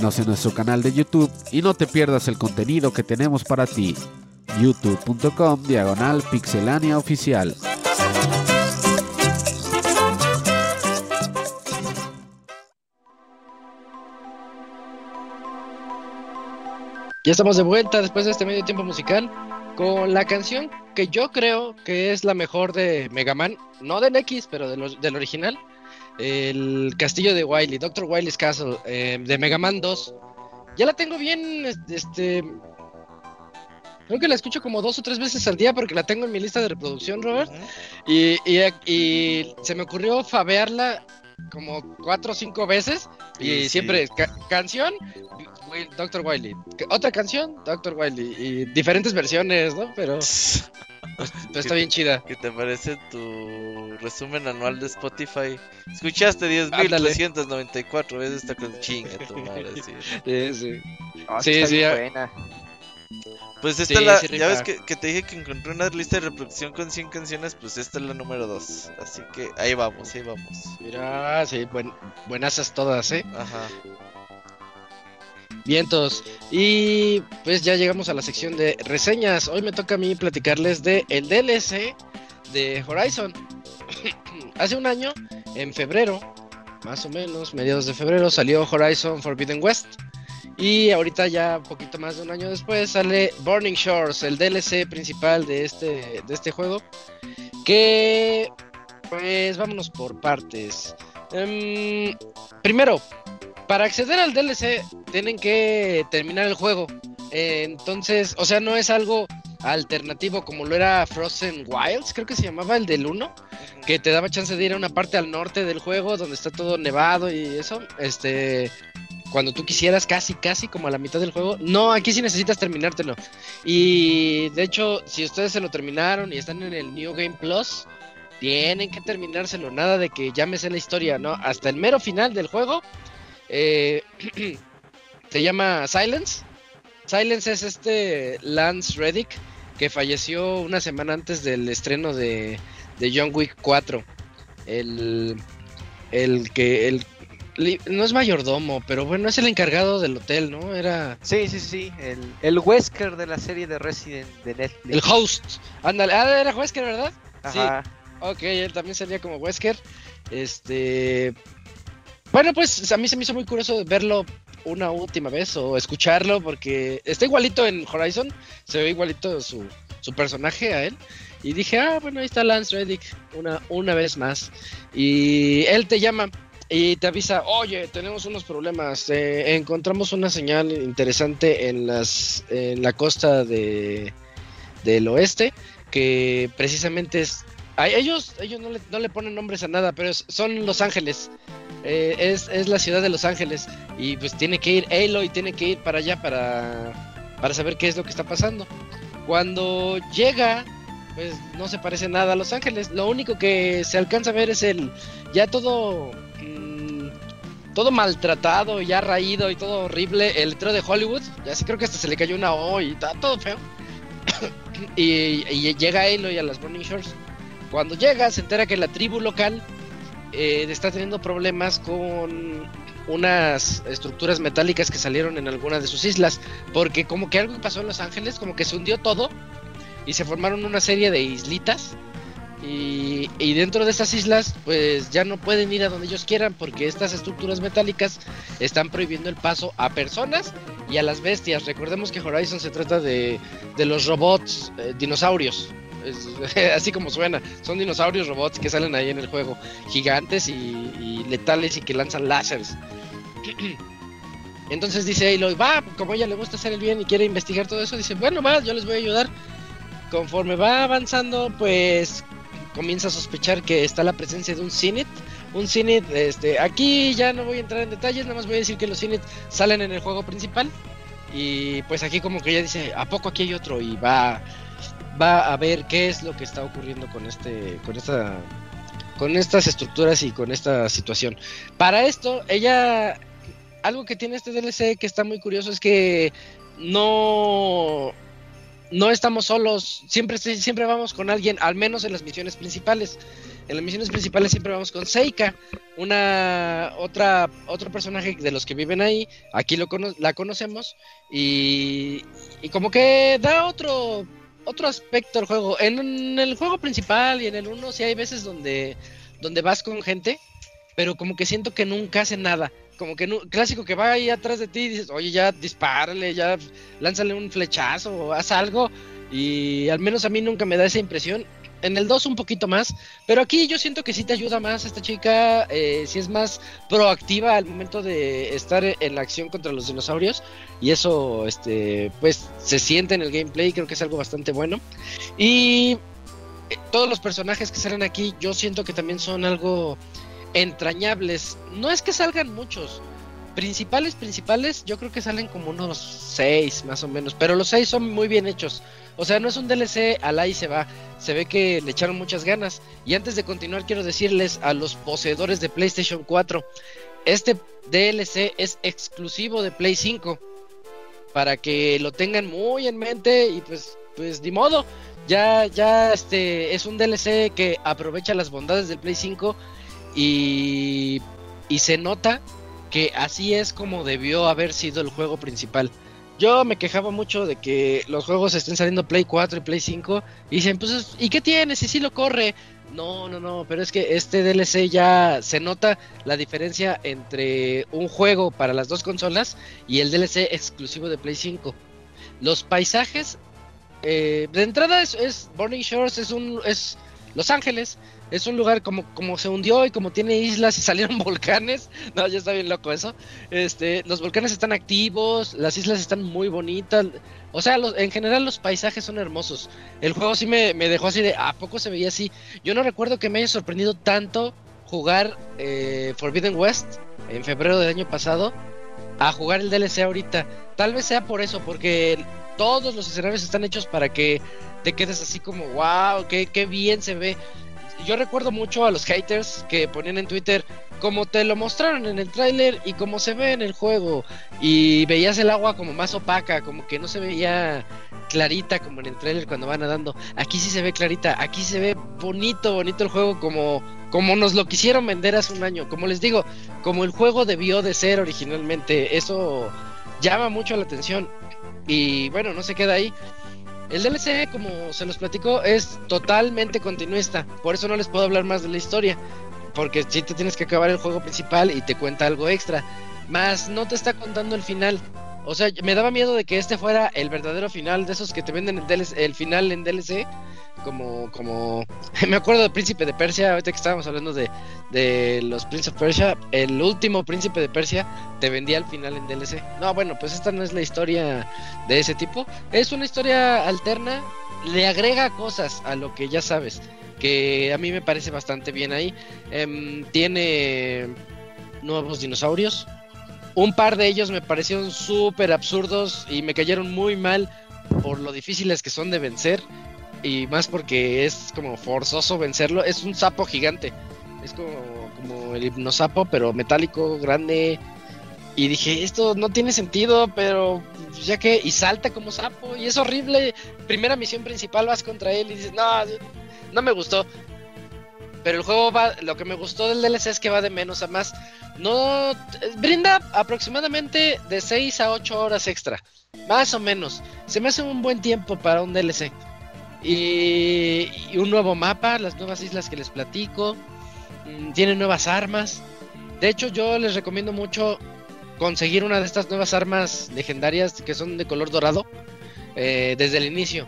Síguenos en nuestro canal de YouTube y no te pierdas el contenido que tenemos para ti. youtube.com diagonal pixelania oficial. Ya estamos de vuelta después de este medio tiempo musical con la canción que yo creo que es la mejor de Mega Man, no del X, pero de lo- del original. El castillo de Wily, Dr. Wily's Castle, eh, de Mega Man 2. Ya la tengo bien, este... Creo que la escucho como dos o tres veces al día porque la tengo en mi lista de reproducción, Robert. Y, y, y se me ocurrió fabearla como cuatro o cinco veces. Y Sí, sí. siempre, ca- canción, Wi- Dr. Wily. Ca- Otra canción, Dr. Wily. Y diferentes versiones, ¿no? Pero, pero está bien chida. ¿Qué te parece tu resumen anual de Spotify? Escuchaste Ándale. 10.394 veces esta con chinga tu madre. sí. Sí, sí. Ah, Sí, buena. Pues esta Sí, la, sí ya ves que te dije que encontré una lista de reproducción con 100 canciones, pues esta es la número 2. Así que ahí vamos, ahí vamos. Mira, sí, buen, buenasas todas, ¿eh? Ajá. Vientos. Y pues ya llegamos a la sección de reseñas. Hoy me toca a mí platicarles de el DLC de Horizon. Hace un año, en febrero, más o menos, mediados de febrero, salió Horizon Forbidden West. Y ahorita ya un poquito más de un año después sale Burning Shores, el DLC principal de este, de este juego. Que pues vámonos por partes. Em, primero, para acceder al DLC tienen que terminar el juego. Eh, entonces, o sea, no es algo alternativo como lo era Frozen Wilds, creo que se llamaba el del 1, que te daba chance de ir a una parte al norte del juego donde está todo nevado y eso, este, cuando tú quisieras, casi, casi como a la mitad del juego. No, aquí sí necesitas terminártelo. Y de hecho, si ustedes se lo terminaron y están en el New Game Plus, tienen que terminárselo, nada de que sé la historia, ¿no? Hasta el mero final del juego, eh, se llama Silence. Silence es este Lance Reddick que falleció una semana antes del estreno de, de John Wick 4. El, el que el, no es mayordomo, pero bueno, es el encargado del hotel, ¿no? Era Sí, sí, sí. El, el Wesker de la serie de Resident de Netflix. el host. Ándale, ah, era Wesker, ¿verdad? Ajá. Ok, él también salía como Wesker. Este. Bueno, pues a mí se me hizo muy curioso verlo una última vez o escucharlo porque está igualito en Horizon, se ve igualito su, su personaje a él. Y dije, ah, bueno, ahí está Lance Reddick una, una vez más. Y él te llama y te avisa, oye, tenemos unos problemas, eh, encontramos una señal interesante en, las, en la costa de, del oeste que precisamente es... ellos ellos no le, no le ponen nombres a nada, pero son Los Ángeles. Eh, es, es la ciudad de Los Ángeles y pues tiene que ir Aloy tiene que ir para allá para, para saber qué es lo que está pasando. Cuando llega, pues no se parece nada a Los Ángeles. Lo único que se alcanza a ver es el ya todo mm, todo maltratado, ya raído y todo horrible el letrero de Hollywood. Ya sí creo que hasta se le cayó una O y está todo feo. y, y llega Aloy a las Burning Shores. Cuando llega se entera que la tribu local eh, está teniendo problemas con unas estructuras metálicas que salieron en alguna de sus islas, porque como que algo pasó en Los Ángeles, como que se hundió todo y se formaron una serie de islitas y, dentro de estas islas pues ya no pueden ir a donde ellos quieran porque estas estructuras metálicas están prohibiendo el paso a personas y a las bestias. Recordemos que Horizon se trata de, de los robots eh, dinosaurios. Así como suena, son dinosaurios robots que salen ahí en el juego, gigantes y, letales y que lanzan láseres. Entonces dice Aloy, va, como ella le gusta hacer el bien y quiere investigar todo eso, dice, bueno, va, yo les voy a ayudar. Conforme va avanzando, pues comienza a sospechar que está la presencia de un Cinit. Un Cinit, este, aquí ya no voy a entrar en detalles, nada más voy a decir que los Cinit salen en el juego principal. Y pues aquí como que ella dice, ¿a poco aquí hay otro? Y va, va a ver qué es lo que está ocurriendo con este, con esta, con estas estructuras y con esta situación. Para esto, ella, algo que tiene este DLC que está muy curioso es que no, no estamos solos, siempre, siempre vamos con alguien, al menos en las misiones principales. en las misiones principales siempre vamos con Seika, una otra otro personaje de los que viven ahí. Aquí lo la conocemos y, y como que da otro otro aspecto al juego. En, el juego principal y en el 1 sí hay veces donde donde vas con gente, pero como que siento que nunca hace nada. Como que clásico que va ahí atrás de ti y dices, oye, ya dispárale, ya lánzale un flechazo, haz algo. Y al menos a mí nunca me da esa impresión. En el 2 un poquito más, pero aquí yo siento que sí te ayuda más esta chica, eh, si es más proactiva al momento de estar en la acción contra los dinosaurios y eso, este, pues se siente en el gameplay, creo que es algo bastante bueno. Y eh, todos los personajes que salen aquí, yo siento que también son algo entrañables. No es que salgan muchos. Principales, principales, yo creo que salen como unos seis más o menos. Pero los seis son muy bien hechos. O sea, no es un DLC al ahí se va. Se ve que le echaron muchas ganas. Y antes de continuar, quiero decirles a los poseedores de PlayStation 4. Este DLC es exclusivo de Play 5. Para que lo tengan muy en mente. Y pues, pues, ni modo. Ya, ya, este, es un DLC que aprovecha las bondades del Play 5 y, y se nota que así es como debió haber sido el juego principal. Yo me quejaba mucho de que los juegos estén saliendo Play 4 y Play 5 y dicen, pues, ¿y qué tiene? Si sí lo corre. No, no, no, pero es que este DLC ya se nota la diferencia entre un juego para las dos consolas y el DLC exclusivo de Play 5. Los paisajes, eh, de entrada es, es Burning Shores, es un, es Los Ángeles, es un lugar como, como se hundió y como tiene islas y salieron volcanes. No, ya está bien loco eso. Este, los volcanes están activos, las islas están muy bonitas. O sea, en general los paisajes son hermosos. El juego sí me, dejó así de, ¿a poco se veía así? Yo no recuerdo que me haya sorprendido tanto jugar eh, Forbidden West en febrero del año pasado a jugar el DLC ahorita. Tal vez sea por eso, porque todos los escenarios están hechos para que te quedes así como, wow, qué, qué bien se ve yo recuerdo mucho a los haters que ponían en Twitter como te lo mostraron en el tráiler y como se ve en el juego y veías el agua como más opaca, como que no se veía clarita como en el tráiler cuando van nadando. Aquí sí se ve clarita, aquí se ve bonito, bonito el juego como como nos lo quisieron vender hace un año. Como les digo, como el juego debió de ser originalmente. Eso llama mucho la atención. Y bueno, no se queda ahí. El DLC, como se los platico, es totalmente continuista. Por eso no les puedo hablar más de la historia. Porque si te tienes que acabar el juego principal y te cuenta algo extra. Más no te está contando el final. O sea, me daba miedo de que este fuera el verdadero final de esos que te venden el, el final en DLC como, como, me acuerdo del Príncipe de Persia, ahorita que estábamos hablando de, de los Prince of Persia, el último Príncipe de Persia te vendía al final en DLC. No, bueno, pues esta no es la historia de ese tipo, es una historia alterna, le agrega cosas a lo que ya sabes, que a mí me parece bastante bien ahí. Em, tiene nuevos dinosaurios, un par de ellos me parecieron súper absurdos y me cayeron muy mal por lo difíciles que son de vencer y más porque es como forzoso vencerlo. Es un sapo gigante. Es como, como el hipnosapo, pero metálico, grande. Y dije, esto no tiene sentido, pero ya que. Y salta como sapo, y es horrible. Primera misión principal vas contra él y dices, no, no me gustó. Pero el juego va. Lo que me gustó del DLC es que va de menos a más. No. Brinda aproximadamente de 6 a 8 horas extra. Más o menos. Se me hace un buen tiempo para un DLC. Y, un nuevo mapa, las nuevas islas que les platico. Mm, tiene nuevas armas. De hecho, yo les recomiendo mucho conseguir una de estas nuevas armas legendarias que son de color dorado eh, desde el inicio.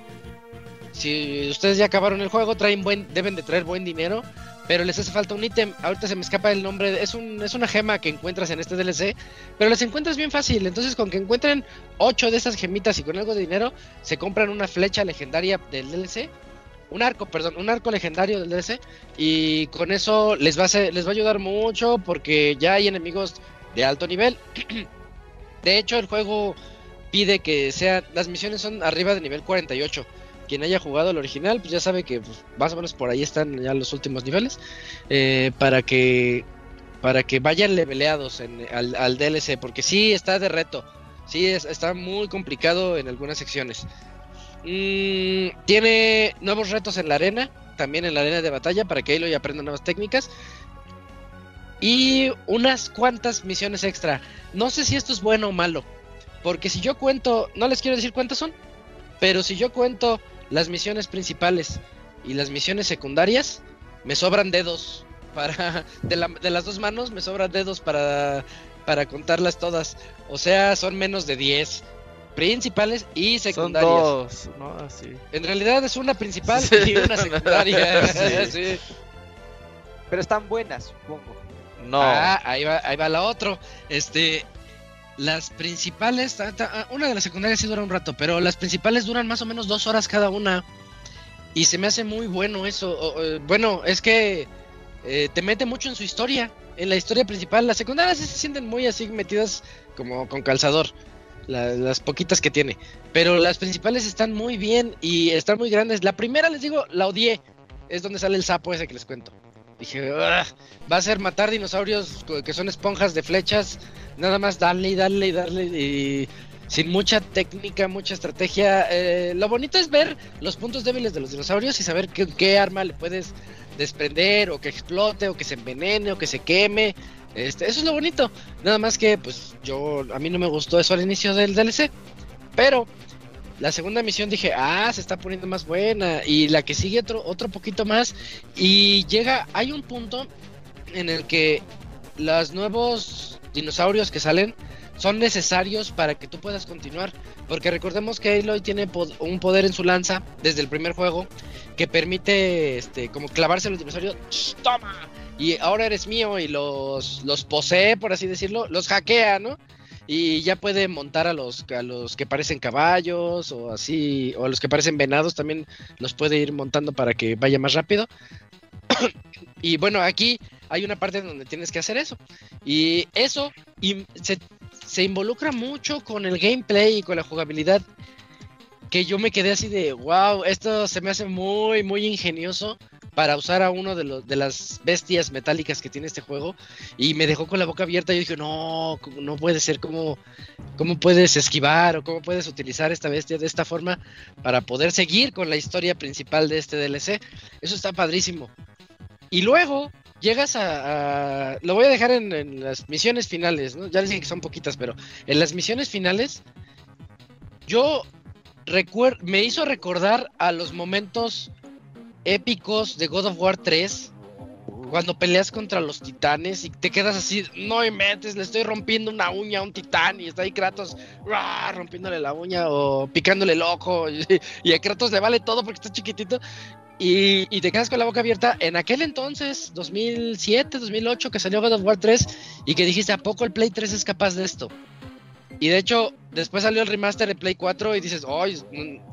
Si ustedes ya acabaron el juego, traen deben de traer buen dinero pero les hace falta un ítem. Ahorita se me escapa el nombre. Es, un, es una gema que encuentras en este DLC, pero las encuentras bien fácil. Entonces, con que encuentren 8 de esas gemitas y con algo de dinero, se compran una flecha legendaria del DLC. Un arco, perdón, un arco legendario del DLC. Y con eso les va a, les va a ayudar mucho porque ya hay enemigos de alto nivel. de hecho, el juego pide que sean. Las misiones son arriba de nivel 48 quien haya jugado el original, pues ya sabe que pues, más o menos por ahí están ya los últimos niveles. Eh, para que para que vayan leveleados en, al, DLC, porque sí está de reto. Sí, está muy complicado en algunas secciones. Mm, tiene nuevos retos en la arena. también en la arena de batalla para que Aloy aprenda nuevas técnicas. Y unas cuantas misiones extra. No sé si esto es bueno o malo. Porque si yo cuento, no les quiero decir cuántas son, pero si yo cuento las misiones principales y las misiones secundarias, me sobran dedos. Para, de, la- de las dos manos me sobran dedos para, para contarlas todas. O sea, son menos de 10 principales y Son secundarias. dos, ¿no? Así. En realidad es una principal Sí. y una secundaria. Sí. Sí. Pero están buenas, supongo. No. Ah, ahí va, ahí va la otra. Este, las principales, ah, una de las secundarias sí dura un rato, pero las principales duran más o menos dos horas cada una. Y se me hace muy bueno eso. bueno, es que eh, te mete mucho en su historia, en la historia principal. Las secundarias sí se sienten muy así metidas como con calzador. la- las poquitas que tiene. Pero las principales están muy bien y están muy grandes. La primera, les digo, la odié. Es donde sale el sapo ese que les cuento. Dije, "Ugh, va a ser matar dinosaurios que son esponjas de flechas. Nada más darle y darle y darle. Y sin mucha técnica, mucha estrategia. Eh, lo bonito es ver los puntos débiles de los dinosaurios y saber qué, qué arma le puedes desprender o que explote o que se envenene o que se queme. Este, eso es lo bonito. Nada más que, pues, yo, a mí no me gustó eso al inicio del DLC. Pero la segunda misión dije, ah, se está poniendo más buena. Y la que sigue otro, otro poquito más. Y llega, hay un punto en el que los nuevos dinosaurios que salen son necesarios para que tú puedas continuar. Porque recordemos que Aloy tiene pod- un poder en su lanza desde el primer juego que permite este como clavarse los dinosaurios. ¡Toma! Y ahora eres mío y los, los posee, por así decirlo, los hackea, ¿no? Y ya puede montar a los, a los que parecen caballos o así, o a los que parecen venados también los puede ir montando para que vaya más rápido. y bueno, aquí hay una parte donde tienes que hacer eso. Y eso se, se involucra mucho con el gameplay y con la jugabilidad. Que yo me quedé así de, wow, esto se me hace muy, muy ingenioso para usar a uno de, los, de las bestias metálicas que tiene este juego. Y me dejó con la boca abierta. Yo dije, no, no puede ser. ¿Cómo, ¿Cómo puedes esquivar o cómo puedes utilizar esta bestia de esta forma para poder seguir con la historia principal de este DLC? Eso está padrísimo. Y luego llegas a... lo voy a dejar en, en las misiones finales. Ya les dije que son poquitas, pero en las misiones finales yo recuer- me hizo recordar a los momentos épicos de God of War 3 cuando peleas contra los titanes y te quedas así, no metes, le estoy rompiendo una uña a un titán y está ahí Kratos rompiéndole la uña o picándole el ojo y, a Kratos le vale todo porque está chiquitito y, te quedas con la boca abierta. En aquel entonces, 2007, 2008, que salió God of War 3 y que dijiste, ¿a poco el Play 3 es capaz de esto? Y de hecho, después salió el remaster de Play 4 y dices, ¡ay!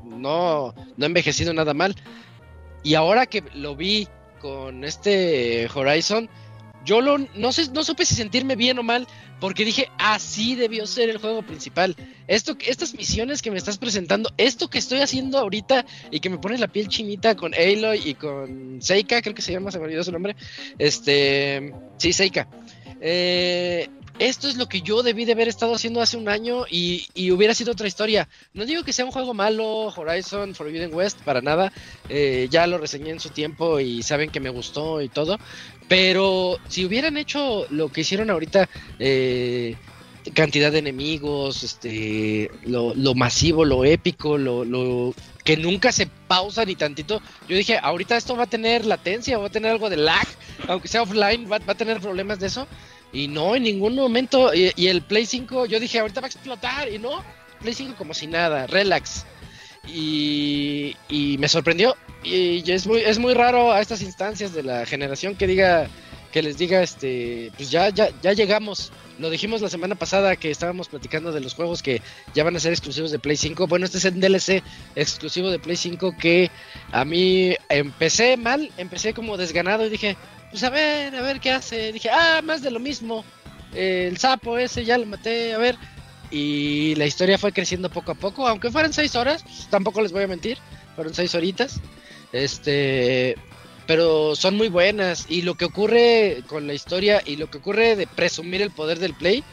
no, no he envejecido nada mal. Y ahora que lo vi con este Horizon, yo lo, no, sé, no supe si sentirme bien o mal, porque dije, así debió ser el juego principal. Esto, estas misiones que me estás presentando, esto que estoy haciendo ahorita y que me pone la piel chinita con Aloy y con Seika, creo que se llama, se me olvidó su nombre. Este, sí, Seika. Eh, esto es lo que yo debí de haber estado haciendo hace un año y, y hubiera sido otra historia. No digo que sea un juego malo, Horizon Forbidden West, para nada. Eh, ya lo reseñé en su tiempo y saben que me gustó y todo. Pero si hubieran hecho lo que hicieron ahorita, eh, cantidad de enemigos, este, lo, lo masivo, lo épico, lo, lo que nunca se pausa ni tantito. Yo dije, ahorita esto va a tener latencia, va a tener algo de lag, aunque sea offline, va, va a tener problemas de eso. Y no, en ningún momento. Y, y el Play 5, yo dije, ahorita va a explotar. Y no, Play 5 como si nada, relax. Y, y me sorprendió. Y es muy, es muy raro a estas instancias de la generación que diga, que les diga, este, pues ya, ya, ya llegamos. Lo dijimos la semana pasada que estábamos platicando de los juegos que ya van a ser exclusivos de Play 5. Bueno, este es el DLC exclusivo de Play 5 que a mí empecé mal, empecé como desganado y dije, pues a ver, a ver qué hace. Dije, ah, más de lo mismo. El sapo ese ya lo maté, a ver. Y la historia fue creciendo poco a poco, aunque fueran seis horas, tampoco les voy a mentir, fueron seis horitas. Este, pero son muy buenas. Y lo que ocurre con la historia y lo que ocurre de presumir el poder del play,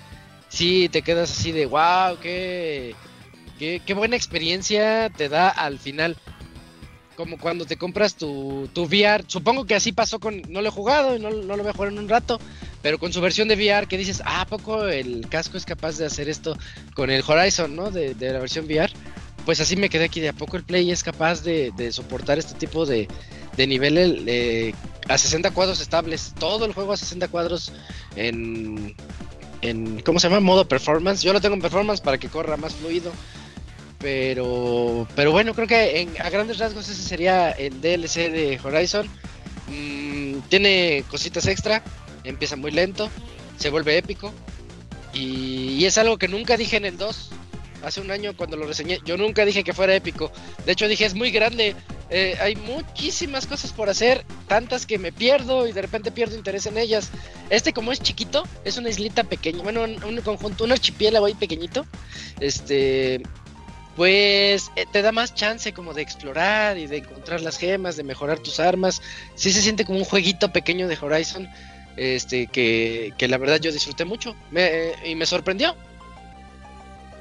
sí te quedas así de wow, qué, qué, qué buena experiencia te da al final. como cuando te compras tu, tu VR. Supongo que así pasó con. No lo he jugado y no, no lo voy a jugar en un rato. Pero con su versión de VR, que dices, ah, ¿a poco el casco es capaz de hacer esto con el Horizon, ¿no? De, de la versión VR. Pues así me quedé aquí. ¿De a poco el Play es capaz de, soportar este tipo de, de niveles eh, a 60 cuadros estables? Todo el juego a 60 cuadros en. En, ¿Cómo se llama? Modo performance. Yo lo tengo en performance para que corra más fluido. Pero, pero bueno, creo que en- a grandes rasgos ese sería el DLC de Horizon. Mm, tiene cositas extra, empieza muy lento, se vuelve épico. Y, y es algo que nunca dije en el 2. Hace un año cuando lo reseñé, yo nunca dije que fuera épico. De hecho dije es muy grande, eh, hay muchísimas cosas por hacer, tantas que me pierdo y de repente pierdo interés en ellas. Este como es chiquito, es una islita pequeña, bueno, un, un conjunto, un archipiélago ahí pequeñito. Este, pues eh, te da más chance como de explorar y de encontrar las gemas, de mejorar tus armas. Sí se siente como un jueguito pequeño de Horizon, este que, que la verdad yo disfruté mucho me- y me sorprendió.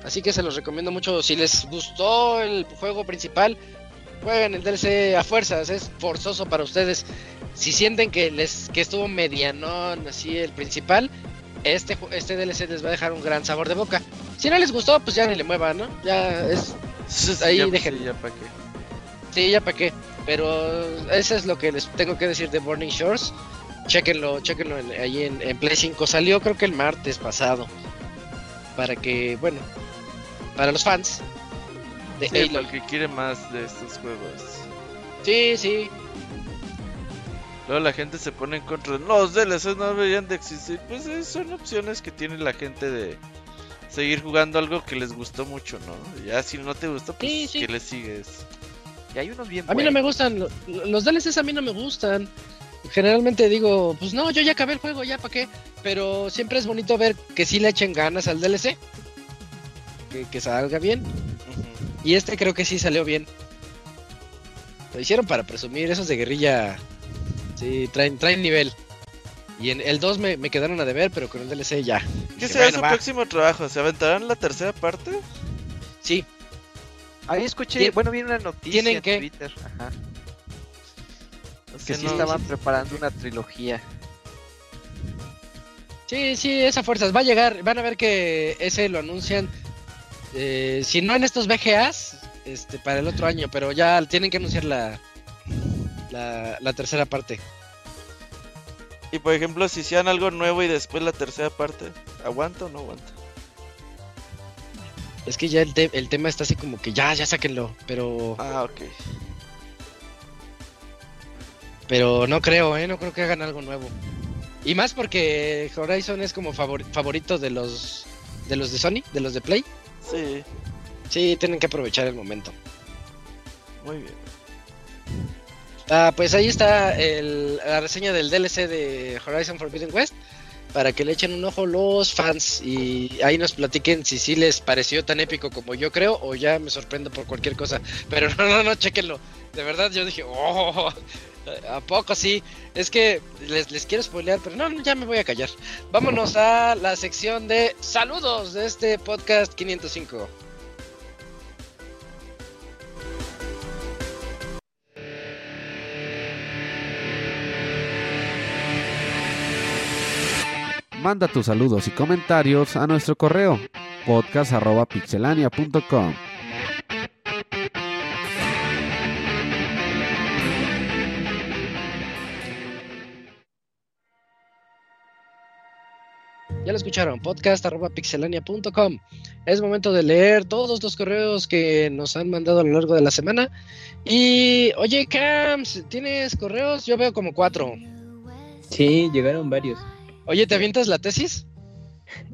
Así que se los recomiendo mucho. Si les gustó el juego principal, jueguen el DLC a fuerzas, es forzoso para ustedes. Si sienten que les que estuvo medianón así el principal, este este DLC les va a dejar un gran sabor de boca. Si no les gustó, pues ya ni le muevan, ¿no? Ya es Ahí ya, déjenlo. sí, ya pa' qué. Sí, ya para qué. Pero eso es lo que les tengo que decir de Burning Shores. Chequenlo, chequenlo en- ahí en, en Play 5. Salió creo que el martes pasado. Para que, bueno, para los fans de Sí, Halo. para el que quiere más de estos juegos. Sí, sí. Luego la gente se pone en contra. Los DLCs no deberían de existir. Pues eh, son opciones que tiene la gente de seguir jugando algo que les gustó mucho, ¿no? Ya si no te gusta, pues Sí, sí. que le sigues. Y hay unos bien A mí no me gustan. lo- Los DLCs a mí no me gustan. Generalmente digo, pues no, yo ya acabé el juego, ya para qué. Pero siempre es bonito ver que sí le echen ganas al DLC. Que, que salga bien. Y este creo que sí salió bien. Lo hicieron para presumir, esos de guerrilla. Sí, traen, traen nivel. Y en el 2 me, me quedaron a deber, pero con el DLC ya. ¿Qué será bueno, su va. próximo trabajo? ¿Se aventarán la tercera parte? Sí, Ahí escuché, Tien- bueno, vi una noticia tienen en que- Twitter. Ajá, que que sí no- estaban preparando una trilogía. sí, sí, esa fuerzas. Va a llegar, van a ver que ese lo anuncian. Eh, si no en estos VGAs, este, para el otro año, pero ya tienen que anunciar la, la, la tercera parte. Y por ejemplo, si hicieran algo nuevo y después la tercera parte, ¿aguanta o no aguanta? Es que ya el, te- el tema está así como que ya, ya sáquenlo, pero, Ah, ok. pero no creo, ¿eh? No creo que hagan algo nuevo. Y más porque Horizon es como favor- favorito de los de los de Sony, de los de Play. Sí, Sí, tienen que aprovechar el momento. muy bien. Ah, pues ahí está el- la reseña del DLC de Horizon Forbidden West. Para que le echen un ojo los fans y ahí nos platiquen si sí les pareció tan épico como yo creo o ya me sorprendo por cualquier cosa. Pero no, no, no, chequenlo. De verdad yo dije, oh, ¿a poco sí? Es que les, les quiero spoilear, pero no, ya me voy a callar. Vámonos a la sección de saludos de este podcast 505. Manda tus saludos y comentarios a nuestro correo podcast.pixelania.com. Ya lo escucharon, podcast.pixelania.com. Es momento de leer todos los correos que nos han mandado a lo largo de la semana. Y, oye, Cams, ¿tienes correos? Yo veo como cuatro. Sí, llegaron varios. Oye, ¿te avientas la tesis?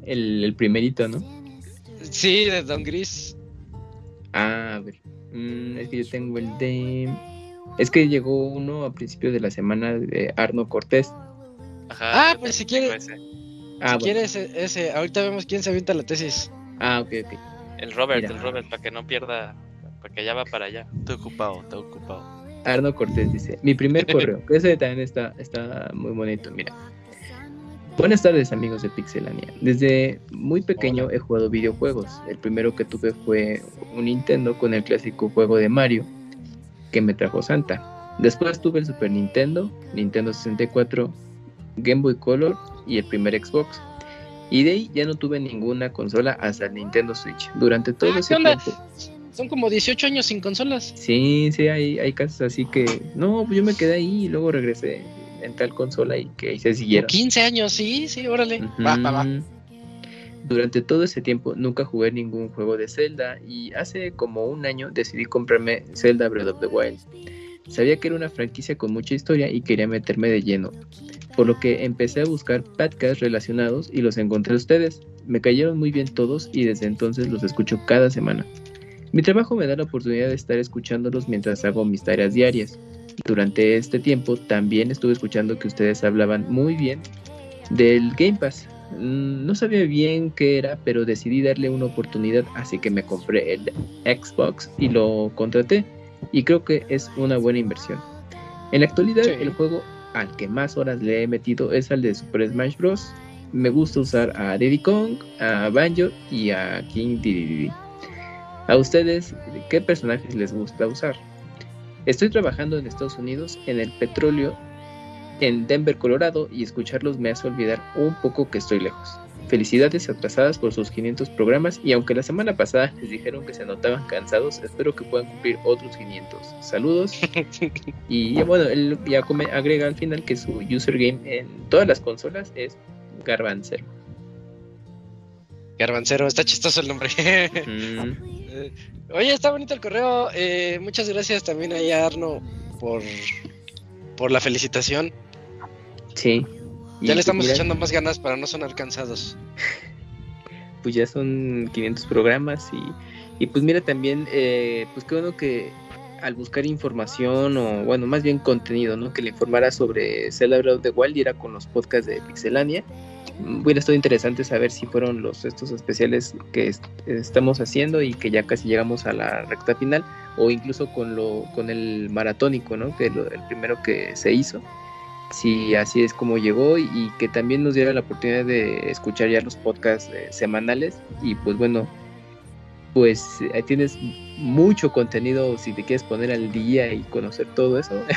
El, el primerito, ¿no? Sí, de Don Gris. Ah, a ver. Mm, es que yo tengo el de. Es que llegó uno a principios de la semana de Arno Cortés. Ajá, Ah, pues si también quiere- tengo ese. Ah, si bueno. quieres e- ese, ahorita vemos quién se avienta la tesis. Ah, ok, ok. El Robert, Mira. el Robert, para que no pierda, para que ya va para allá. Estoy ocupado, estoy ocupado. Arno Cortés dice, mi primer correo, que ese también está, está muy bonito, mira. Buenas tardes amigos de Pixelania. Desde muy pequeño he jugado videojuegos. El primero que tuve fue un Nintendo con el clásico juego de Mario. que me trajo Santa. Después tuve el Super Nintendo, Nintendo 64, Game Boy Color y el primer Xbox. Y de ahí ya no tuve ninguna consola hasta el Nintendo Switch. Durante todo Ah, ese tiempo. Son como 18 años sin consolas. Sí, sí, hay, hay casos así que. No, pues yo me quedé ahí y luego regresé en tal consola y que ahí se siguieron. 15 años, sí, sí, órale. Va, va, va. Durante todo ese tiempo nunca jugué ningún juego de Zelda y hace como un año decidí comprarme Zelda Breath of the Wild. Sabía que era una franquicia con mucha historia y quería meterme de lleno, por lo que empecé a buscar podcasts relacionados y los encontré a ustedes. Me cayeron muy bien todos y desde entonces los escucho cada semana. Mi trabajo me da la oportunidad de estar escuchándolos mientras hago mis tareas diarias. Durante este tiempo también estuve escuchando que ustedes hablaban muy bien del Game Pass. Mm, No sabía bien qué era, pero decidí darle una oportunidad, así que me compré el Xbox y lo contraté. Y creo que es una buena inversión. En la actualidad, Sí. el juego al que más horas le he metido es al de Super Smash Bros. Me gusta usar a Diddy Kong, a Banjo y a King Dedede. A ustedes, ¿qué personajes les gusta usar? Estoy trabajando en Estados Unidos en el petróleo en Denver, Colorado, y escucharlos me hace olvidar un poco que estoy lejos. Felicidades atrasadas por sus 500 programas y aunque la semana pasada les dijeron que se notaban cansados, espero que puedan cumplir otros 500. Saludos. y bueno, él ya come- agrega al final que su username en todas las consolas es Garbancero. Garbancero, está chistoso el nombre. Mm, Oye, está bonito el correo. eh, muchas gracias también ahí a Arno por, por la felicitación. sí. Ya le estamos mira, echando más ganas para no sonar cansados. pues ya son 500 programas y, y pues mira también, eh, pues qué bueno que al buscar información o bueno, más bien contenido, ¿no? Que le informara sobre Zelda Breath of the Wild y era con los podcasts de Pixelania. Mm, Hubiera estado interesante saber si fueron los estos especiales que est- estamos haciendo y que ya casi llegamos a la recta final o incluso con lo con el maratónico, ¿no? Que lo- el primero que se hizo. Si así es como llegó y, y que también nos diera la oportunidad de escuchar ya los podcasts eh, semanales. Y pues bueno, pues ahí tienes mucho contenido si te quieres poner al día y conocer todo eso.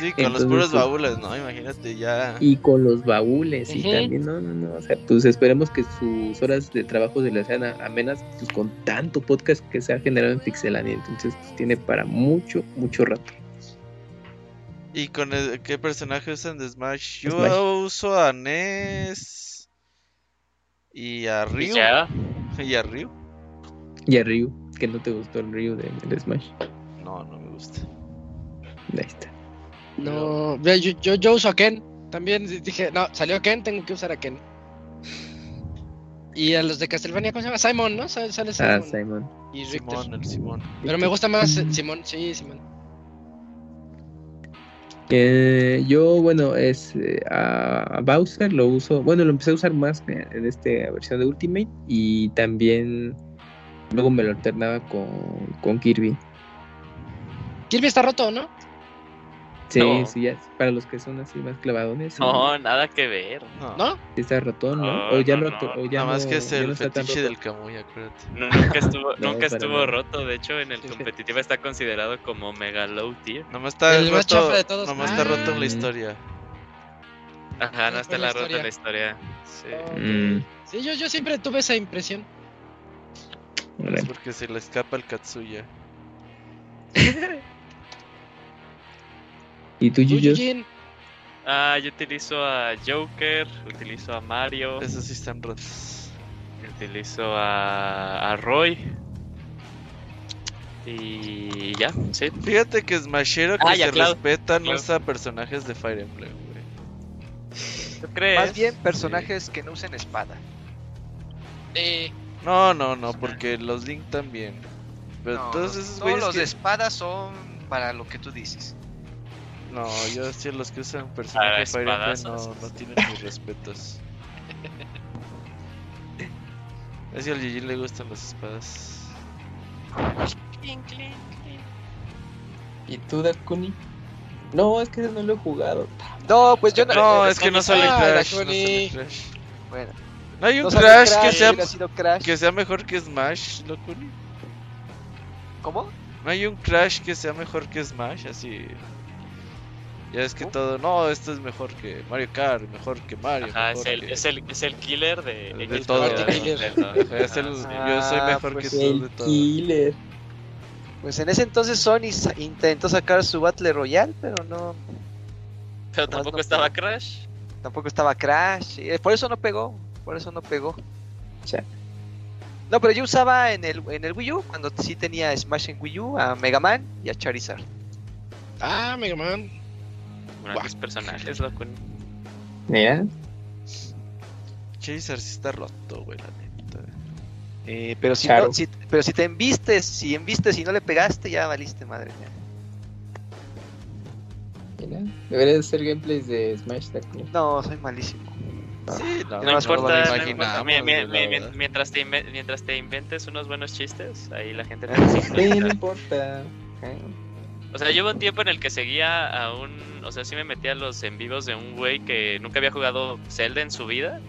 Sí, con los puros pues- baúles, ¿no? Imagínate ya. y con los baúles y también no no no o sea pues esperemos que sus horas de trabajo se les sean a- amenas pues con tanto podcast que se ha generado en Pixelania. Entonces pues, tiene para mucho mucho rato ¿Y con el- qué personaje usan de Smash? Yo Smash. uso a Ness y a Ryu. Y a Ryu. y a Ryu que no te gustó el Ryu de, de Smash No, no me gusta. ahí está No, vea, yo, yo, yo uso a Ken. También dije, no, salió Ken, tengo que usar a Ken. Y a los de Castlevania, ¿cómo se llama? Simon, ¿no? Sale, sale ah Simon. Simon y. Simón, el Simón. Pero me gusta más Simón, sí, Simón. Yo, bueno, es eh, a Bowser lo uso, bueno, lo empecé a usar más en esta versión de Ultimate y también luego me lo alternaba con, con Kirby. Kirby está roto, ¿no? Sí, No. sí, ya, para los que son así más clavadones, sí, No, nada que ver. No, ¿No? sí está ratón, ¿no? No, o ya no, lo o ya Nada más no- que es ya no el está tan fetiche roto. del Camuy, acuérdate. No, nunca estuvo, No, nunca estuvo roto. De hecho, en el competitivo está considerado como mega low tier. Nomás está El más roto, chafa de todos. nomás está Ah. roto en la historia. Ajá, no Ah, está la la rota en historia. la historia. Sí. Mm, Sí, yo, yo siempre tuve esa impresión. Es porque se le escapa el Katsuya. ¿Y tú, ¿Tú, Yuyo? Eugene? Ah, yo utilizo a Joker, utilizo a Mario, Esos sí están rotos. utilizo a, a Roy. Y ya, sí. Fíjate que Smashero que Ah, ya, se respeta no Cloud. usa personajes de Fire Emblem, güey. ¿Tú crees? Más bien personajes que no usen espada. Eh, No, no, no, porque los Link también. Pero No, todos los- esos todos los que... de espada son para lo que tú dices. No, yo sí los que usan personajes de Fire Emblem no, no tienen mis respetos. Es que al Gigi le gustan las espadas. ¿Y tú, Dakuni? No, es que no lo he jugado. No, pues yo no. No, es que no sale Ah, Crash, no Dakuni. sale Crash. Bueno, No hay un no Crash, que sea hubiera sido Crash. que sea mejor que Smash, Locuni. ¿Cómo? No hay un Crash que sea mejor que Smash, así. Ya es que todo, no, esto es mejor que Mario Kart, mejor que Mario. Ajá, es mejor el, que- es, el, es el killer de, De todo. de. Ajá, es el- yo soy Ah, mejor pues que tú de el todo. killer. Pues en ese entonces Sony sa- intentó sacar su Battle Royale, pero no, Pero tampoco no estaba. Crash. tampoco estaba Crash. y, eh, Por eso no pegó, por eso no pegó. No, pero yo usaba en el, en el Wii U, cuando sí tenía Smash en Wii U, a Mega Man y a Charizard. Ah, Mega Man. Grandes personajes, loco. Mira, Charizard sí está roto, güey, la neta. Eh, pero, si Charo. no, si, pero si te embistes, si embistes y no le pegaste, ya valiste madre. ya. mira. Debería de ser gameplays de Smash Tackle. No, soy malísimo. Sí, no, No importa, no importa. Mientras, te mientras te inventes unos buenos chistes, ahí la gente te Sí, no importa. Ah, O sea, llevo un tiempo en el que seguía a un. O sea, sí me metía a los en vivos de un güey que nunca había jugado Zelda en su vida.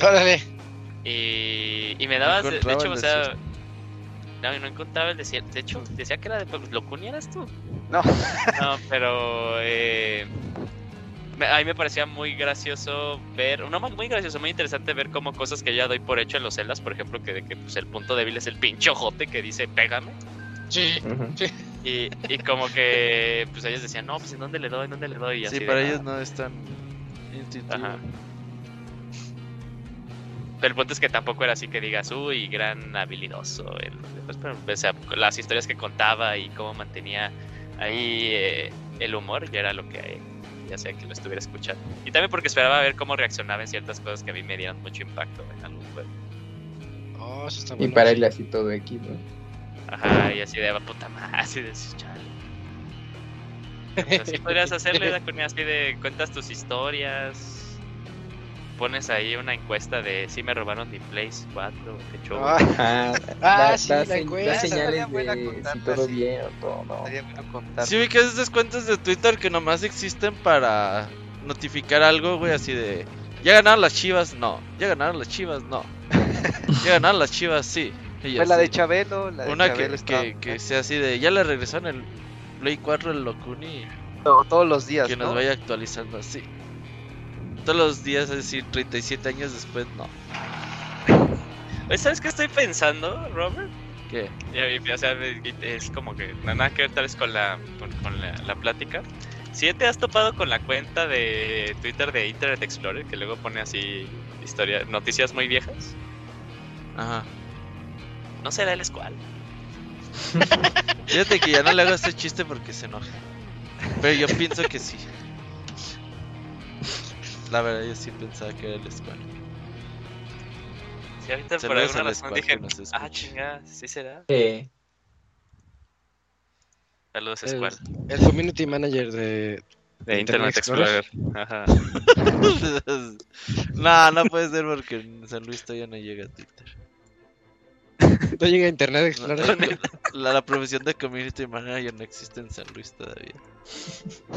Órale. Y, y me daba. De, hecho, o sea. No, no encontraba el desierto. De hecho, decía que era de. ¿Locuni eras tú? No. No, pero. Eh, me- a mí me parecía muy gracioso ver. No, muy gracioso, muy interesante ver cómo cosas que ya doy por hecho en los celdas, por ejemplo, que, de que pues, el punto débil es el pinche ojote que dice pégame. Sí. Ujú. Y, y como que pues ellos decían, no, pues en dónde le doy, en dónde le doy. Y así Sí, para ellos no es tan intuitivo. Ajá. Pero el punto es que tampoco era así que digas, uy, gran habilidoso. El, pues, pero, o sea, las historias que contaba y cómo mantenía ahí eh, el humor, ya era lo que ya sea que lo estuviera escuchando. Y también porque esperaba ver cómo reaccionaba en ciertas cosas que a mí me dieron mucho impacto en algún juego. Oh, eso está Y bueno. para él así todo X, ¿no? Ajá, y así de "Ah, puta madre, así de chale. Pues así podrías hacerle la comunidad así de cuentas tus historias. Pones ahí una encuesta de si me robaron mi Place 4, qué show. Ah, Ah, da, sí, da la se- da encuesta. Estaría señales buena de si todo así. bien o todo no. Bueno. Sí, ubicas esas cuentas de Twitter que nomás existen para notificar algo, güey, así de. Ya ganaron las chivas, no. Ya ganaron las chivas, no. ya ganaron las chivas, sí. Y Pues la de Chabelo, la de Una que, estaba que, sea así de. Ya le regresaron el Play 4 el Locuni. To- todos los días, Que nos ¿no? vaya actualizando así. Todos los días, es decir, 37 años después, no. Oye, ¿Sabes qué estoy pensando, Robert? ¿Qué? Ya, y- O sea, es como que nada que ver tal vez con la, con, con la, la plática. Si te has topado con la cuenta de Twitter de Internet Explorer, que luego pone así historia, noticias muy viejas, Ajá. No será el escual. Fíjate que ya no le hago ese chiste porque se enoja. Pero yo pienso que sí. La verdad, yo sí pensaba que era el escuela. Si ahorita por alguna al razón dije, ah, escucha". chinga, sí será. Eh, Saludos, El, Squad. el community manager de. De Internet Internet Explorer. Ajá. no, no puede ser porque en San Luis todavía no llega a Twitter. No llega a Internet Explorer. La, la profesión de community manager no existe en San Luis todavía.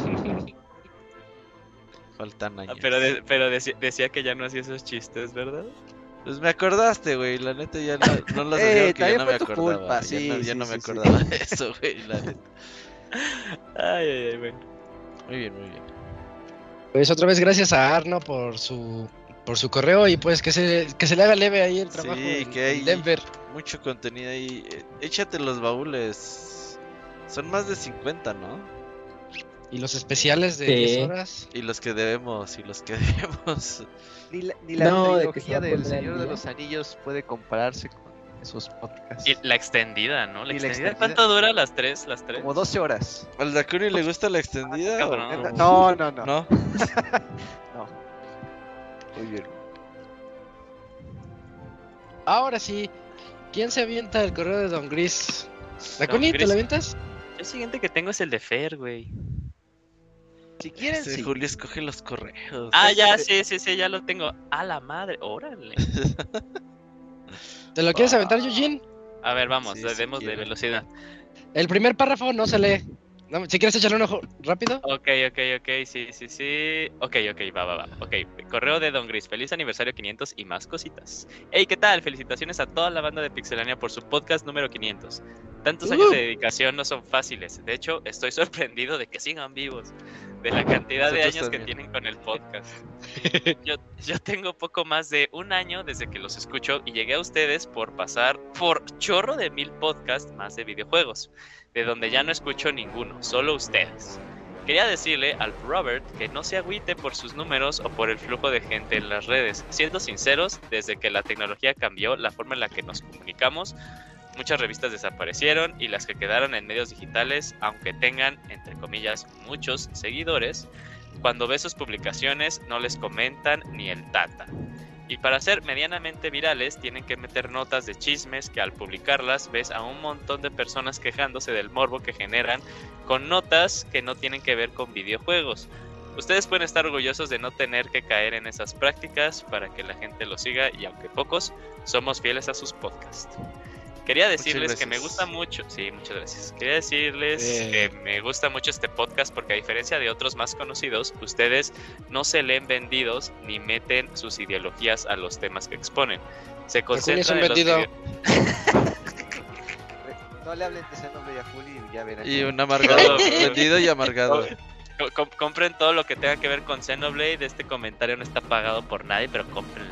Faltan Ah, años. pero de- pero decía que ya no hacía esos chistes, ¿verdad? Pues me acordaste, güey. La neta ya no, no los Eh, hacía porque ya no me acordaba. culpa, ya sí, no, ya sí, no sí, me sí. acordaba de eso, güey. La neta. Ay, ay, ay, bueno. Muy bien, muy bien. Pues otra vez gracias a Arno por su por su correo y pues que se, que se le haga leve ahí el trabajo Sí, en- que en hay- Denver. Mucho contenido ahí. Eh, Échate los baúles. Son más de 50, ¿no? Y los especiales de Sí. 10 horas. Y los que debemos, y los que debemos. Ni la, ni la No, de trilogía a del Señor de los Anillos puede compararse con esos podcasts. Y la extendida, ¿no? La Y la extendida, extendida. ¿cuánto dura las tres? Las tres. Como 12 horas. ¿Al Dakuni le gusta la extendida? o- No, no, no. ¿No? No. Muy bien. Ahora sí, ¿quién se avienta el correo de Don Gris? ¿La Don Connie, te lo avientas? El siguiente que tengo es el de Fer, güey. Si quieren, Ese sí. Julio escoge los correos. Ah, ya, sí, sí, sí, ya lo tengo. A la madre, órale. ¿Te lo quieres Ah. aventar, Eugene? A ver, vamos, Sí, le sí demos de velocidad. El primer párrafo no se lee. No, si quieres echarle un ojo rápido. Ok, ok, ok, sí, sí, sí. Ok, ok, va, va, va. Ok, correo de Don Gris. Feliz aniversario 500 y más cositas. Hey, ¿qué tal? Felicitaciones a toda la banda de Pixelania por su podcast número 500. Tantos años de dedicación no son fáciles. De hecho, estoy sorprendido de que sigan vivos. De la cantidad de años que tienen con el podcast. Yo, yo tengo poco más de un año desde que los escucho y llegué a ustedes por pasar por chorro de mil podcasts más de videojuegos, de donde ya no escucho ninguno, solo ustedes. Quería decirle al Robert que no se agüite por sus números o por el flujo de gente en las redes. Siendo sinceros, desde que la tecnología cambió la forma en la que nos comunicamos, muchas revistas desaparecieron y las que quedaron en medios digitales, aunque tengan, entre comillas, muchos seguidores, cuando ves sus publicaciones no les comentan ni el tata. Y para ser medianamente virales tienen que meter notas de chismes que al publicarlas ves a un montón de personas quejándose del morbo que generan con notas que no tienen que ver con videojuegos. Ustedes pueden estar orgullosos de no tener que caer en esas prácticas para que la gente lo siga y aunque pocos, somos fieles a sus podcasts. Quería decirles que me gusta mucho, sí, muchas gracias. Quería decirles Eh. que me gusta mucho este podcast porque a diferencia de otros más conocidos, ustedes no se leen vendidos ni meten sus ideologías a los temas que exponen. Se Julio es un concentran en los vendido. No le hablen de ese nombre a Juli y ya verán. Y un amargado, vendido y amargado. Co- com- compren todo lo que tenga que ver con Xenoblade. Este comentario no está pagado por nadie, pero compren.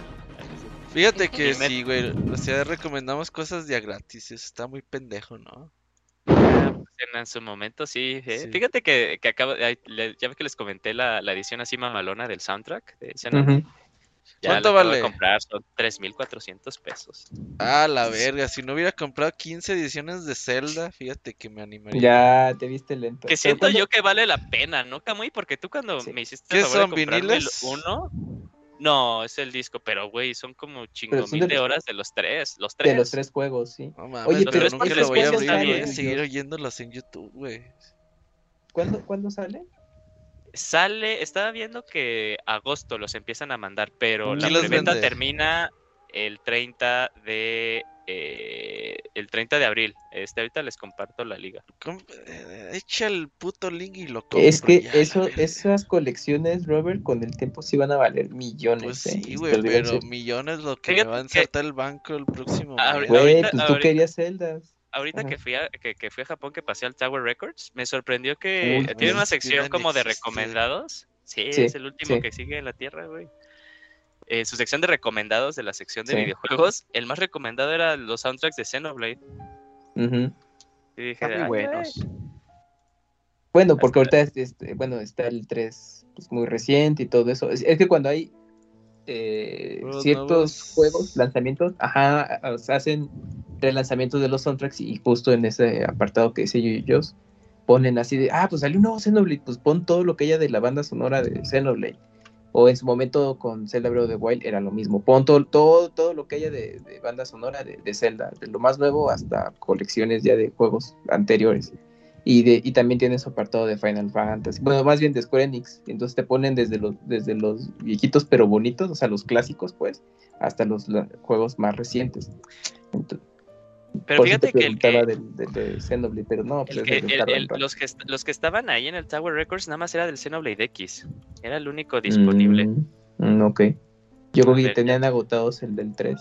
Fíjate que Y me- sí, güey. O sea, recomendamos cosas ya gratis. Eso está muy pendejo, ¿no? En su momento, sí. eh. Sí. Fíjate que, que acabo, ya ve que les comenté la, la edición así mamalona del soundtrack de Xenoblade. Ujú. Ya ¿Cuánto de vale? comprar, son 3.400 pesos. Ah, la verga. Si no hubiera comprado 15 ediciones de Zelda, fíjate que me animaría. Ya te viste lento. Que siento ¿cuándo- yo que vale la pena, ¿no, Camuy? Porque tú cuando Sí. me hiciste ¿Qué el favor de son, el viniles? uno, no, es el disco, pero güey, son como chingo son mil de horas de los tres, los tres. De los tres juegos, sí. No mames, Oye, pero, pero es nunca lo voy a los abrir, juegos voy a están seguir oyéndolos en YouTube, güey. ¿Cuándo, ¿Cuándo sale? Sale, estaba viendo que agosto los empiezan a mandar, pero la ¿Quién los preventa termina el 30 de eh, el 30 de abril. Este ahorita les comparto la liga. Eh, Echa el puto link y lo compro. Es que ya, eso, esas colecciones, Robert, con el tiempo sí van a valer millones. Pues ¿eh? sí, güey, pero millones lo que me va a que- ensartar el banco el próximo Ah, mes. Güey, ahorita- pues tú ahorita- querías celdas. Ahorita Ajá. que fui a que, que fui a Japón que pasé al Tower Records, me sorprendió que Uy, tiene una sección como de recomendados. Sí, Sí, es el último sí. que sigue en la Tierra, güey. Eh, su sección de recomendados de la sección de Sí. videojuegos, el más recomendado era los soundtracks de Xenoblade. Ujú. Y dije, Están muy "Ay, buenos. güey". Bueno, porque Hasta- ahorita es- este, bueno, está el 3 pues, muy reciente y todo eso. Es, es que cuando hay eh, ciertos nuevos. juegos, lanzamientos, ajá, o sea, hacen relanzamientos de los soundtracks y justo en ese apartado que dice yo y yo ponen así de, ah, pues salió un nuevo Xenoblade, pues pon todo lo que haya de la banda sonora de Xenoblade. O en su momento con Zelda Breath of the Wild era lo mismo. Pon todo, todo, todo lo que haya de, banda sonora de, de Zelda, de lo más nuevo hasta colecciones ya de juegos anteriores. Y, de, y también tiene su apartado de Final Fantasy. Bueno, más bien de Square Enix. Entonces te ponen desde los, desde los viejitos pero bonitos, o sea, los clásicos, pues, hasta los la- juegos más recientes. Ento- Pero por fíjate te que el que, del- del- de, Xenoblade, pero no, pues que- el- el- los, que, los que estaban ahí en el Tower Records nada más era del Xenoblade X. Era el único disponible. Mm, mm, ok. Yo creo que tenían agotados el del 3.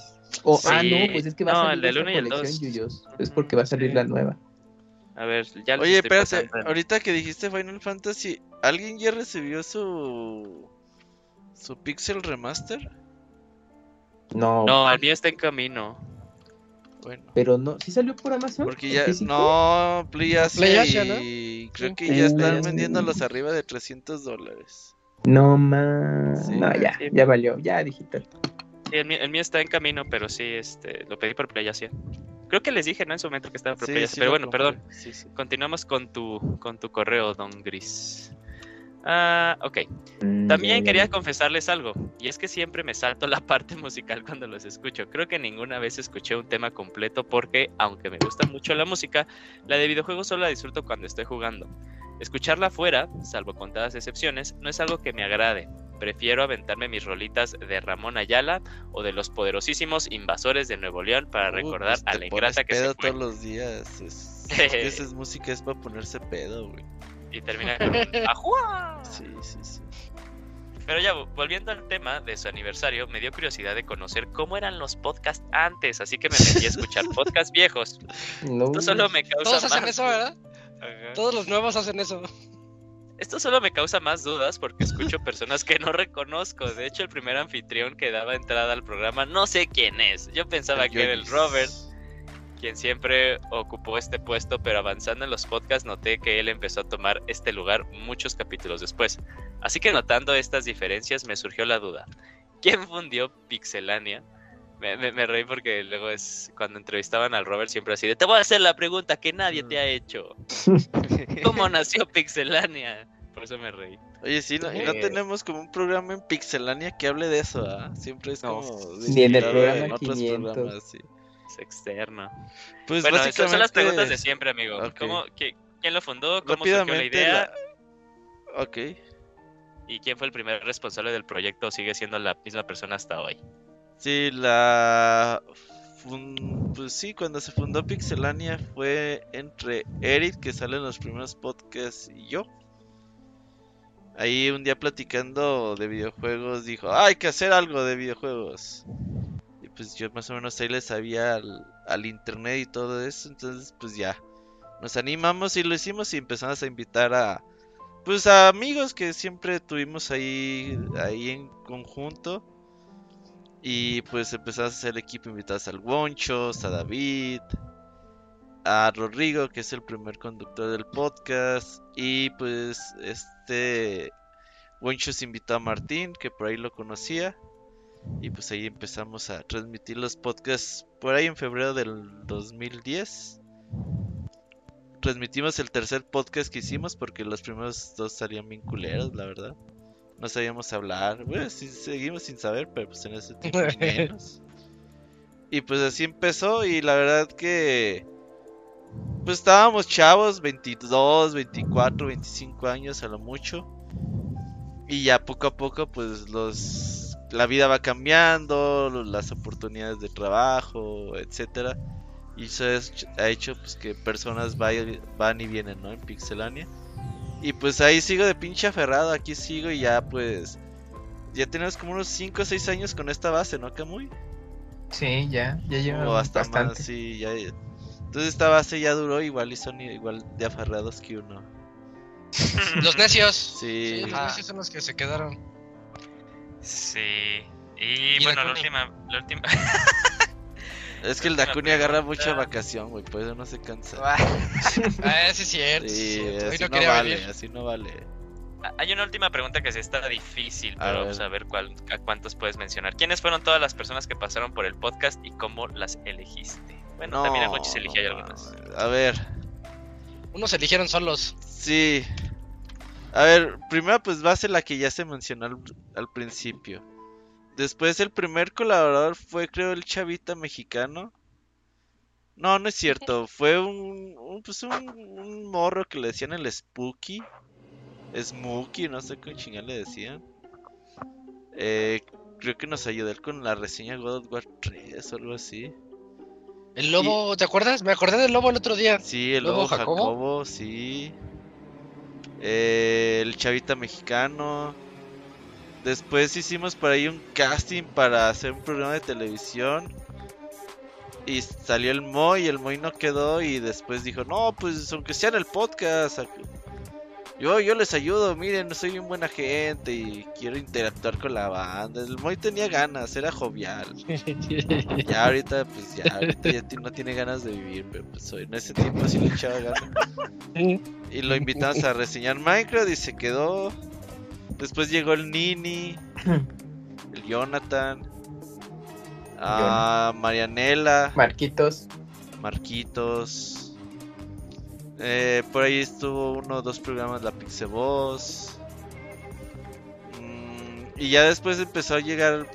O, ah, no, pues es que va No, a salir el del esa uno y el colección, dos. Yuyos. Es porque va a salir Sí. la nueva. A ver, ya les Oye, espérate, pasando ahorita que dijiste Final Fantasy, ¿alguien ya recibió su su Pixel Remaster? No, No, el mío está en camino. Bueno, pero no. ¿Sí salió por Amazon? porque ¿En ya no PlayAsia PlayAsia, y creo Sí. que ya están vendiéndolos arriba de 300 dólares. No, más. Sí, no, ya, sí. ya valió. Ya digital. Sí, el mío, el mío está en camino, pero sí, este, lo pedí por PlayAsia. Creo que les dije, ¿no? En su momento que estaba por Sí, PlayAsia, sí pero bueno, compré. perdón. Sí, sí. Continuamos con tu, con tu correo, Don Gris. Ah, ok. Mm, También quería confesarles algo, y es que siempre me salto la parte musical cuando los escucho. Creo que ninguna vez escuché un tema completo porque, aunque me gusta mucho la música, la de videojuegos solo la disfruto cuando estoy jugando. Escucharla afuera, salvo contadas excepciones, no es algo que me agrade. Prefiero aventarme mis rolitas de Ramón Ayala o de los poderosísimos invasores de Nuevo León para Uh, recordar pues a la ingrata que se fue. todos los días. Es, es es música es para ponerse pedo, güey. Y termina con un ¡Ajua! Sí, sí, sí. Pero ya volviendo al tema de su aniversario, me dio curiosidad de conocer cómo eran los podcasts antes, así que me metí a escuchar podcasts viejos. No, Esto solo me causa Todos hacen más eso, ¿verdad? Ajá. Todos los nuevos hacen eso. Esto solo me causa más dudas porque escucho personas que no reconozco. De hecho, el primer anfitrión que daba entrada al programa no sé quién es. Yo pensaba que era el. Robert, quien siempre ocupó este puesto, pero avanzando en los podcasts noté que él empezó a tomar este lugar muchos capítulos después. Así que notando estas diferencias me surgió la duda. ¿Quién fundió Pixelania? Me, me- me reí porque luego es cuando entrevistaban al Robert siempre así de te voy a hacer la pregunta que nadie te ha hecho. ¿Cómo nació Pixelania? Por eso me reí. Oye, sí, no, y no Eh. tenemos como un programa en Pixelania que hable de eso, ¿ah? Siempre es No. como... Ni en el programa en otros 500. programas, sí. Es externo. Pues bueno, básicamente... esas son las preguntas de siempre, amigo. Ok. ¿Cómo, qué- ¿Quién lo fundó? ¿Cómo surgió la idea? la- Ok. ¿Y quién fue el primer responsable del proyecto? ¿Sigue siendo la misma persona hasta hoy? Sí, la... fun- Pues sí, cuando se fundó Pixelania fue entre Eric, que sale en los primeros podcasts, y yo. Ahí un día platicando de videojuegos dijo, "Ah, hay que hacer algo de videojuegos. Pues yo más o menos ahí le sabía al, internet y todo eso, entonces pues ya. Nos animamos y lo hicimos y empezamos a invitar a pues a amigos que siempre tuvimos ahí ahí en conjunto. Y pues empezamos a hacer equipo invitados al Wonchos, a David, a Rodrigo, que es el primer conductor del podcast. Y pues este Wonchos invitó a Martín, que por ahí lo conocía. Y pues ahí empezamos a transmitir los podcasts por ahí en febrero del 2010. Transmitimos el tercer podcast que hicimos porque los primeros dos salían bien culeros, la verdad. No sabíamos hablar. Bueno, sí, seguimos sin saber, pero pues en ese tiempo menos. Y pues así empezó y la verdad que... Pues estábamos chavos, 22, 24, 25 años a lo mucho. Y ya poco a poco pues los... La vida va cambiando, las oportunidades de trabajo, etcétera. Y eso es- ha hecho pues que personas vaya- van y vienen, ¿no? En Pixelania. Y pues ahí sigo de pinche aferrado, aquí sigo y ya pues... Ya tenemos como unos 5 o 6 años con esta base, ¿no, Camuy? Sí, ya, ya lleva O hasta bastante. más, sí, ya... Entonces esta base ya duró igual y son igual de aferrados que uno. Los necios. Sí. los Ajá. necios son los que se quedaron. Sí. Y, Y bueno, la última, la última. Es que el Dakuni agarra mucha vacación, güey, por eso no se cansa. Ah, sí, es cierto. sí, cierto. Así no vale, venir. así no vale. Hay una última pregunta que sí está difícil, A pero ver. vamos a ver cuál, a cuántos puedes mencionar. ¿Quiénes fueron todas las personas que pasaron por el podcast y cómo las elegiste? Bueno, también a Mochis elegí no, algunas. A ver, Unos eligieron solos. sí. A ver, primero pues va a ser la que ya se mencionó al, al principio. Después el primer colaborador fue creo el chavita mexicano. No, no es cierto. Fue un, un, pues un, un morro que le decían el Spooky. Smokey, no sé cómo chingada le decían. Eh, creo que nos ayudó él con la reseña God of War 3 o algo así. El lobo, ¿te acuerdas? Me acordé del lobo el otro día. Sí, el ¿Lobo lobo Jacobo? Jacobo, sí. Eh, el chavita mexicano. Después hicimos por ahí un casting para hacer un programa de televisión. Y salió el Moy, el Moy no quedó. Y después dijo: No, pues aunque sea en el podcast, yo, yo les ayudo. Miren, soy un buena gente y quiero interactuar con la banda. El Moy tenía ganas, era jovial. Ya ahorita, pues ya, ahorita ya ti- no tiene ganas de vivir, pero pues en ese tiempo sí le echaba ganas. Y lo invitamos a reseñar Minecraft y se quedó. Después llegó el Nini, el Jonathan, a Marianela, Marquitos. Marquitos. Eh, por ahí estuvo uno o dos programas la Pixeboss. Mm, y ya después empezó a llegar,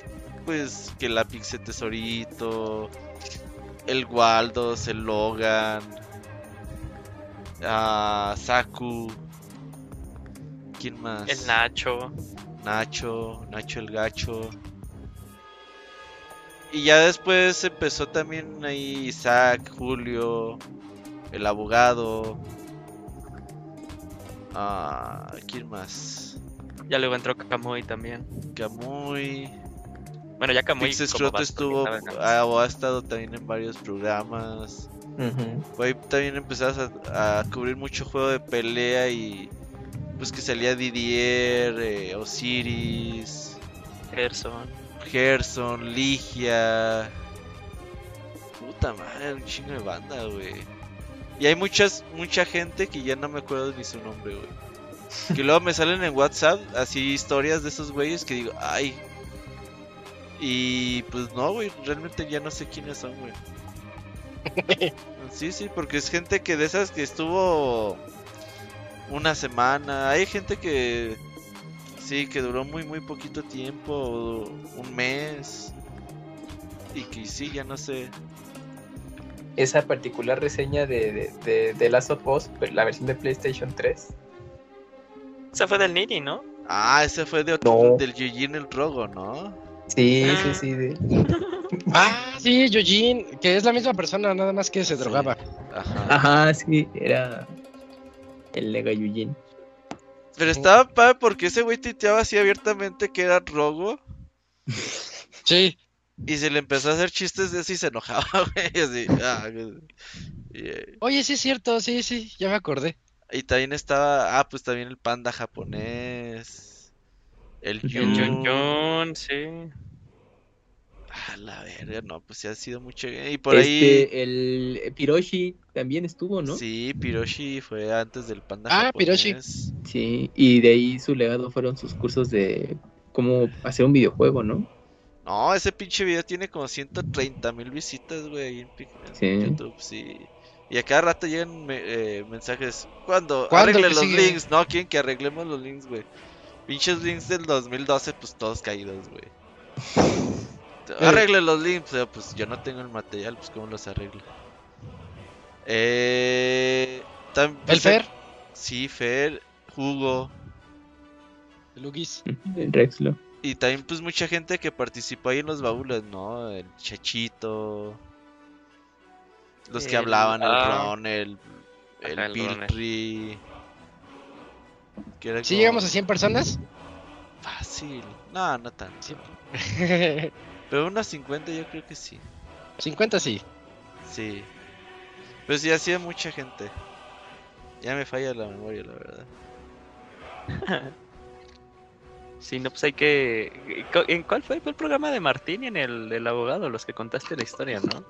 pues, que la Pixe Tesorito, el Waldos, el Logan, a Saku. ¿Quién más? El Nacho. Nacho, Nacho el Gacho. Y ya después empezó también ahí Isaac, Julio, el abogado. Ah, ¿quién más? Ya luego entró Kamui también. Kamui. Bueno, ya Kamui. Como estuvo ah, o ha estado también en varios programas. Ahí también empezabas a, a cubrir mucho juego de pelea y pues que salía Didier, eh, Osiris, Gerson. Gerson, Ligia. Puta madre, un chingo de banda, güey. Y hay muchas, mucha gente que ya no me acuerdo ni su nombre, güey. Que luego me salen en WhatsApp así historias de esos güeyes que digo, ay. Y pues no, güey, realmente ya no sé quiénes son, güey. Sí, sí, porque es gente que de esas que estuvo una semana. Hay gente que sí, que duró muy, muy poquito tiempo, un mes. Y que sí, ya no sé. Esa particular reseña de, de, de, de Last of Us, pero la versión de PlayStation 3. Esa fue del Nini, ¿no? Ah, ese fue de otro, No. del Eugene el Rogo, ¿no? Sí, Ah. sí, sí. de- Ah, sí, Yojin, que es la misma persona, nada más que se Sí. drogaba. Ajá. Ajá, sí, era el Lega Yujin. Pero estaba padre porque ese güey tuiteaba así abiertamente que era Rogo. Sí. Y se le empezó a hacer chistes de eso y se enojaba, güey. Así. ah, y, eh, Oye, sí es cierto, sí, sí, ya me acordé. y también estaba. Ah, pues también el panda japonés. El El Jun. Jun Jun, sí. Ah, la verga, no, pues sí ha sido mucho. Y por ahí. Este, el Piroshi también estuvo, ¿no? Sí. Sí, Piroshi fue antes del panda Ah, japonés. Piroshi. y de ahí su legado fueron sus cursos de cómo hacer un videojuego, ¿no? No, ese pinche video tiene como 130 mil visitas, güey, ahí en, Pic- en Sí. YouTube, sí. Y a cada rato llegan me- eh, mensajes. ¿Cuándo? ¿Cuándo Arregle los sigue? links. No, quieren que arreglemos los links, güey. Pinches links del 2012, pues todos caídos, güey. Arregle los links, pero pues yo no tengo el material, pues cómo los arreglo. Eh, tam- ¿El pues, Fer? Sí, Fer, Hugo. Lugis. El Rexlo. Y también pues mucha gente que participó ahí en los baúles, ¿no? El Chachito. Los que hablaban, el ah. Ron, el, el el Ron, Piltri. Que era ¿Sí como llegamos a 100 personas? Fácil. No, no tanto. Sí. Pero unas 50 yo creo que sí. 50 sí. Sí. Pero sí hacía mucha gente. Ya me falla la memoria, la verdad. Sí, no, pues hay que... ¿En cuál fue el programa de Martín y en el del abogado? Los que contaste la historia, ¿no?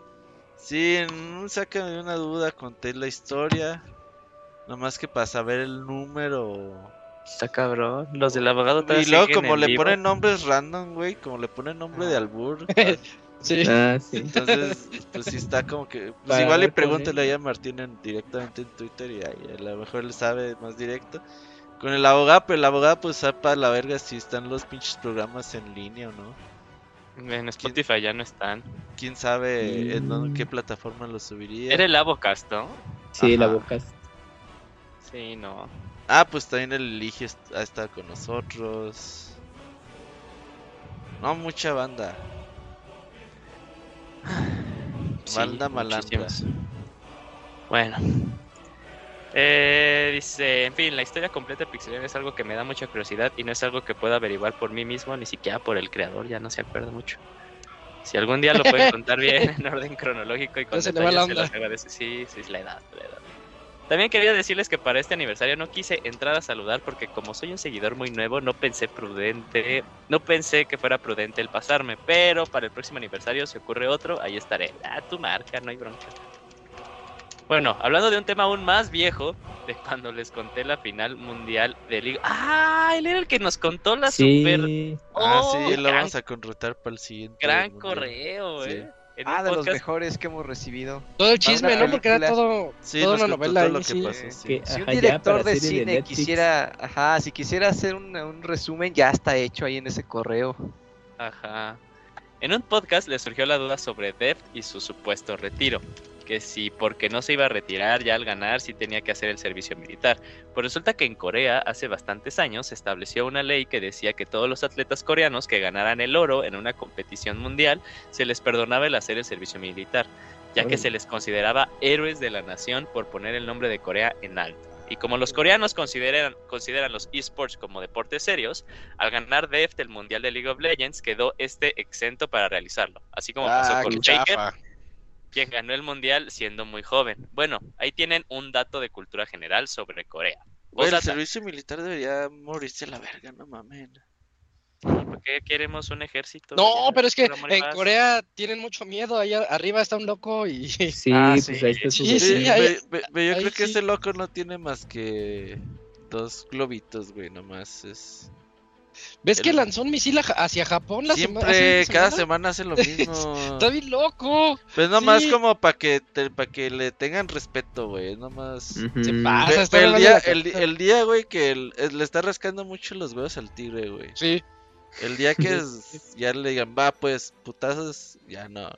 Sí, en un sácame de una duda conté la historia. Nomás que para saber el número. Está cabrón. Los del abogado Y luego siguen como en le vivo. ponen nombres random, güey, como le ponen nombre de albur. Sí. Ah, sí. Entonces, pues sí está como que... Pues Para igual pregúntale ahí a Martín en- directamente en Twitter y ahí a lo mejor él sabe más directo. Con el abogado, pero el abogado pues sabe para la verga si están los pinches programas en línea o no. En Spotify ya no están. Quién sabe en dónde- Mm. qué plataforma lo subiría. Era el Abocast, ¿no? Sí, Ajá. boca. Sí, no. Ah, pues también el Elige ha estado con nosotros. No, mucha banda. Sí, Banda. Bueno. Eh, dice, en fin, la historia completa de Pixelion es algo que me da mucha curiosidad y no es algo que pueda averiguar por mí mismo, ni siquiera por el creador, ya no se acuerda mucho. Si algún día lo pueden contar bien, en orden cronológico y con se detalles, la se los agradece. Sí, sí, es la edad, la edad. También quería decirles que para este aniversario no quise entrar a saludar porque como soy un seguidor muy nuevo, no pensé prudente, no pensé que fuera prudente el pasarme, pero para el próximo aniversario si ocurre otro, ahí estaré. Ah, tu marca, no hay bronca. Bueno, hablando de un tema aún más viejo, de cuando les conté la final mundial de Liga. Ah, él era el que nos contó la super Sí. Ah, Oh, sí, lo gran- vamos a contratar para el siguiente. gran mundial. correo, Sí. eh. En Ah, de los mejores que hemos recibido. Todo el chisme, ¿no? Porque era todo, Sí, toda una contó novela todo ahí, lo que sí. pasó, sí. Que- Si un Ajá, director de cine quisiera, ajá, si quisiera hacer un, un resumen, ya está hecho ahí en ese correo. Ajá. En un podcast le surgió la duda sobre Deft y su supuesto retiro. Que si porque no se iba a retirar ya al ganar, sí tenía que hacer el servicio militar. Pues resulta que en Corea hace bastantes años se estableció una ley que decía que todos los atletas coreanos que ganaran el oro en una competición mundial se les perdonaba el hacer el servicio militar, ya que se les consideraba héroes de la nación por poner el nombre de Corea en alto. Y como los coreanos consideran, consideran los esports como deportes serios, al ganar DEFT el Mundial de League of Legends quedó este exento para realizarlo, así como pasó Ah, con chafa. Quien ganó el Mundial siendo muy joven. Bueno, ahí tienen un dato de cultura general sobre Corea. Güey, el servicio militar debería morirse a la verga, no mames. ¿Por qué queremos un ejército? No, Ya, pero es que en. Corea tienen mucho miedo. Allá arriba está un loco y. Sí, Ah, pues sí. ahí está su Sí, sí, ahí- ve, yo ahí creo que ese loco no tiene más que dos globitos, güey, nomás es... ¿Ves que lanzó un misil hacia Japón la Siempre, hace cada semana? semana hace lo mismo. Está bien loco. Pues nomás Sí. como para que, te- pa' que le tengan respeto, güey, nomás... Ujú. Se pasa, está el día, el, día, güey, que el- es- le está rascando mucho los huevos al tigre, güey. Sí. El día que es- ya le digan, va, pues, putazos, ya no.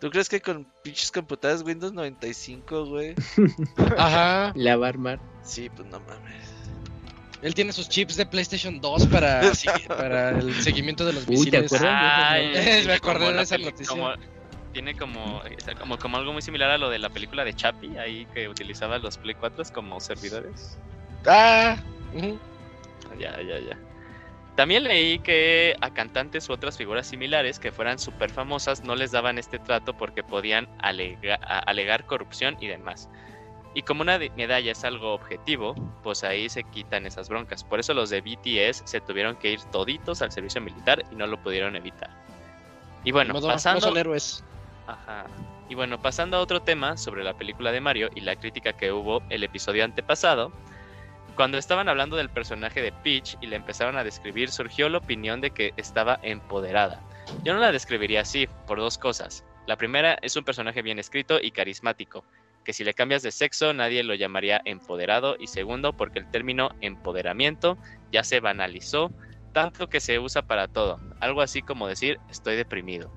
¿Tú crees que con pinches computadoras Windows 95, güey? Ajá. La va a armar. Sí, pues no mames. Él tiene sus chips de PlayStation 2 para, sí, para el seguimiento de los Uy, ¿te misiles. acuerdas? Ay, Me acordé de esa peli- noticia. como- tiene como, como, como algo muy similar a lo de la película de Chappie, ahí que utilizaba los Play 4 como servidores. Ah. ujú. Ya, ya, ya. También leí que a cantantes u otras figuras similares que fueran súper famosas no les daban este trato porque podían alega- alegar corrupción y demás. Y como una medalla es algo objetivo, pues ahí se quitan esas broncas. Por eso los de BTS se tuvieron que ir toditos al servicio militar y no lo pudieron evitar. Y bueno, no pasando... son héroes. Ajá. Y bueno, pasando a otro tema sobre la película de Mario y la crítica que hubo el episodio antepasado, cuando estaban hablando del personaje de Peach y le empezaron a describir, surgió la opinión de que estaba empoderada. Yo no la describiría así, por dos cosas. La primera es un personaje bien escrito y carismático, que si le cambias de sexo nadie lo llamaría empoderado, y segundo, porque el término empoderamiento ya se banalizó, tanto que se usa para todo, algo así como decir estoy deprimido.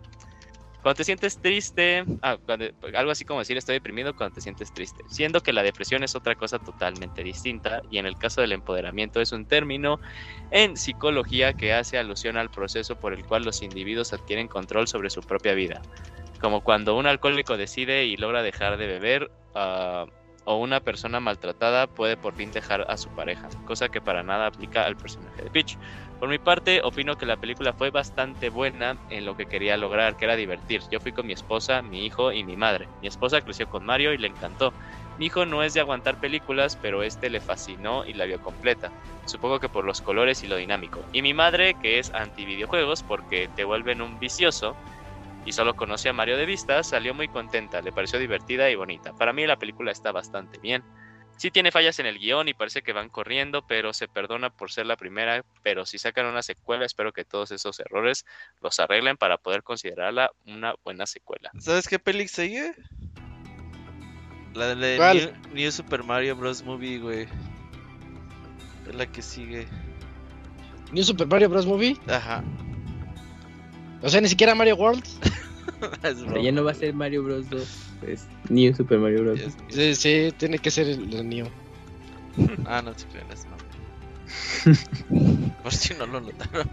Cuando te sientes triste, ah, algo así como decir estoy deprimido cuando te sientes triste, siendo que la depresión es otra cosa totalmente distinta y en el caso del empoderamiento es un término en psicología que hace alusión al proceso por el cual los individuos adquieren control sobre su propia vida, como cuando un alcohólico decide y logra dejar de beber ah, o una persona maltratada puede por fin dejar a su pareja, cosa que para nada aplica al personaje de Peach. Por mi parte, opino que la película fue bastante buena en lo que quería lograr, que era divertir. Yo fui con mi esposa, mi hijo y mi madre. Mi esposa creció con Mario y le encantó. Mi hijo no es de aguantar películas, pero este le fascinó y la vio completa. Supongo que por los colores y lo dinámico. Y mi madre, que es anti videojuegos porque te vuelven un vicioso y solo conoce a Mario de vista, salió muy contenta, le pareció divertida y bonita. Para mí la película está bastante bien. Sí tiene fallas en el guion y parece que van corriendo, pero se perdona por ser la primera. Pero si sacan una secuela, espero que todos esos errores los arreglen para poder considerarla una buena secuela. ¿Sabes qué peli sigue? La de ¿Cuál? New, New Super Mario Bros. Movie, güey. Es la que sigue. New Super Mario Bros. Movie. Ajá. O sea, ni siquiera Mario World. Ya no va a ser Mario Bros 2. Es New Super Mario Bros. Sí, sí, tiene que ser el, el Neo. Ah, no es mame. Por si no lo notaron.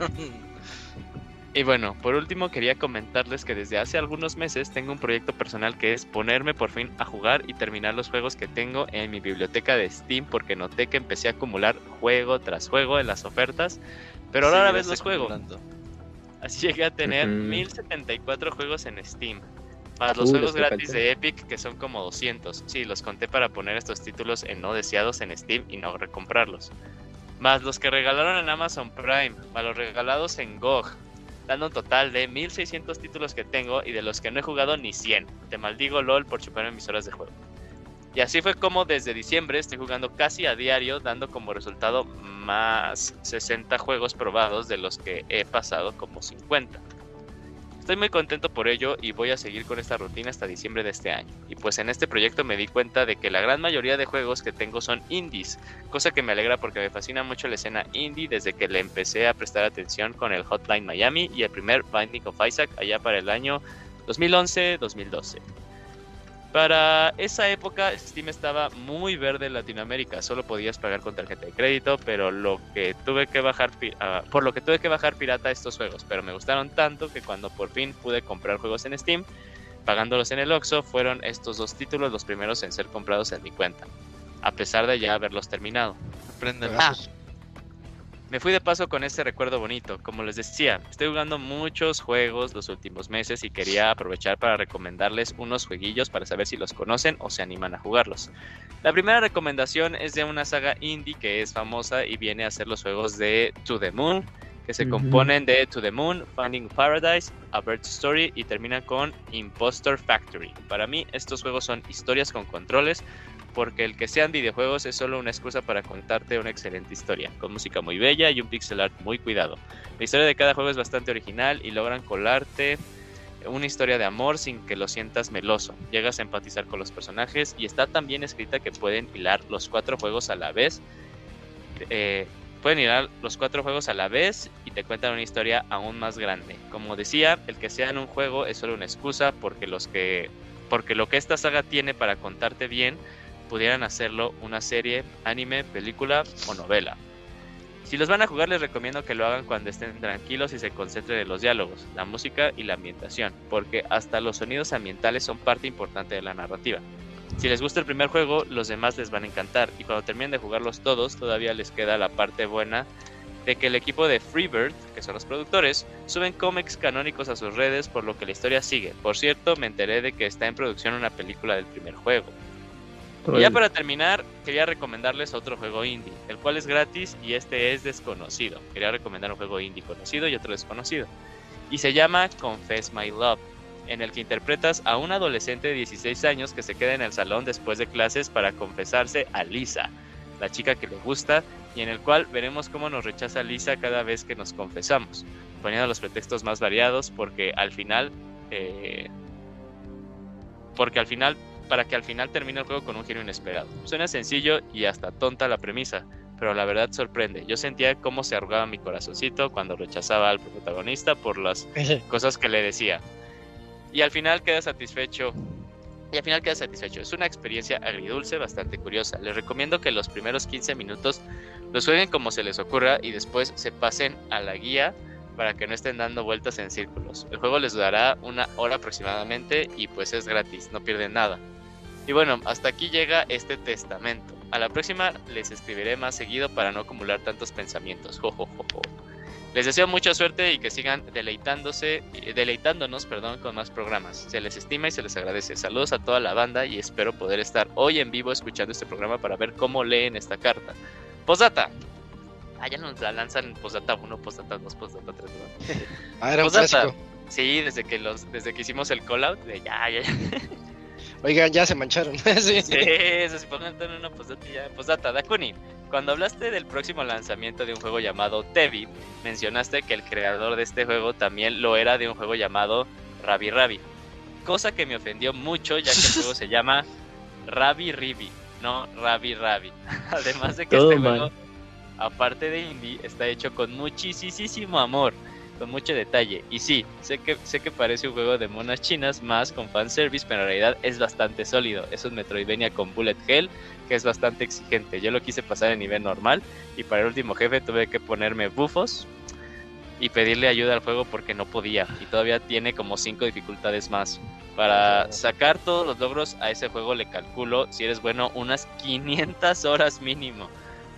Y bueno, por último quería comentarles que desde hace algunos meses tengo un proyecto personal que es ponerme por fin a jugar y terminar los juegos que tengo en mi biblioteca de Steam porque noté que empecé a acumular juego tras juego en las ofertas, pero ahora Seguirás vez los juego. acumulando. Así llegué a tener Ujú. 1074 juegos en Steam. Más los Uh, juegos gratis de Epic, que son como 200. Sí, los conté para poner estos títulos en no deseados en Steam y no recomprarlos. Más los que regalaron en Amazon Prime, más los regalados en GOG. Dando un total de 1600 títulos que tengo y de los que no he jugado ni 100. Te maldigo LOL por chuparme mis horas de juego. Y así fue como desde diciembre estoy jugando casi a diario, dando como resultado más 60 juegos probados de los que he pasado como 50. Estoy muy contento por ello y voy a seguir con esta rutina hasta diciembre de este año. Y pues en este proyecto me di cuenta de que la gran mayoría de juegos que tengo son indies, cosa que me alegra porque me fascina mucho la escena indie desde que le empecé a prestar atención con el Hotline Miami y el primer Binding of Isaac allá para el año 2011-2012. Para esa época Steam estaba muy verde en Latinoamérica, solo podías pagar con tarjeta de crédito, pero lo que tuve que bajar pi- ah, por lo que tuve que bajar pirata estos juegos, pero me gustaron tanto que cuando por fin pude comprar juegos en Steam, pagándolos en el Oxxo, fueron estos dos títulos los primeros en ser comprados en mi cuenta. a pesar de ya haberlos terminado. Ah, me fui de paso con este recuerdo bonito. Como les decía, estoy jugando muchos juegos los últimos meses y quería aprovechar para recomendarles unos jueguillos para saber si los conocen o se animan a jugarlos. La primera recomendación es de una saga indie que es famosa y viene a ser los juegos de To the Moon, que se componen de To the Moon, Finding Paradise, A Bird's Story y terminan con Impostor Factory. Para mí estos juegos son historias con controles porque el que sean videojuegos es solo una excusa para contarte una excelente historia, con música muy bella y un pixel art muy cuidado. La historia de cada juego es bastante original y logran colarte una historia de amor sin que lo sientas meloso. Llegas a empatizar con los personajes y está tan bien escrita que pueden hilar los cuatro juegos a la vez. Eh, pueden hilar los cuatro juegos a la vez y te cuentan una historia aún más grande. Como decía, el que sea en un juego es solo una excusa porque los que porque lo que esta saga tiene para contarte bien pudieran hacerlo una serie, anime, película o novela. Si los van a jugar les recomiendo que lo hagan cuando estén tranquilos y se concentren en los diálogos, la música y la ambientación, porque hasta los sonidos ambientales son parte importante de la narrativa. Si les gusta el primer juego, los demás les van a encantar y cuando terminen de jugarlos todos, todavía les queda la parte buena de que el equipo de Freebird, que son los productores, suben cómics canónicos a sus redes por lo que la historia sigue. Por cierto, me enteré de que está en producción una película del primer juego. Y ya para terminar, quería recomendarles otro juego indie, el cual es gratis y este es desconocido. Quería recomendar un juego indie conocido y otro desconocido. Y se llama Confess My Love, en el que interpretas a un adolescente de 16 años que se queda en el salón después de clases para confesarse a Lisa, la chica que le gusta, y en el cual veremos cómo nos rechaza Lisa cada vez que nos confesamos, poniendo los pretextos más variados porque al final... eh, porque al final para que al final termine el juego con un giro inesperado. Suena sencillo y hasta tonta la premisa, pero la verdad sorprende. Yo sentía cómo se arrugaba mi corazoncito cuando rechazaba al protagonista por las cosas que le decía. Y al final queda satisfecho. Y al final queda satisfecho. Es una experiencia agridulce bastante curiosa. Les recomiendo que los primeros 15 minutos los jueguen como se les ocurra y después se pasen a la guía para que no estén dando vueltas en círculos. El juego les dará una hora aproximadamente y pues es gratis, no pierden nada. Y bueno, hasta aquí llega este testamento. A la próxima les escribiré más seguido para no acumular tantos pensamientos. Jo, jo, jo, jo. Les deseo mucha suerte y que sigan deleitándose, deleitándonos perdón, con más programas. Se les estima y se les agradece. Saludos a toda la banda y espero poder estar hoy en vivo escuchando este programa para ver cómo leen esta carta. Posdata. Ah, ya nos la lanzan Posdata 1, Posdata 2, Posdata 3. ¿no? Ah, era un Posdata. Sí, desde que los, desde que hicimos el call out, de ya, ya, ya. Oigan, ya se mancharon. sí. Sí, eso en una postdata ya. Postdata, Dakuni, cuando hablaste del próximo lanzamiento de un juego llamado Tevi, mencionaste que el creador de este juego también lo era de un juego llamado Rabi Rabi. Cosa que me ofendió mucho ya que el juego se llama Rabi Ribi, no Rabi Rabi. Además de que Todo este mal. juego, aparte de indie, está hecho con muchísimo amor con mucho detalle. Y sí, sé que, sé que parece un juego de monas chinas más con fanservice, pero en realidad es bastante sólido. Es un Metroidvania con bullet hell que es bastante exigente. Yo lo quise pasar en nivel normal y para el último jefe tuve que ponerme bufos y pedirle ayuda al juego porque no podía. Y todavía tiene como 5 dificultades más. Para sacar todos los logros a ese juego le calculo, si eres bueno, unas 500 horas mínimo.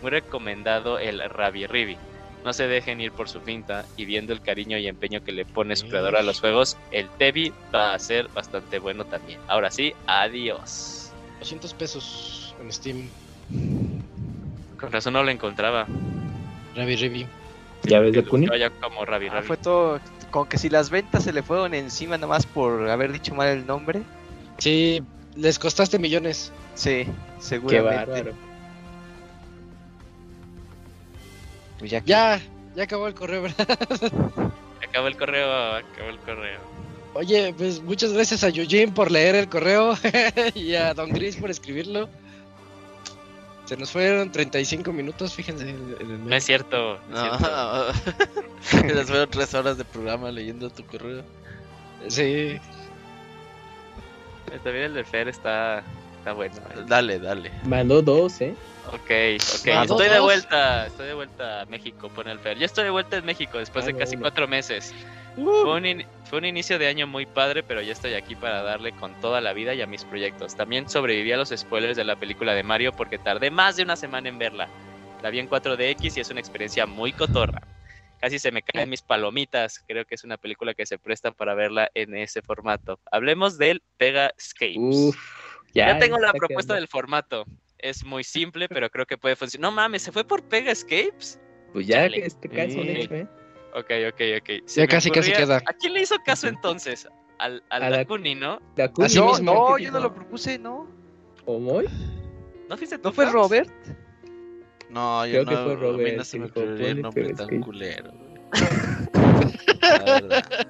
Muy recomendado el Rabi Ribi. No se dejen ir por su finta y viendo el cariño y empeño que le pone su creador a los juegos, el Tevi va a ser bastante bueno también. Ahora sí, adiós. 200 pesos en Steam. Con razón no lo encontraba. Ravi Rivi. ¿Ya ves, Que Dakuni? buscaba ya como Rabi Ah, Rabi. fue todo. Como que si las ventas se le fueron encima nomás por haber dicho mal el nombre. Sí, les costaste millones. Sí, Qué seguramente. bárbaro. Pues ya, Ya, ya acabó el correo, ¿verdad? Acabó el correo, acabó el correo. Oye, pues muchas gracias a Yujin por leer el correo y a Don Gris por escribirlo. Se nos fueron 35 minutos, fíjense en el No es cierto. no es No, cierto. les fueron tres horas de programa leyendo tu correo. Sí, También el de Fer está, está bueno. eh. Dale, dale. Mandó dos, ¿eh? Ok, ok. Estoy de vuelta. Estoy de vuelta a México, pone el Fer. Yo estoy de vuelta en México después de casi cuatro meses. Uh, Fue un, in- Fue un inicio de año muy padre, pero ya estoy aquí para darle con toda la vida y a mis proyectos. También sobreviví a los spoilers de la película de Mario porque tardé más de una semana en verla. La vi en 4DX y es una experiencia muy cotorra. Casi se me caen mis palomitas. Creo que es una película que se presta para verla en ese formato. Hablemos del Pega Escapes. Uf, ya, tengo la propuesta quedando. del formato. Es muy simple, pero creo que puede funcionar. No mames, ¿se fue por Pega Escapes? Pues ya Chale. que este caso, Sí. de hecho, ¿eh? Ok, ok, ok. Ya casi, casi queda. ¿A quién le hizo caso entonces? Al, al A Dakuni, ¿no? Dakuni, No, mismo. no, que yo no lo propuse, no. ¿Cómo? ¿No fuiste tú, ¿No fue? Robert? No, yo Creo que no, fue a mí Robert, no se me el que nombre tan que- culero. güey. La verdad.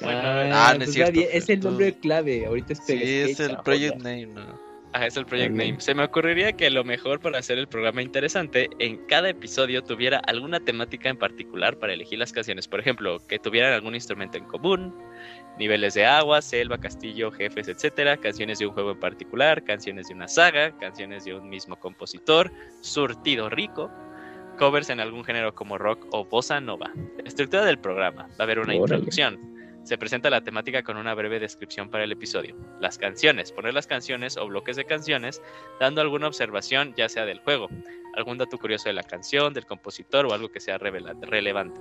Bueno, ah, ah, no es pues va cierto, bien, Es el nombre clave. Ahorita es Sí, es el ah, Project. Name, ¿no? Ajá, es el Project. Name. Se me ocurriría que lo mejor para hacer el programa interesante, en cada episodio tuviera alguna temática en particular para elegir las canciones. Por ejemplo, que tuvieran algún instrumento en común, niveles de agua, selva, castillo, jefes, etcétera, canciones de un juego en particular, canciones de una saga, canciones de un mismo compositor, surtido rico, covers en algún género como rock o bossa nova. La estructura del programa. Va a haber una Órale. introducción. Se presenta la temática con una breve descripción para el episodio. Las canciones, poner las canciones o bloques de canciones, dando alguna observación, ya sea del juego, algún dato curioso de la canción, del compositor o algo que sea relevante.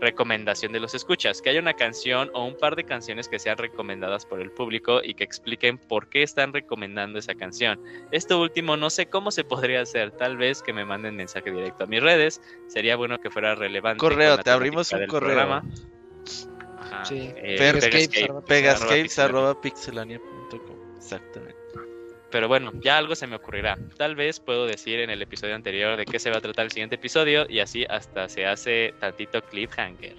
Recomendación de los escuchas, que haya una canción o un par de canciones que sean recomendadas por el público y que expliquen por qué están recomendando esa canción. Esto último no sé cómo se podría hacer, tal vez que me manden mensaje directo a mis redes, sería bueno que fuera relevante. Correo, te abrimos un correo. programa. Ajá, Sí. eh, Pegascape, Pegascapes arroba arroba pixelania.com. Exactamente. Pero bueno, ya algo se me ocurrirá. Tal vez puedo decir en el episodio anterior de qué se va a tratar el siguiente episodio y así hasta se hace tantito cliffhanger.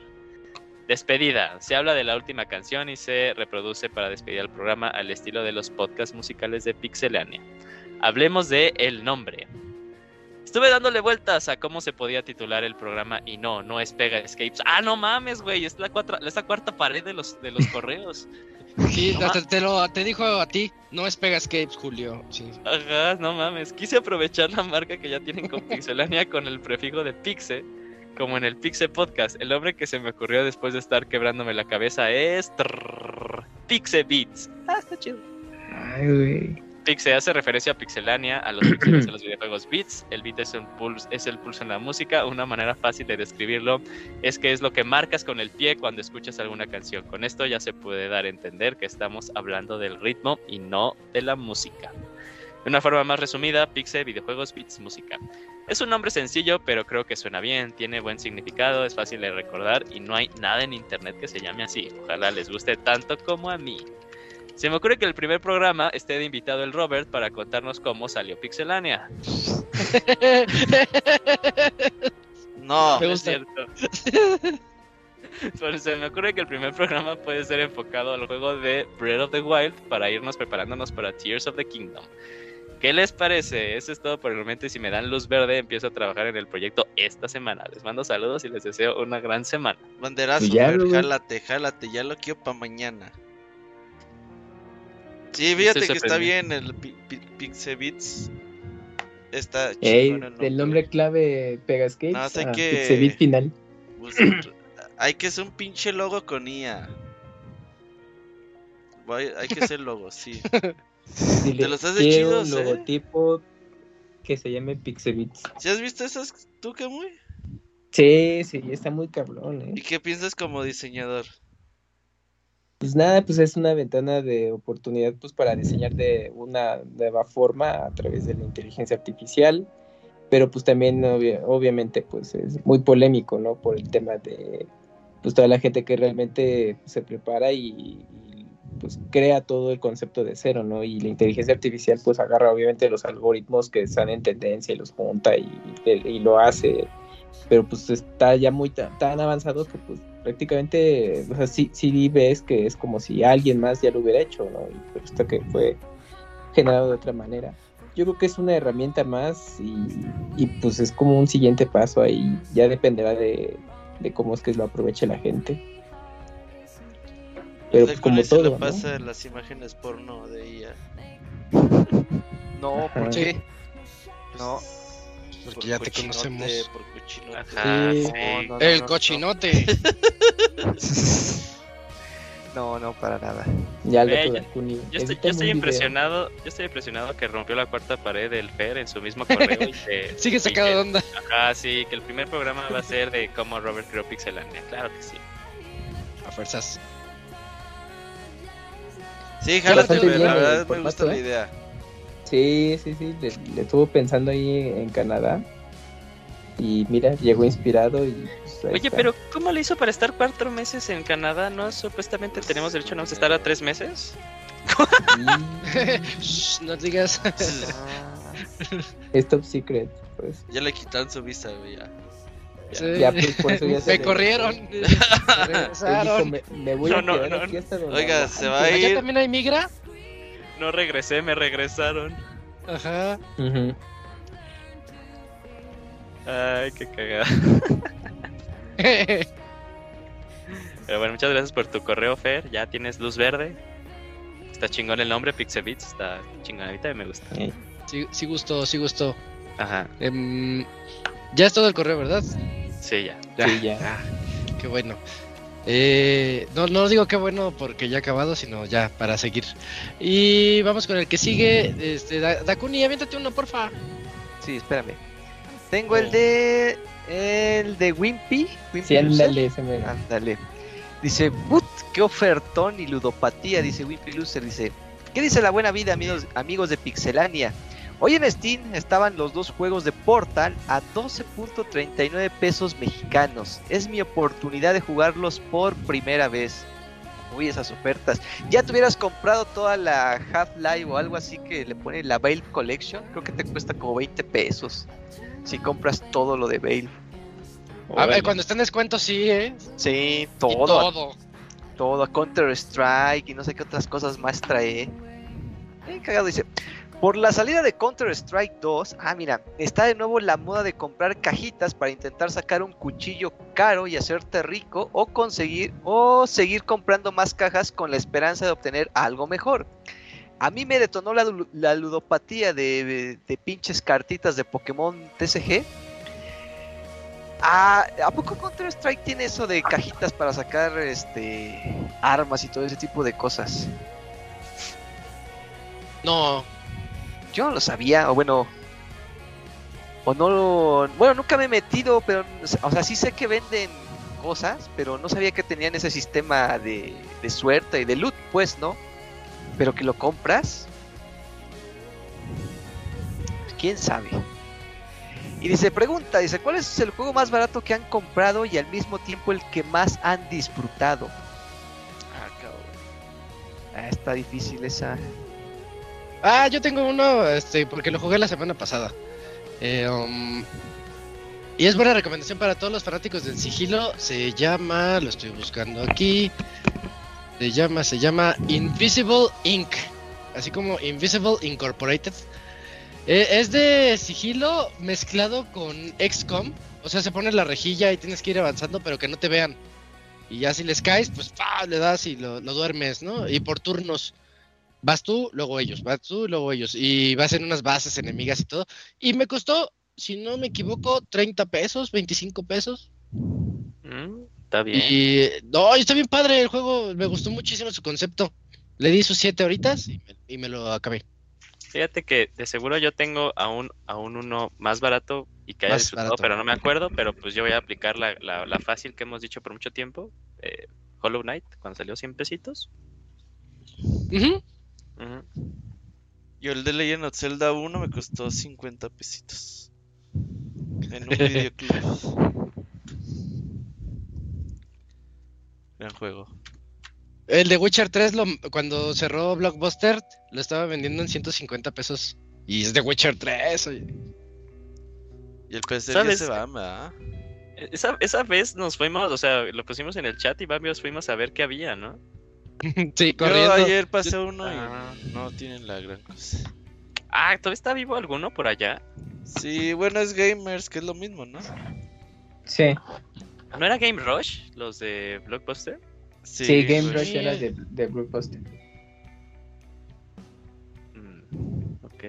Despedida. Se habla de la última canción y se reproduce para despedir al programa al estilo de los podcasts musicales de Pixelania. Hablemos de el nombre. Estuve dándole vueltas a cómo se podía titular el programa y no, no es Pega Escapes. Ah, no mames, güey, es la, cuatra- es la cuarta pared de los, de los correos. Sí, No te, te lo, te dijo a ti, no es Pegascapes, Julio. Sí. Ajá, no mames. Quise aprovechar la marca que ya tienen con Pixelania con el prefijo de Pixe, como en el Pixe Podcast. El nombre que se me ocurrió después de estar quebrándome la cabeza es trrr, Pixe Beats. Ah, está chido. Ay, güey. Pixe hace referencia a Pixelania, a los pixeles los videojuegos beats. El beat es, un pulso, es el pulso en la música. Una manera fácil de describirlo es que es lo que marcas con el pie cuando escuchas alguna canción. Con esto ya se puede dar a entender que estamos hablando del ritmo y no de la música. De una forma más resumida, Pixe, videojuegos, beats, música. Es un nombre sencillo, pero creo que suena bien, tiene buen significado, es fácil de recordar y no hay nada en internet que se llame así. Ojalá les guste tanto como a mí. Se me ocurre que el primer programa esté de invitado el Robert para contarnos cómo salió Pixelania. No, Me es cierto. Pero se me ocurre que el primer programa puede ser enfocado al juego de Breath of the Wild para irnos preparándonos para Tears of the Kingdom. ¿Qué les parece? Eso es todo por el momento y si me dan luz verde empiezo a trabajar en el proyecto esta semana. Les mando saludos y les deseo una gran semana. banderazo, ya, jálate, jálate, ya lo quiero para mañana. Sí, fíjate que está bien el Pi- Pi- Pixebits. Está Ey, chingón el del nombre clave Pegascapes. No, sé que- Pixelbit final. Pues, hay que hacer un pinche logo con IA. Voy- hay que hacer logos, sí. Dile, Te los haces quiero chidos, un ¿eh? logotipo que se llame Pixelbits. ¿Sí has visto esas tú, Camuy? Sí, sí, está muy cabrón, ¿eh? ¿Y qué piensas como diseñador? Pues nada, pues es una ventana de oportunidad pues para diseñar de una nueva forma a través de la inteligencia artificial, pero pues también obvia- obviamente pues es muy polémico, ¿no? Por el tema de pues toda la gente que realmente se prepara y, y, pues crea todo el concepto de cero, ¿no? Y la inteligencia artificial pues agarra obviamente los algoritmos que están en tendencia y los junta y, y- y lo hace, pero pues está ya muy ta- tan avanzado que pues prácticamente, o sea, sí, sí ves que es como si alguien más ya lo hubiera hecho, ¿no? Y pero esto que fue generado de otra manera. Yo creo que es una herramienta más y, y, pues es como un siguiente paso ahí, ya dependerá de, de cómo es que lo aproveche la gente. Pero pues como todo, lo ¿no? pasa en las imágenes porno de IA. No, ¿por Ajá. qué? No. Porque Por ya te conocemos. Por cochinote. Ajá, Sí. sí. No, no, no, El no, cochinote. No, no, para nada. Ya lo Eh, yo-. Yo estoy, yo estoy impresionado, yo estoy impresionado que rompió la cuarta pared del Fer en su mismo correo y que, Sigue sacado de onda. Ajá, sí, que el primer programa va a ser de cómo Robert creó Pixelania, claro que sí. A fuerzas. Sí, jálate, la verdad por me gusta la ¿eh? idea. Sí, sí, sí, le, le estuvo pensando ahí en Canadá. Y mira, llegó inspirado y... pues, Oye, está. pero ¿cómo le hizo para estar cuatro meses en Canadá? ¿No supuestamente tenemos derecho a estar a tres meses? Shh, no digas. es top secret, pues. Ya le quitaron su visa, güey, ya. Sí. Ya, pues, por eso ya se Me le- corrieron. Me me, me voy a No, no, quedar no, aquí hasta donde Oiga, aguante". se va a ¿Allá ir. también hay migra? No regresé, me regresaron. Ajá. Ay, qué cagada. Pero bueno, muchas gracias por tu correo, Fer. Ya tienes luz verde. Está chingón el nombre, Pixelbits. Está chingón ahorita y me gusta. Sí, sí gustó, sí gustó. Ajá, Em, ya es todo el correo, ¿verdad? sí, ya. Sí, ya. Qué bueno. Eh, no, no digo qué bueno porque ya ha acabado, sino ya para seguir. Y vamos con el que sigue. Este, Da- Dakuni, aviéntate uno, porfa. Sí, espérame. Tengo el de. El de Wimpy. Wimpy Sí, ándale, ese me... Ándale. Dice, put, qué ofertón y ludopatía, dice Wimpy Loser. Dice, ¿qué dice la buena vida, amigos, amigos de Pixelania? Hoy en Steam estaban los dos juegos de Portal a 12.39 pesos mexicanos. Es mi oportunidad de jugarlos por primera vez. Uy, esas ofertas. Ya te hubieras comprado toda la Half-Life o algo así que le pone la Veil Collection. Creo que te cuesta como 20 pesos. Si compras todo lo de Veil. A ver, cuando está en descuento, sí, ¿eh? Sí, Y todo todo. todo, Counter Strike y no sé qué otras cosas más trae. Eh, cagado dice. Por la salida de Counter Strike 2, ah mira, está de nuevo la moda de comprar cajitas para intentar sacar un cuchillo caro y hacerte rico o conseguir o seguir comprando más cajas con la esperanza de obtener algo mejor. A mí me detonó la, lu- la ludopatía de, de- de pinches cartitas de Pokémon TCG. Ah, ¿A poco Counter Strike tiene eso de cajitas para sacar este armas y todo ese tipo de cosas? No, Yo no lo sabía, o bueno, o no lo, bueno, nunca me he metido, pero, o sea, sí sé que venden cosas, pero no sabía que tenían ese sistema de, de suerte y de loot, pues, ¿no? Pero que lo compras, quién sabe. Y dice, pregunta, dice, ¿cuál es el juego más barato que han comprado y al mismo tiempo el que más han disfrutado? Ah, cabrón. Ah, está difícil esa. Ah, yo tengo uno, este, porque lo jugué la semana pasada. Eh, um, y es buena recomendación para todos los fanáticos del sigilo. Se llama, lo estoy buscando aquí. Se llama, se llama Invisible Inc. Así como Invisible Incorporated. Eh, es de sigilo mezclado con XCOM. O sea, se pone la rejilla y tienes que ir avanzando, pero que no te vean. Y ya si les caes, pues ¡pa! le das y lo, lo duermes, ¿no? Y por turnos. Vas tú, luego ellos, vas tú, luego ellos. Y vas en unas bases enemigas y todo. Y me costó, si no me equivoco, 30 pesos, 25 pesos. Mm, está bien. Y no, está bien padre el juego. Me gustó muchísimo su concepto. Le di sus 7 horitas y me, y me lo acabé. Fíjate que de seguro yo tengo aún, aún uno más barato y que haya disfrutado, pero no me acuerdo, pero pues yo voy a aplicar la, la, la fácil que hemos dicho por mucho tiempo. eh, Hollow Knight, cuando salió 100 pesitos. Yo el de Legend of Zelda 1 me costó 50 pesitos. En un videoclub. Gran juego. El de Witcher 3, lo, cuando cerró Blockbuster, lo estaba vendiendo en 150 pesos. Y es de Witcher 3. oye. Y el PC ya ¿Sabes? se va, ¿verdad? Esa, esa vez nos fuimos, o sea, lo pusimos en el chat y varios fuimos a ver qué había, ¿no? sí, Yo corriendo. ayer pasé uno Ah. y no tienen la gran cosa. Ah, ¿todavía está vivo alguno por allá? Sí, bueno, es gamers, que es lo mismo, ¿no? Sí, ¿No era Game Rush, los de Blockbuster? sí, Game Rush era de, de Blockbuster. Mm, ok.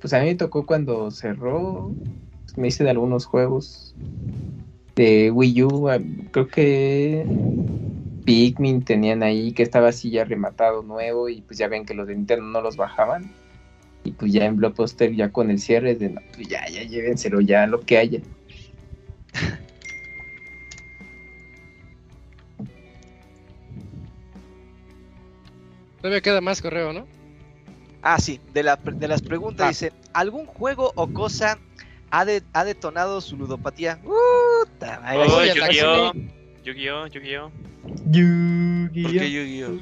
Pues a mí me tocó cuando cerró. me hice de algunos juegos de Wii U. ah, Creo que Pikmin tenían ahí que estaba así ya rematado nuevo y pues ya ven que los de Nintendo no los bajaban. Y pues ya en Blockbuster ya con el cierre de no, pues ya, ya llévenselo ya lo que haya. Todavía queda más correo, ¿no? Ah, sí, de, la, de las preguntas Ah. dice, ¿algún juego o cosa ha, de- ha detonado su ludopatía? Madre. Oh, Yu-Gi-Oh! Yu-Gi-Oh! Yu-Gi-Oh! ¿Por qué Yu-Gi-Oh?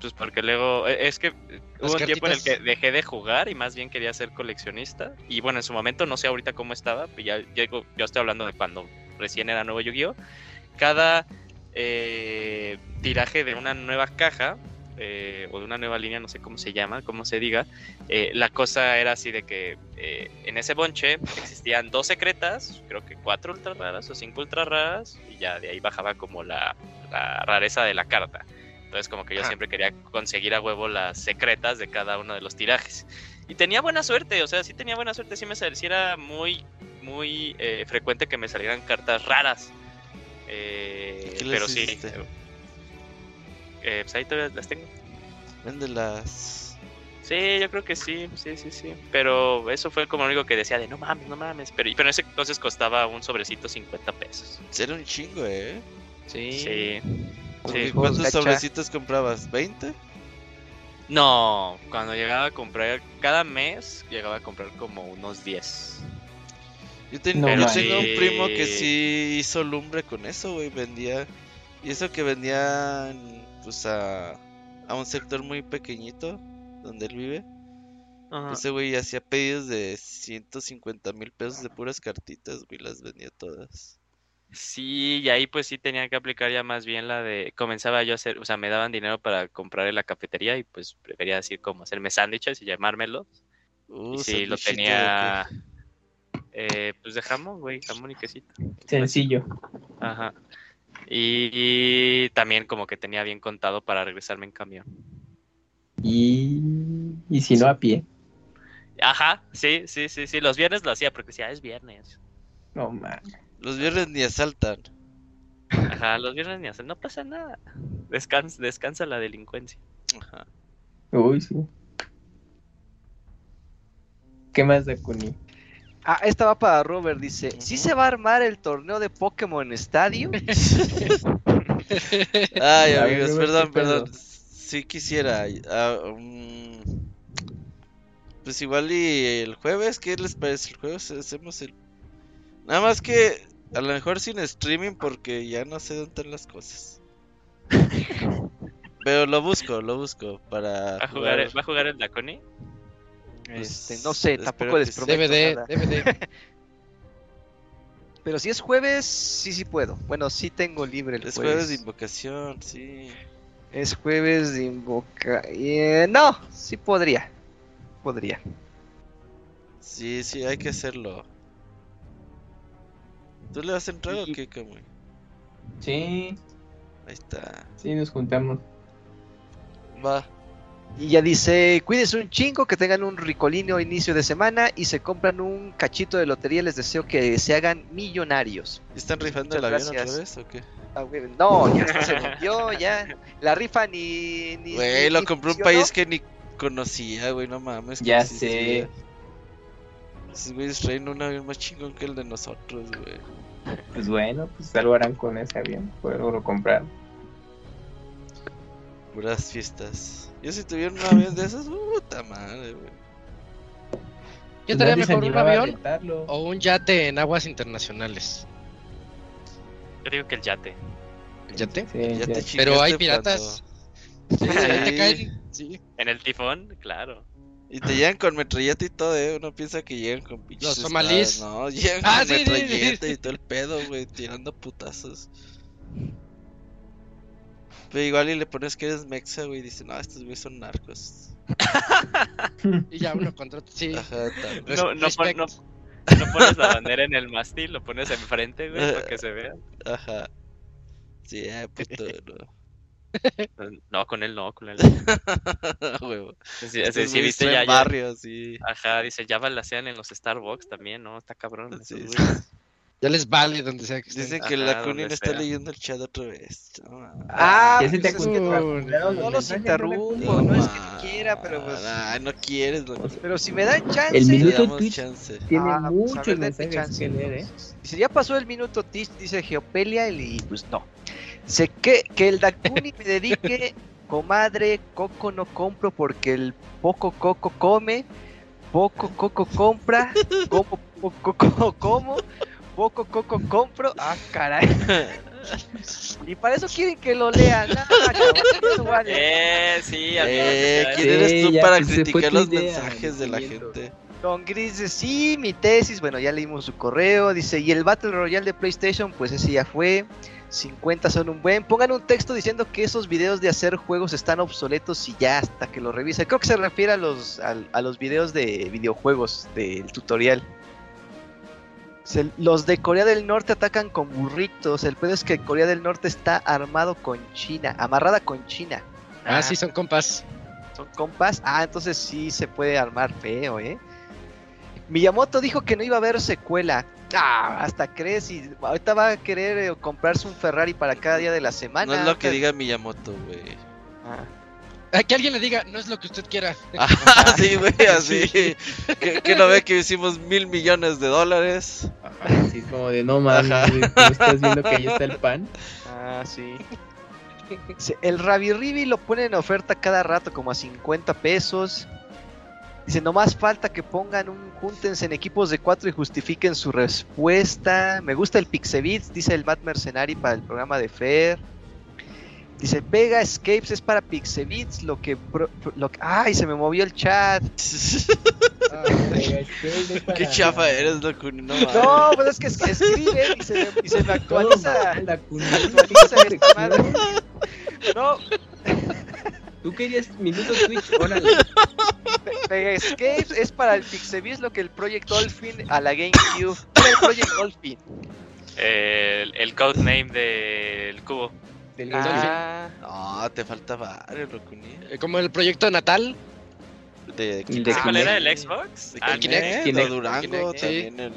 Pues porque luego, e- es que eh, hubo un tiempo en el que dejé de jugar y más bien quería ser coleccionista. Y bueno, en su momento, no sé ahorita cómo estaba, pero ya, ya digo, yo estoy hablando de cuando recién era nuevo Yu-Gi-Oh! Cada eh, tiraje de una nueva caja eh, o de una nueva línea, no sé cómo se llama, cómo se diga, eh, la cosa era así de que eh, en ese bonche existían dos secretas, creo que cuatro ultra raras o cinco ultra raras, y ya de ahí bajaba como la, la rareza de la carta. Entonces como que yo siempre quería conseguir a huevo las secretas de cada uno de los tirajes. Y tenía buena suerte, o sea, sí tenía buena suerte, sí me sal- sí era muy, muy frecuente que me salieran cartas raras. Eh, ¿Qué les pero sí. Eh, pues ahí todavía las tengo. Véndelas. Sí, yo creo que sí, sí, sí, sí. Pero eso fue como lo único que decía de no mames, no mames. Pero, pero en ese entonces costaba un sobrecito 50 pesos. Era un chingo, ¿eh? Sí. Sí. ¿Cuántos Gacha. sobrecitos comprabas? ¿20? No, cuando llegaba a comprar, cada mes llegaba a comprar como unos 10. Yo, ten- No yo tengo un primo que Sí. sí hizo lumbre con eso, güey. Vendía. Y eso que vendían, pues a, a un sector muy pequeñito donde él vive. Ajá. Ese güey hacía pedidos de 150 mil pesos de puras cartitas, güey. Las vendía todas. Sí, y ahí pues sí tenía que aplicar ya más bien la de, comenzaba yo a hacer, o sea, me daban dinero para comprar en la cafetería y pues prefería decir como hacerme sándwiches y llamármelos. Uh, y sí, lo tenía, eh, pues de jamón, güey, jamón y quesito. Sencillo. Ajá. Y, y también como que tenía bien contado para regresarme en camión. Y, y si no a pie. Ajá, sí, sí, sí, sí, los viernes lo hacía porque decía, "Ah, es viernes. No man. Los viernes ni asaltan. Ajá, los viernes ni hacen, no pasa nada. Descansa, descansa la delincuencia. Ajá. Uy, sí. ¿Qué más da Kuni? Ah, esta va para Robert, dice, ¿sí se va a armar el torneo de Pokémon Estadio? Ay, amigos, perdón, ¿qué perdón. Sí quisiera. mm, pues igual y el jueves, ¿qué les parece? El jueves hacemos el... Nada más que a lo mejor sin streaming porque ya no sé dónde están las cosas. Pero lo busco, lo busco para... ¿Va a jugar, ¿va a jugar el Daconi? Pues, Este, no sé, tampoco les prometo. DVD, nada. DVD. Pero si es jueves, sí, sí puedo. Bueno, sí tengo libre el Es jueves. jueves de invocación, sí. Es jueves de invoca... eh, no, sí podría. Podría. Sí, sí, hay que hacerlo. ¿Tú le vas a entrar o Sí. qué, Kamui? Sí, Ahí está. sí, nos juntamos. Va. Y ya dice, cuídense un chingo, que tengan un ricolino inicio de semana y se compran un cachito de lotería. Les deseo que se hagan millonarios. ¿Están rifando Muchas el avión otra vez o qué? Ah, No, ya se vendió, ya. La rifa ni... ni Güey, ni- lo ni compré un país que ni conocía, güey, no mames. que Ya sé. Esos güeyes traen un avión más chingón que el de nosotros, güey. Pues bueno, pues algo harán con ese avión. Por lo compraron. Puras fiestas. Yo si tuviera un avión de esos, puta madre, güey. ¿Qué Pues estaría mejor, un avión o un yate en aguas internacionales? Yo digo que el yate. ¿El yate? Sí, Ya sí. te Pero hay piratas. Sí, te Sí. caen. Sí. En el tifón, claro. Y te llegan con metralleta y todo, eh. Uno piensa que llegan con pinches. Los somalíes. No, llegan Ah, con sí, sí, sí. metralleta y todo el pedo, güey. Tirando putazos. Pero igual y le pones que eres mexa, güey. Y dice, no, estos güeyes son narcos. Y ya uno contra sí. Ajá, No, no, pon- no, no pones la bandera en el mástil, lo pones enfrente, güey, para que se vea. Ajá. Sí, eh, puto, no. No, con él no, con él. Huevo. Sí, sí, sí, viste ya, ya- barrio, sí. Ajá, dice, ya balacean en los Starbucks también, ¿no? Está cabrón. Sí. Ya les vale donde sea que estén. Dicen que la Kunin está sea. leyendo el chat otra vez. No, Ah, se te pues es que no, no los interrumpo, no, no es que no quiera, pero pues, Ah, no quieres, loco. pero si me dan chance. El minuto Twitch. chance. Tiene Ah, pues, a muchos ver, chance. que leer, ¿eh? Dice, ya pasó el minuto Twitch, dice Geopelia, y pues no. Sé que, que el Dakuni me dedique, comadre, coco no compro porque el poco coco come, poco coco compra, como poco coco como, poco coco compro. Ah, caray. Y para eso quieren que lo lean. Ah, cabrón, vale. Eh, sí, Eh, ¿quién eres tú para criticar los idea, mensajes de la gente? Don Gris dice, sí, mi tesis, bueno, ya leímos su correo, dice, y el Battle Royale de PlayStation, pues ese ya fue, 50 son un buen, pongan un texto diciendo que esos videos de hacer juegos están obsoletos y ya hasta que lo revisen, creo que se refiere a los, a, a los videos de videojuegos del tutorial. Los de Corea del Norte atacan con burritos, el pedo es que Corea del Norte está armado con China, amarrada con China. Ah, sí, son compas. Son compas. Ah, entonces sí se puede armar feo, ¿eh? Miyamoto dijo que no iba a haber secuela. Ah, hasta crees y ahorita va a querer eh, comprarse un Ferrari para cada día de la semana. No es lo que diga Miyamoto, güey. Ah. Que alguien le diga, no es lo que usted quiera. Ah, sí, güey, así. que, que no ve que hicimos mil millones de dólares. Así es como de no mames, Ajá. güey, ¿tú estás viendo que ahí está el pan. Ah, sí. El Rabi Ribi lo pone en oferta cada rato, como a 50 pesos. Dice, no más falta que pongan un júntense en equipos de cuatro y justifiquen su respuesta. Me gusta el Pixebits, dice el Matt Mercenari para el programa de Fer. Dice, Vega Escapes es para Pixebits, lo que... pro- lo que- ¡Ay, se me movió el chat! Qué chafa eres, loco. No, mames. No, pues es que es- escribe y se me, y se me actualiza. La cuna. actualiza esta madre. No, Tú querías minuto Twitch, órale. Vega Escapes es para el Pixebits lo que el Project Dolphin a la GameCube. ¿Cuál es el Project Dolphin? el, el codename del cubo. Del Ah, No, te falta varios, loco. Eh, Como el proyecto natal. De, de Ah, ¿Cuál era el. Xbox? de Ah, Kinect, Kinect. Durango Kinect, sí. también. El,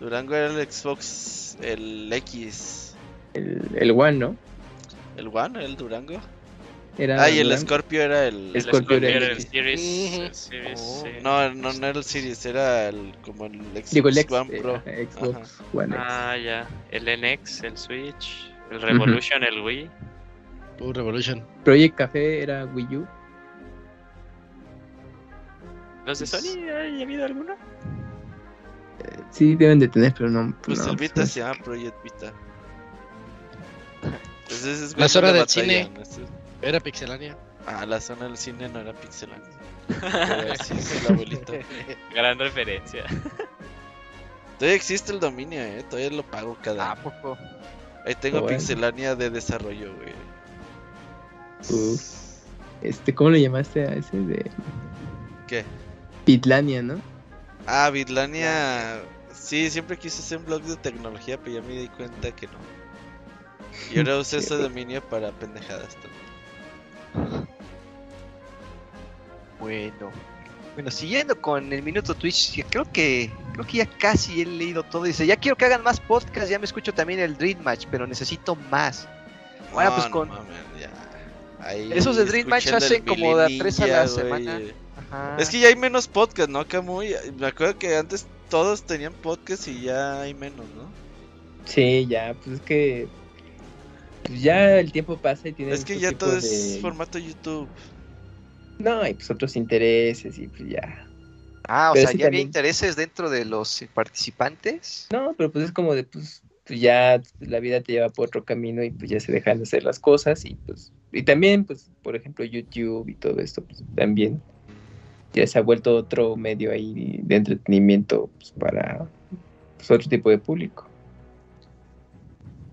Durango era el Xbox, el X. El, el One, ¿no? ¿El One? ¿El Durango? Era Ah, y el Durango. Scorpio era el. El Scorpio Scorpio era el. Series. Ujú. el Series, Oh, sí. No, no, no era el Series, era el como el Xbox Digo, el X, One eh, Pro. ajá, Xbox One X. Ah, ya. El NX, el Switch, el Revolution, el Wii. Uh, Revolution. Project Café era Wii U. ¿Los de Sony? ¿Hay habido alguno? Eh, Sí, deben de tener, pero no. Pues no, el pues, Vita no. se llama Project Vita. Pues ese es La zona del batallan, cine. ese- Era Pixelania. Ah, la zona del cine no era pixelante. Pero sí, es el abuelito. Gran referencia. Todavía existe el dominio, eh. Todavía lo pago cada ¿A año. poco? Ahí tengo Bueno. Pixelania de desarrollo, güey. Uf. Este, ¿cómo le llamaste a ese? De ¿Qué? Pitlania, ¿no? Ah, Bitlania. Sí, siempre quise hacer un blog de tecnología, pero ya me di cuenta que no. Y ahora uso ese dominio para pendejadas también. Bueno. Bueno, siguiendo con el minuto Twitch, creo que creo que ya casi he leído todo. Dice, ya quiero que hagan más podcasts, ya me escucho también el Dream Match, pero necesito más. Bueno, No, pues no con-. Ahí Esos de Dream Match hacen como de a tres a la semana. Ajá. Es que ya hay menos podcast, ¿no? Acá muy. Me acuerdo que antes todos tenían podcast y ya hay menos, ¿no? Sí, ya, pues es que. Pues ya el tiempo pasa y tiene. Es que ya todo es formato YouTube. No, y pues otros intereses y pues ya. Ah, o Pero sea, sí ya había intereses dentro de los participantes. No, pero pues es como de, pues, pues ya la vida te lleva por otro camino y pues ya se dejan de hacer las cosas y pues. Y también, pues, por ejemplo, YouTube y todo esto, pues también ya se ha vuelto otro medio ahí de entretenimiento pues, para pues, otro tipo de público.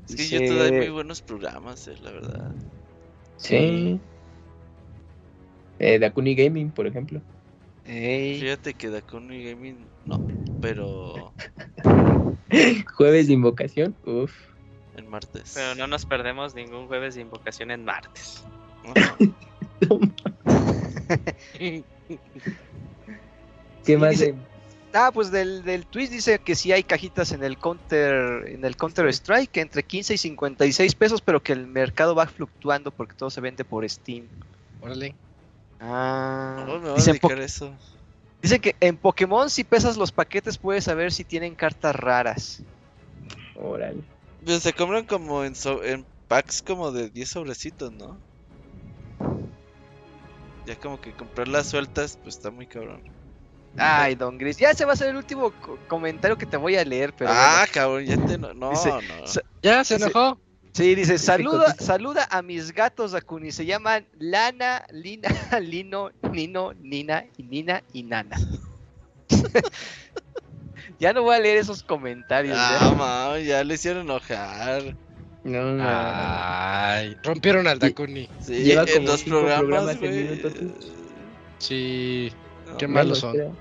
Es que Dice- YouTube hay muy buenos programas, eh, la verdad. Sí. Eh, Dakuni Gaming, por ejemplo. Ey, Fíjate que Dakuni Gaming no, pero Jueves de invocación, uff. el martes. Pero no nos perdemos ningún jueves de invocación en martes. Ajá. ¿Qué más? dice- de- Ah, pues del, del twist dice que sí hay cajitas en el counter en el Counter Strike entre 15 y 56 pesos, pero que el mercado va fluctuando porque todo se vende por Steam. Órale. Ah, No, me voy a dicen, dedicar po- a eso. dicen que en Pokémon si pesas los paquetes puedes saber si tienen cartas raras. Órale. Pues se compran como en, so- en packs como de 10 sobrecitos, ¿no? Ya como que comprar las sueltas, pues está muy cabrón. Ay, Don Gris, ya ese va a ser el último co- comentario que te voy a leer, pero ah, bueno. cabrón, ya te... No, no. Dice- ¿Ya se enojó? Sí, dice, saluda, saluda a mis gatos Dakuni, se llaman Lana, Lina, Lino, Nino, Nina y Nina y Nana. ya no voy a leer esos comentarios. Ah, ya. ma, ya le hicieron enojar. No, no. Ay, rompieron al Dakuni. Sí, Lleva como cinco programas, programas en güey. minuto, tú. Sí. No, Qué ma, malos son. creo.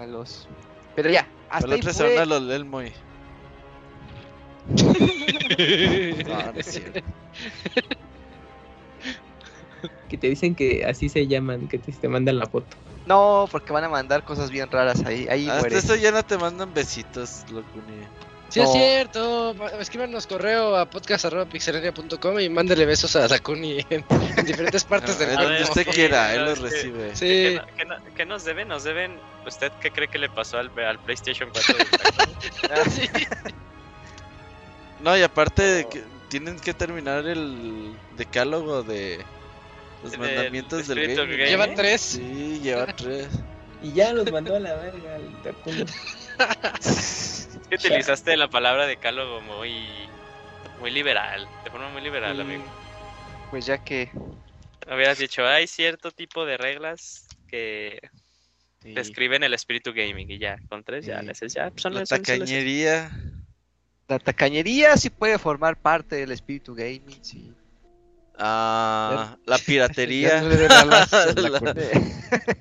A los- Pero ya, hasta la ahí fue- los del muy. No, no es cierto. Que te dicen que así se llaman, que te, te mandan la foto. No, porque van a mandar cosas bien raras ahí. Ahí Hasta muere. eso ya no te mandan besitos, Locuni. Sí, es cierto. Escríbanos correo a podcast.pixelania.com y mándele besos a Dakuni en, en diferentes partes del mundo. donde usted quiera, él los que- recibe. Sí. ¿Qué, no- qué no- qué nos deben? ¿Nos deben? ¿Usted qué cree que le pasó al, al PlayStation 4? Ah, sí. No, y aparte de que tienen que terminar el decálogo de los Del mandamientos del gaming. Gaming. Lleva tres. Sí, lleva tres. Y ya los mandó a la verga el que utilizaste la palabra decálogo muy, muy liberal, de forma muy liberal, amigo. Pues ya que. Hubieras dicho, hay cierto tipo de reglas que describen el espíritu gaming y ya, con tres ya, Sí. les ya, pues, son La las- son- son tacañería. La tacañería sí puede formar parte del espíritu gaming, sí. Ah, la piratería.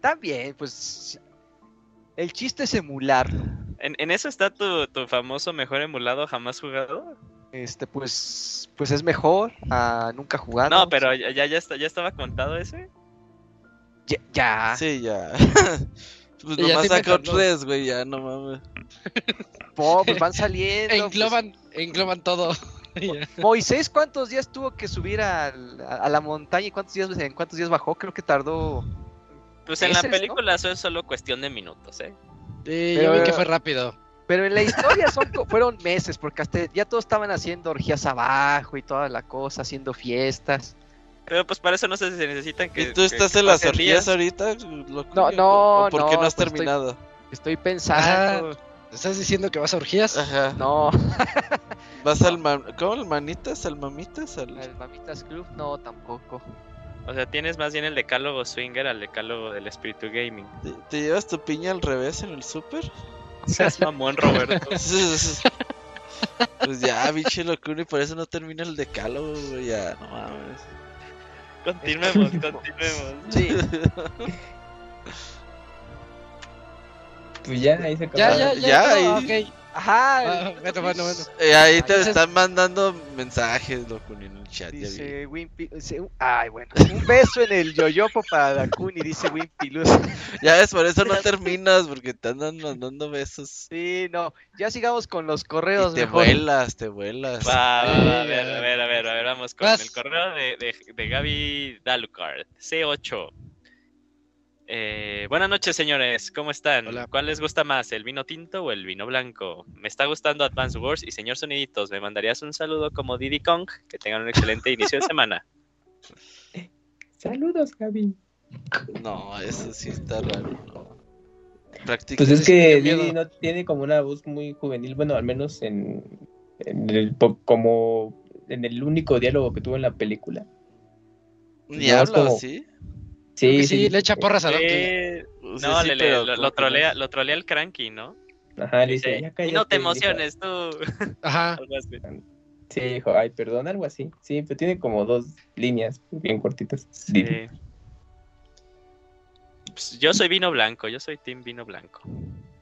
También, pues. El chiste es emular. ¿En, en eso está tu, tu famoso mejor emulado jamás jugado? Este, pues. Pues es mejor a nunca jugado. No, pero ya, ya, ya, está- ya estaba contado ese. Ya. ya. Sí, ya. Pues nomás sí sacó tres, güey, ya no mames. Po, pues van saliendo. pues. Engloban, engloban todo. Moisés, ¿cuántos días tuvo que subir al- a, a la montaña y cuántos días, en cuántos días bajó? Creo que tardó. Pues en la es, ¿no? película eso es solo cuestión de minutos, ¿eh? Sí, yo vi que fue rápido. Pero en la historia son, fueron meses, porque hasta ya todos estaban haciendo orgías abajo y toda la cosa, haciendo fiestas. Pero pues para eso no se necesitan que. ¿Y tú estás que en las orgías ahorita? loco? No, ¿O- no, o ¿Por qué no, no has pues estoy- terminado? Estoy pensando. ¿Estás diciendo que vas a orgías? Ajá. No, ¿Vas al man... ¿Cómo el manitas? ¿Al mamitas? Al... al Mamitas Club, no, tampoco. O sea, tienes más bien el decálogo swinger al decálogo del espíritu gaming. ¿Te, te llevas tu piña al revés en el súper? Seas mamón, Roberto. pues ya, biche locura, y por eso no termina el decálogo, güey, ya, no mames. Continuemos, continuemos. Sí, Pues ya, ahí se acabó. Ya, ya, ya. Ya, ahí- ok. Ajá. Ah, bueno, bueno, bueno. Eh, ahí te Entonces- están mandando mensajes, loco, en el chat. Dice Wimpy, dice, ay bueno, un beso en el yoyopo para Dakuni, dice Wimpy Luz. Ya ves, por eso no terminas, porque te andan mandando besos. Sí, no, ya sigamos con los Y correos te mejor. vuelas, te vuelas. Va, va, va, a ver, a ver, a ver, a ver, vamos con vas. el correo de, de, de Gaby Dalucard, C8. Eh, buenas noches, señores, ¿cómo están? Hola. ¿Cuál les gusta más, el vino tinto o el vino blanco? Me está gustando Advance Wars y señor Soniditos, ¿me mandarías un saludo como Diddy Kong? Que tengan un excelente inicio de semana. Saludos, Gaby. No, eso sí está raro, no. Pues es Sí, que. Didi no tiene como una voz muy juvenil, bueno, al menos en, en el como en el único diálogo que tuvo en la película. No, habla como- así. Sí, Sí, sí, le echa porras a Donkey. Eh, no, sí, le, pero lo, lo trolea, lo trolea el cranky, ¿no? Ajá, le dice, ya y cállate. no te dijo. emociones, tú. Ajá. Sí, dijo, ay, perdón, algo así. Sí, pero tiene como dos líneas bien cortitas. Sí. Pues yo soy vino blanco, yo soy team vino blanco.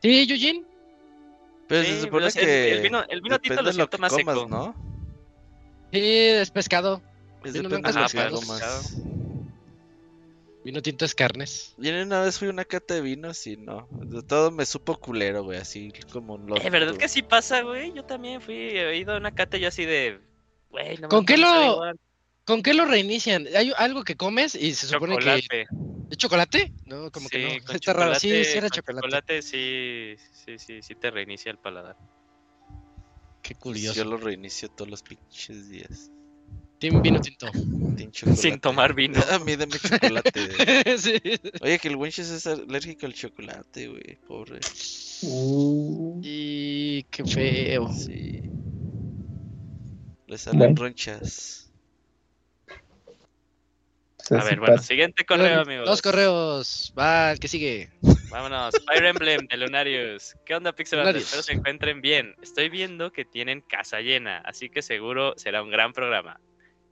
Sí, Eugene. Pero Sí, se supone pero es- que. el vino- el vino tinto depende lo siento que más comas, seco. ¿no? Sí, es pescado. Es Vino depende blanco de es lo que pescado. comas. Vino tinto es carnes. Yo una vez fui a una cata de vinos y no. De todo me supo culero, güey, así como un loco. Es verdad que sí pasa, güey. Yo también fui, he ido a una cata y así de. Güey, no ¿Con mames, qué lo- igual. ¿Con qué lo reinician? ¿Hay algo que comes y se supone que... Chocolate. ¿Es chocolate? No, como que no. con Está raro. Sí, chocolate- sí era con chocolate. sí, sí, sí, sí te reinicia el paladar. Qué curioso. Yo lo reinicio todos los pinches días. Team vino tinto. Sin tomar vino. A mí dame chocolate. sí. Oye, que el Winches es alérgico al chocolate, güey. Pobre. Uh, Y qué feo. Sí. Le salen ronchas. A ver, bueno, siguiente correo, amigos. Dos correos. Va, el que sigue. Vámonos. Fire Emblem de Lunarius. ¿Qué onda, Pixel? Espero se encuentren bien. Estoy viendo que tienen casa llena, así que seguro será un gran programa.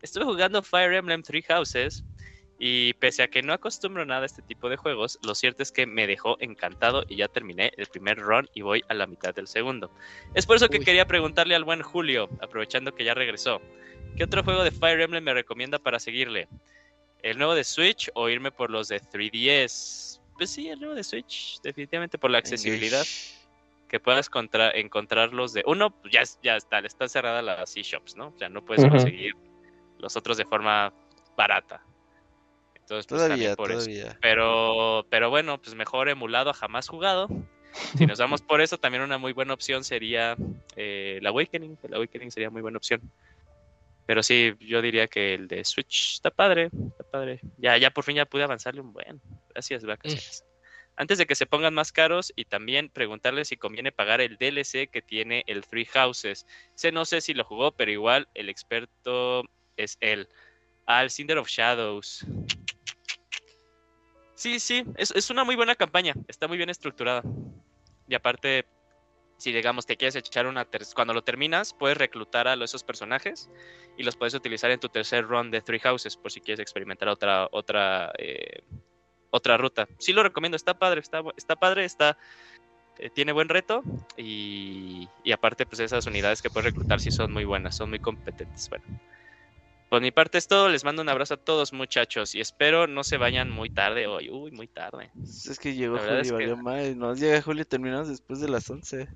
Estuve jugando Fire Emblem Three Houses y pese a que no acostumbro nada a este tipo de juegos, lo cierto es que me dejó encantado y ya terminé el primer run y voy a la mitad del segundo. Es por eso que Uy. quería preguntarle al buen Julio, aprovechando que ya regresó, ¿qué otro juego de Fire Emblem me recomienda para seguirle? ¿El nuevo de Switch o irme por los de 3DS? Pues sí, el nuevo de Switch, definitivamente por la accesibilidad que puedas contra- encontrarlos de uno ya ya está está cerrada las eShops no o sea no puedes conseguir los otros de forma barata. Entonces pues, Todavía, también por eso. pero pero bueno pues mejor emulado a jamás jugado. Si nos vamos por eso también una muy buena opción sería eh, el Awakening. El Awakening sería muy buena opción. Pero sí yo diría que el de Switch está padre está padre. Ya ya por fin ya pude avanzarle un buen. Gracias vacaciones. Antes de que se pongan más caros y también preguntarle si conviene pagar el DLC que tiene el Three Houses. Sé no sé si lo jugó, pero igual el experto es él. Al Cinder of Shadows. Sí, sí, es, es una muy buena campaña, está muy bien estructurada. Y aparte, si digamos te quieres echar una... ter- Cuando lo terminas, puedes reclutar a esos personajes y los puedes utilizar en tu tercer run de Three Houses por si quieres experimentar otra, otra eh, otra ruta. Sí lo recomiendo, está padre, está, está padre, está eh, tiene buen reto y, y aparte pues esas unidades que puedes reclutar sí son muy buenas, son muy competentes. Bueno, por mi parte es todo, les mando un abrazo a todos muchachos y espero no se vayan muy tarde hoy, uy, muy tarde. Es que llegó Julio es que- mal. No llega Julio y terminamos después de las 11.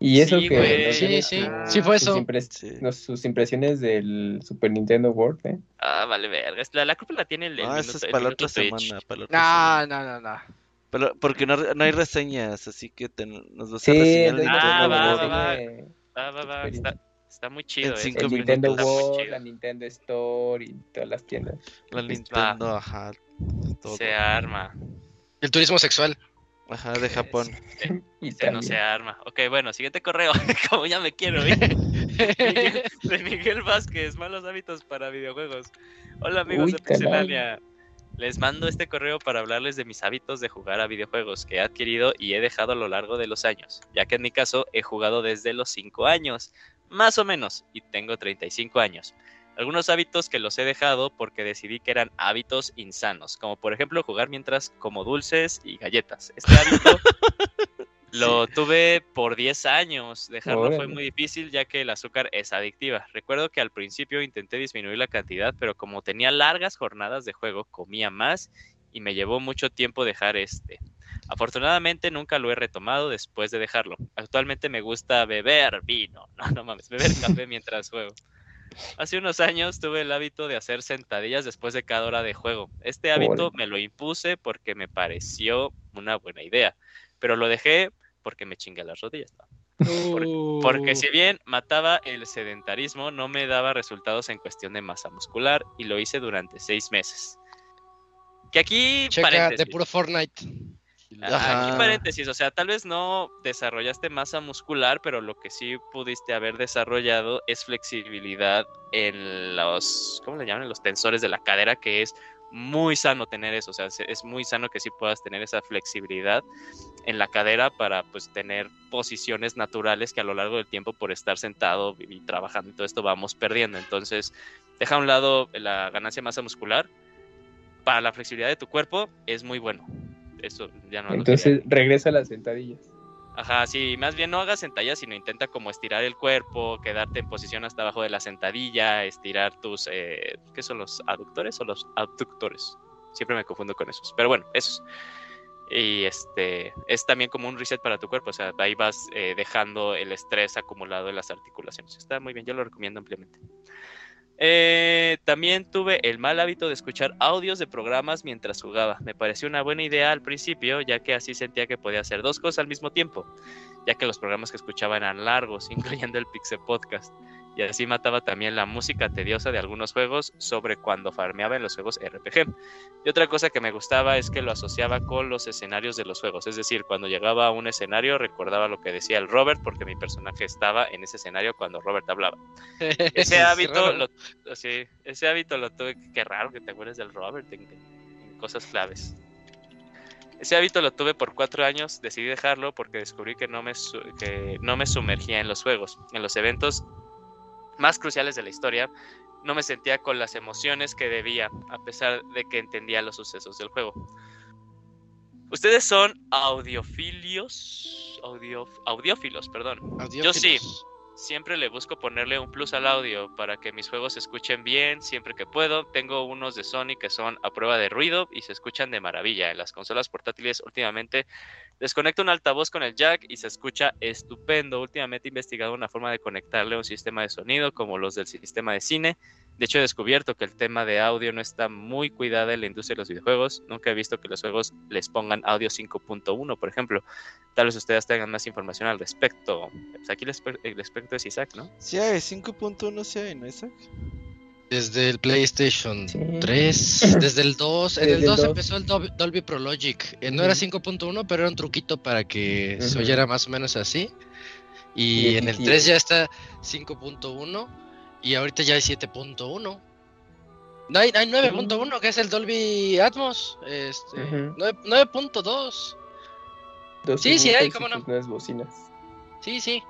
Y eso Sí, que güey. Sí, sí, sí fue sus eso. impres- Sí. no, sus impresiones del Super Nintendo World, ¿eh? Ah, vale, verga. La, la culpa la tiene el, el No, minuto, eso es para la otra Twitch. semana. Para la otra No, semana. no, no, no. Pero- porque no, no hay reseñas, así que te- nos vas a Sí, reseñar Ah, va, va, va. Va, va, va. Nintendo Está muy World, chido. la Nintendo Store y todas las tiendas. La Nintendo, ajá. Todo. Se arma. El turismo sexual. Ajá, de Japón. Y no se arma. Ok, bueno, siguiente correo. Como ya me quiero ir. Miguel- de Miguel Vázquez, malos hábitos para videojuegos. Hola amigos Uy, de. Pixelania. Les mando este correo para hablarles de mis hábitos de jugar a videojuegos que he adquirido y he dejado a lo largo de los años, ya que en mi caso he jugado desde los 5 años, más o menos, y tengo 35 años. Algunos hábitos que los he dejado porque decidí que eran hábitos insanos, como por ejemplo jugar mientras como dulces y galletas. Este hábito lo tuve por 10 años. Dejarlo fue muy difícil ya que el azúcar es adictiva. Recuerdo que al principio intenté disminuir la cantidad, pero como tenía largas jornadas de juego, comía más y me llevó mucho tiempo dejar este. Afortunadamente nunca lo he retomado después de dejarlo. Actualmente me gusta beber vino. No, no mames, beber café mientras juego. Hace unos años tuve el hábito de hacer sentadillas después de cada hora de juego. Este hábito me lo impuse porque me pareció una buena idea, pero lo dejé porque me chingué las rodillas. ¿no? Porque si bien mataba el sedentarismo, no me daba resultados en cuestión de masa muscular y lo hice durante seis meses. Que aquí, Checa de puro Fortnite. Ah, Aquí paréntesis, o sea, tal vez no desarrollaste masa muscular, pero lo que sí pudiste haber desarrollado es flexibilidad en los, ¿cómo le llaman? En los tensores de la cadera, que es muy sano tener eso, o sea, se- es muy sano que sí puedas tener esa flexibilidad en la cadera para pues tener posiciones naturales que a lo largo del tiempo por estar sentado y trabajando y todo esto vamos perdiendo. Entonces, deja a un lado la ganancia de masa muscular. Para la flexibilidad de tu cuerpo es muy bueno. Eso ya no lo Entonces regresa a las sentadillas. Ajá, sí, más bien no hagas sentadillas, sino intenta como estirar el cuerpo, quedarte en posición hasta abajo de la sentadilla, estirar tus, eh, ¿qué son los aductores o los abductores? Siempre me confundo con esos. Pero bueno, esos. Y este es también como un reset para tu cuerpo. O sea, ahí vas eh, dejando el estrés acumulado en las articulaciones. Está muy bien, yo lo recomiendo ampliamente. Eh, también tuve el mal hábito de escuchar audios de programas mientras jugaba. Me pareció una buena idea al principio, ya que así sentía que podía hacer dos cosas al mismo tiempo, ya que los programas que escuchaba eran largos, incluyendo el Pixel Podcast y así mataba también la música tediosa de algunos juegos sobre cuando farmeaba en los juegos RPG. Y otra cosa que me gustaba es que lo asociaba con los escenarios de los juegos, es decir, cuando llegaba a un escenario recordaba lo que decía el Robert porque mi personaje estaba en ese escenario cuando Robert hablaba. Ese hábito, lo, ese hábito lo tuve, qué raro que te acuerdes del Robert en, cosas claves. Ese hábito lo tuve por cuatro años, decidí dejarlo porque descubrí que no, me que no me sumergía en los juegos. En los eventos más cruciales de la historia, no me sentía con las emociones que debía, a pesar de que entendía los sucesos del juego. Ustedes son audiofilios, audio, audiófilos, perdón. Yo sí, siempre le busco ponerle un plus al audio para que mis juegos se escuchen bien siempre que puedo. Tengo unos de Sony que son a prueba de ruido y se escuchan de maravilla. En las consolas portátiles últimamente desconecto un altavoz con el jack y se escucha estupendo. Últimamente he investigado una forma de conectarle un sistema de sonido como los del sistema de cine de hecho, he descubierto que el tema de audio no está muy cuidado en la industria de los videojuegos. Nunca he visto que los juegos les pongan audio 5.1, por ejemplo. Tal vez ustedes tengan más información al respecto. Pues aquí el, experto es Isaac, ¿no? Sí, hay 5.1, sí hay, ¿no, Isaac? Desde el PlayStation 3, desde el 2, en el 2, empezó el Dolby Pro Logic. Eh, no era 5.1, pero era un truquito para que se oyera más o menos así. Y en el 3 ya está 5.1 y ahorita ya hay 7.1. No, hay, hay 9.1, que es el Dolby Atmos. Este, 9.2. Sí, sí, hay, cómo no. bocinas. Sí, sí.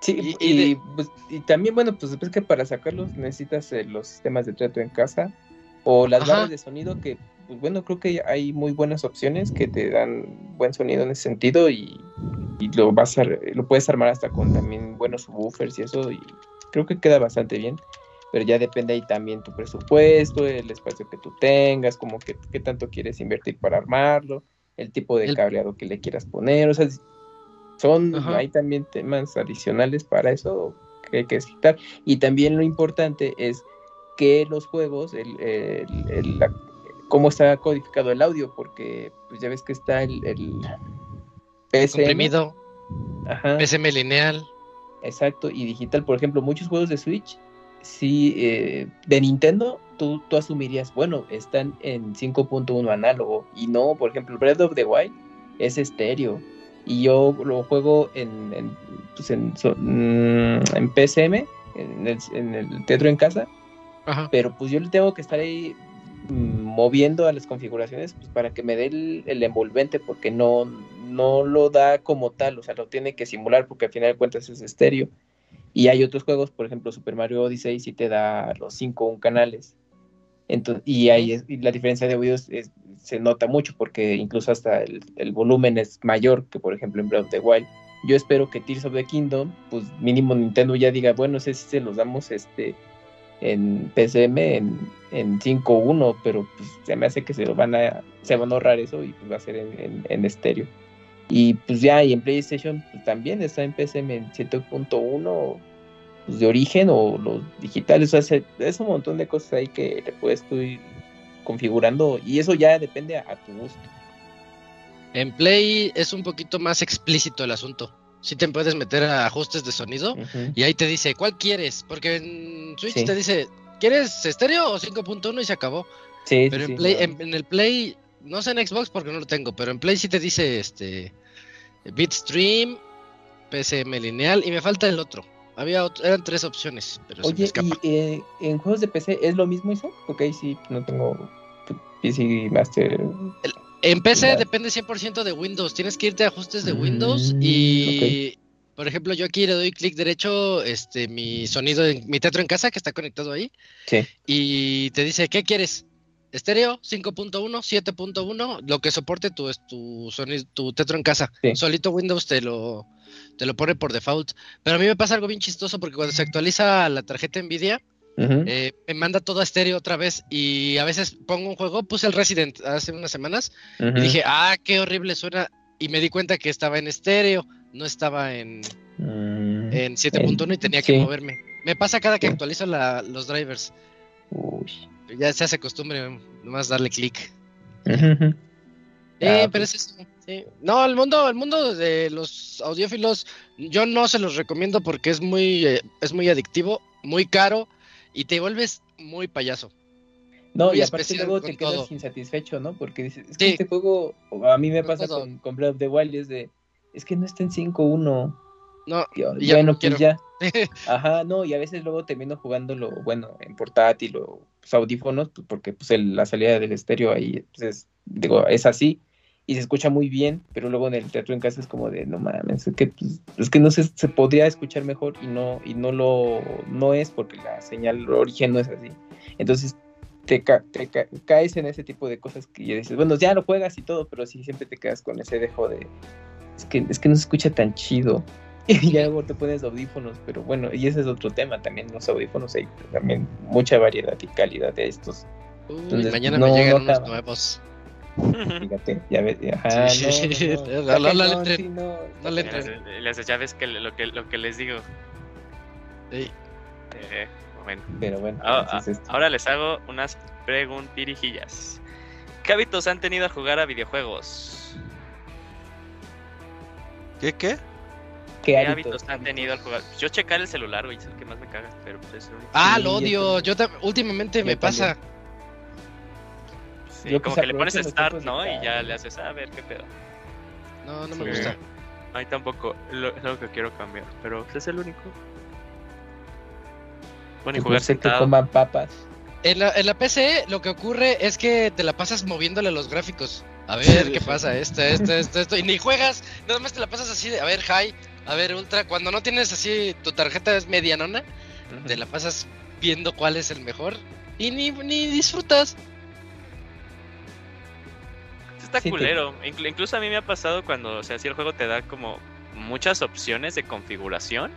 Sí, y, pues, y, también, bueno, pues es que para sacarlos necesitas eh, los sistemas de trato en casa o las barras de sonido que, pues bueno, creo que hay muy buenas opciones que te dan buen sonido en ese sentido y, lo vas a, lo puedes armar hasta con también buenos buffers y eso y creo que queda bastante bien, pero ya depende ahí también tu presupuesto, el espacio que tú tengas, como que qué tanto quieres invertir para armarlo, el tipo de cableado que le quieras poner, o sea, son hay también temas adicionales para eso que hay que citar. Y también lo importante es que los juegos, el, el, cómo está codificado el audio, porque pues ya ves que está el, el PSM, comprimido, PSM lineal, Exacto, y digital, por ejemplo, muchos juegos de Switch, sí, eh, de Nintendo, tú, tú asumirías, bueno, están en 5.1 análogo, y no, por ejemplo, Breath of the Wild es estéreo, y yo lo juego en, en, pues en, mm, en PSM, en el, en el teatro en casa, pero pues yo le tengo que estar ahí mm, moviendo a las configuraciones pues, para que me dé el envolvente, porque no, no lo da como tal, o sea, lo tiene que simular porque al final de cuentas es estéreo. Y hay otros juegos, por ejemplo, Super Mario Odyssey sí te da los 5 canales. Entonces, y ahí la diferencia de oídos se nota mucho porque incluso hasta el, volumen es mayor que, por ejemplo, en Breath of the Wild. Yo espero que Tears of the Kingdom, pues mínimo Nintendo ya diga, bueno, sé si se los damos este en PCM en, en 5.1, pero pues se me hace que se van a, se van a ahorrar eso y pues va a ser en, en estéreo. Y pues ya, y en PlayStation pues, también está en PSM en 7.1 pues, de origen o los digitales. O sea, es un montón de cosas ahí que le puedes tú ir configurando y eso ya depende a, tu gusto. En Play es un poquito más explícito el asunto. Si te puedes meter a ajustes de sonido y ahí te dice cuál quieres, porque en Switch te dice, ¿quieres estéreo o 5.1 y se acabó? Sí, Pero en, Play, en, el Play no sé en Xbox porque no lo tengo, pero en Play sí te dice este Bitstream, PCM lineal y me falta el otro. Había eran tres opciones, pero Oye, ¿y eh, en juegos de PC es lo mismo eso? Porque ahí sí no tengo PC Master. En PC depende 100% de Windows. Tienes que irte a ajustes de Windows mm, y por ejemplo, yo aquí le doy clic derecho, este, mi sonido, mi teatro en casa que está conectado ahí. Sí. Y te dice, ¿qué quieres? estéreo 5.1, 7.1, lo que soporte tu, tu sonido, tu tetro en casa. Solito Windows te lo, te lo pone por default. Pero a mí me pasa algo bien chistoso porque cuando se actualiza la tarjeta Nvidia, Eh, me manda todo a estéreo otra vez y a veces pongo un juego, puse el Resident hace unas semanas y dije, ah, qué horrible suena y me di cuenta que estaba en estéreo, no estaba en, Mm, en 7.1 y tenía que moverme. Me pasa cada que Sí. actualizo la- los drivers, Uy. ya se hace costumbre nomás darle clic. Eh, Ah, pero pues. es eso, sí. No, el mundo, el mundo de los audiófilos, yo no se los recomiendo porque es muy, eh, es muy adictivo, muy caro y te vuelves muy payaso. No, muy y aparte luego te quedas todo. insatisfecho, ¿no? Porque dices, es que Sí. este juego, a mí me pasa con, con Breath of the Wild, es de, es que no está en 5.1. No, ya bueno, no pues ya. Ajá, no, y a veces luego termino jugándolo, bueno, en portátil o pues, audífonos, pues, porque pues el- la salida del estéreo ahí, pues, es, digo, es así y se escucha muy bien, pero luego en el teatro en casa es como de, no mames, es que, pues, es que no se, se podría escuchar mejor y no, y no lo, no es porque la señal origen no es así. Entonces te, ca- te ca- caes en ese tipo de cosas que ya dices, bueno, ya lo juegas y todo, pero sí siempre te quedas con ese dejo de, es que, es que no se escucha tan chido. Y ya luego te pones audífonos, pero bueno, y ese es otro tema, también los audífonos hay también mucha variedad y calidad de estos. Uy, Entonces, mañana no, me llegan no unos nuevos. Fíjate, ya ves, ajá, Sí, no, sí, no, no, no, está no le cañón, entren, sí, no, no le Y entren. les- les- ya ves que lo que, lo que les digo. Sí. Eh, bueno. Pero bueno, Ah, es ah, ahora les hago unas preguntirijillas. ¿Qué hábitos han tenido a jugar a videojuegos? ¿Qué qué? ¿Qué ¿Qué hábitos? hábitos han tenido al jugar? Yo checar el celular, güey, es el que más me caga, pero pues es el único. Ah, Sí, lo odio. Yo últimamente Yo me pasa. Sí, yo como que le pones start, ¿no? Y ya le haces, a ver qué pedo. No, no me gusta. A mí tampoco, lo- es algo que quiero cambiar, pero pues, es el único. Bueno, y jugar que coman papas. En la, en la PC lo que ocurre es que te la pasas moviéndole los gráficos. A ver qué pasa, esto, esto, esto, esto. Y ni juegas, nada más te la pasas así de, a ver, high, a ver, ultra. Cuando no tienes así, tu tarjeta es medianona, te la pasas viendo cuál es el mejor y ni, ni disfrutas. Está Sí, culero. Inclu- incluso a mí me ha pasado cuando, o sea, si el juego te da como muchas opciones de configuración.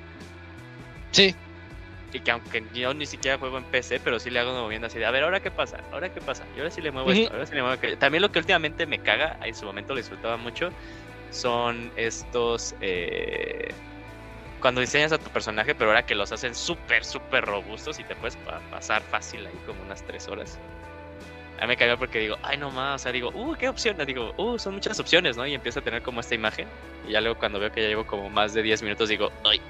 Sí, Y que aunque yo ni siquiera juego en PC, pero sí le hago moviendo así de, a ver, ahora qué pasa, ahora qué pasa, y ahora sí le muevo esto, ahora sí le muevo aquello. También lo que últimamente me caga, en su momento lo disfrutaba mucho, son estos, eh, cuando diseñas a tu personaje, pero ahora que los hacen súper, súper robustos y te puedes pa- pasar fácil ahí como unas tres horas. A mí me caga porque digo, ay no más, o sea, digo, uh, qué opciones, digo, uh, son muchas opciones, ¿no? Y empiezo a tener como esta imagen, y ya luego cuando veo que ya llevo como más de 10 minutos digo, ay.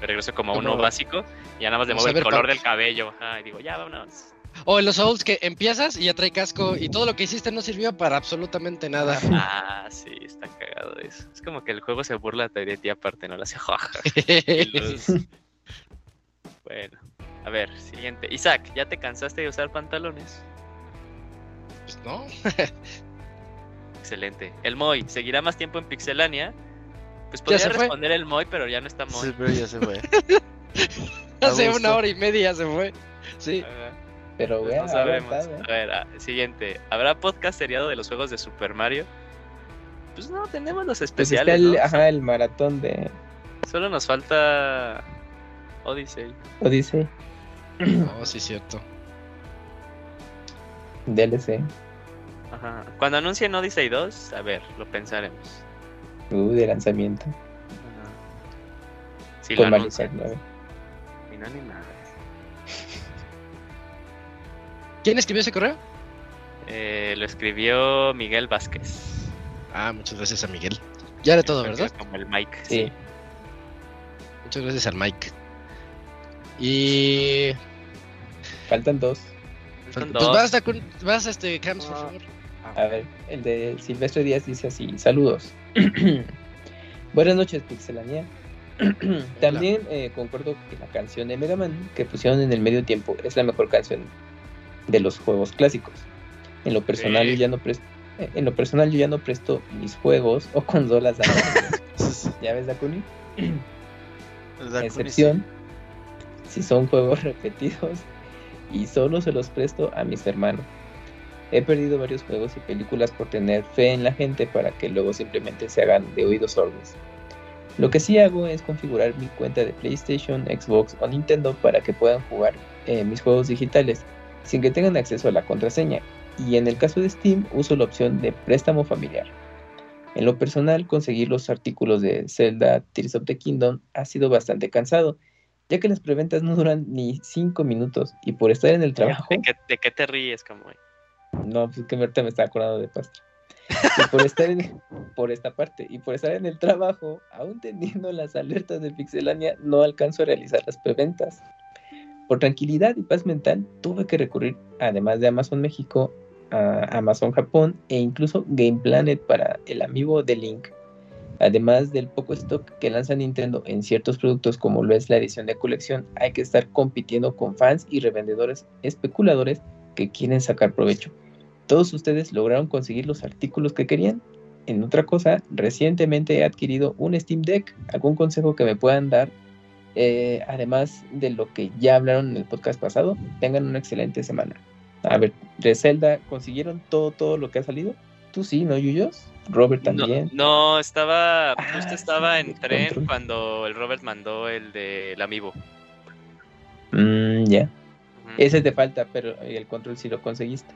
Me regreso como a uno básico y ya nada más le muevo el color del cabello. Ajá, y digo, ya vámonos. O en los Souls que empiezas y ya trae casco y todo lo que hiciste no sirvió para absolutamente nada. Ah, sí, está cagado eso. Es como que el juego se burla de ti aparte, ¿no? Le hace jaja. Bueno, a ver, siguiente. Isaac, ¿ya te cansaste de usar pantalones? Pues no. Excelente. El Moy, ¿seguirá más tiempo en Pixelania? Pues podría fue. responder el Moy, pero ya no está Moy. Sí, pero ya se fue. Hace gusto. una hora y media se fue. Sí. Pero Pues bueno, no sabemos. aguanta, ¿eh? A ver, ah, siguiente. ¿Habrá podcast seriado de los juegos de Super Mario? Pues no, tenemos los Pues está especiales. el, ¿no? ajá, el maratón de Solo nos falta Odyssey. Odyssey, Oh, sí, cierto. DLC. Ajá. Cuando anuncien Odyssey 2, a ver, lo pensaremos. Uh, de lanzamiento. Ajá. Si con lo Mario Kart anuncian. 9. Si no, ni nada. ¿Quién escribió ese correo? Eh, lo escribió Miguel Vázquez. Ah, muchas gracias a Miguel. Ya de todo, ¿verdad? Como el Mike. Sí. Muchas gracias al Mike. Y. Faltan dos. Son Pues dos. Vas, este, Camps, por favor. A ver, el de Silvestre Díaz dice así, saludos. Buenas noches, Pixelania. También eh, concuerdo que la canción de Mega Man que pusieron en el medio tiempo es la mejor canción de los juegos clásicos. En lo personal Sí. yo ya no presto, eh, en lo personal yo ya no presto mis juegos o consolas a. ¿Ya ves, Dakuni? Excepción si son juegos repetidos y solo se los presto a mis hermanos. He perdido varios juegos y películas por tener fe en la gente para que luego simplemente se hagan de oídos sordos. Lo que sí hago es configurar mi cuenta de PlayStation, Xbox o Nintendo para que puedan jugar eh, mis juegos digitales sin que tengan acceso a la contraseña. Y en el caso de Steam uso la opción de préstamo familiar. En lo personal, conseguir los artículos de Zelda Tears of the Kingdom ha sido bastante cansado, ya que las preventas no duran ni 5 minutos y por estar en el trabajo... ¿De qué, de qué te ríes, como No, pues es que ahorita me está acordando de pasta. Y por estar en, por esta parte y por estar en el trabajo, aún teniendo las alertas de Pixelania, no alcanzo a realizar las preventas. Por tranquilidad y paz mental, tuve que recurrir, además de Amazon México, a Amazon Japón e incluso Game Planet para el amigo de Link. Además del poco stock que lanza Nintendo en ciertos productos como lo es la edición de colección, hay que estar compitiendo con fans y revendedores especuladores que quieren sacar provecho. ¿Todos ustedes lograron conseguir los artículos que querían? En otra cosa, recientemente he adquirido un Steam Deck. ¿Algún consejo que me puedan dar? Eh, además de lo que ya hablaron en el podcast pasado, tengan una excelente semana. A ver, de Zelda, ¿consiguieron todo, todo lo que ha salido? Tú sí, ¿no, Yuyos? Robert también. No, estaba, Ah, justo estaba sí, en tren control. cuando el Robert mandó el del amiibo. Mm, ya. Ujú. Ese te falta, pero el control sí lo conseguiste.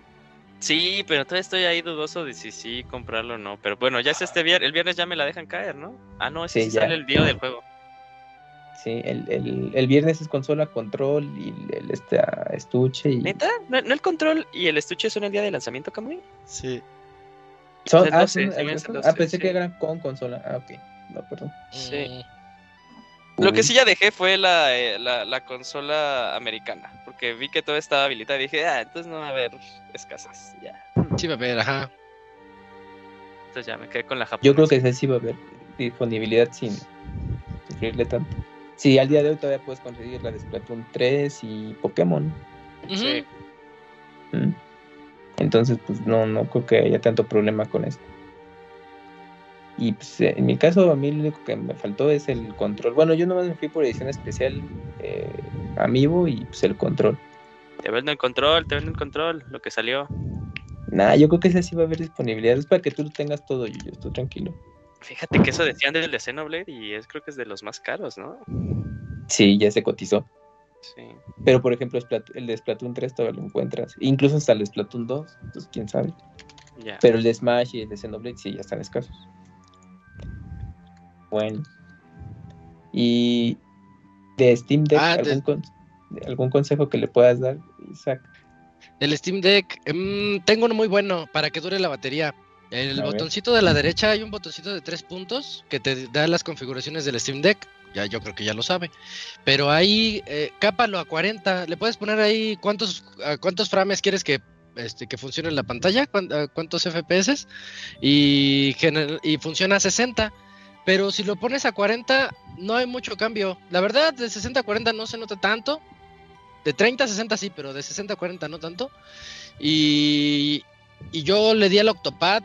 Sí, pero todavía estoy ahí dudoso de si sí comprarlo o no. Pero bueno, ya es este viernes, el viernes ya me la dejan caer, ¿no? Ah, no, ese Sí, sale el día del juego. Sí, el, el, el viernes es consola, control y el, este, ah, estuche. Y... ¿Neta? ¿No, no el control y el estuche son el día de lanzamiento, Kamui? Sí. Ah, 12, son- se me ah, hace el ah, 12, pensé que sí. eran con consola. Ah, ok. No, perdón. Sí. Mm, Lo que sí ya dejé fue la, eh, la, la consola americana, porque vi que todo estaba habilitado y dije, ah, entonces no va a haber escasez. Ya. Sí, va a ver, ajá. Entonces ya me quedé con la japonesa. Yo creo que sí va a haber disponibilidad sin sufrirle tanto. Sí, al día de hoy todavía puedes conseguir la de Splatoon 3 y Pokémon. Sí. Mm. Entonces, pues no, no creo que haya tanto problema con esto. Y pues eh, en mi caso, a mí lo único que me faltó es el control. Bueno, yo nomás me fui por edición especial eh, Amiibo y pues el control. Te vendo el control, te vendo el control, lo que salió. Nada, yo creo que ese sí va a haber disponibilidad. Es para que tú lo tengas todo, yo, yo estoy tranquilo. Fíjate que eso decían del de Xenoblade y es creo que es de los más caros, ¿no? Sí, ya se cotizó. Sí. Pero por ejemplo, el de Splatoon 3 todavía lo encuentras. Incluso hasta el de Splatoon 2, pues quién sabe. Pero el de Smash y el de Xenoblade sí ya están escasos. Bueno. Y de Steam Deck, Ah, de- ¿algún, con- ¿algún consejo que le puedas dar, Isaac? El Steam Deck, mm, tengo uno muy bueno para que dure la batería. El A ver. botoncito de la derecha hay un botoncito de tres puntos que te da las configuraciones del Steam Deck. Ya yo creo que ya lo sabe. Pero ahí eh, cápalo a 40. Le puedes poner ahí cuántos cuántos frames quieres que este, que funcione en la pantalla, cuántos FPS y, y funciona a 60. Pero si lo pones a 40 no hay mucho cambio. La verdad de 60 a 40 no se nota tanto. De 30 a 60 sí, pero de 60 a 40 no tanto. Y, y yo le di al Octopad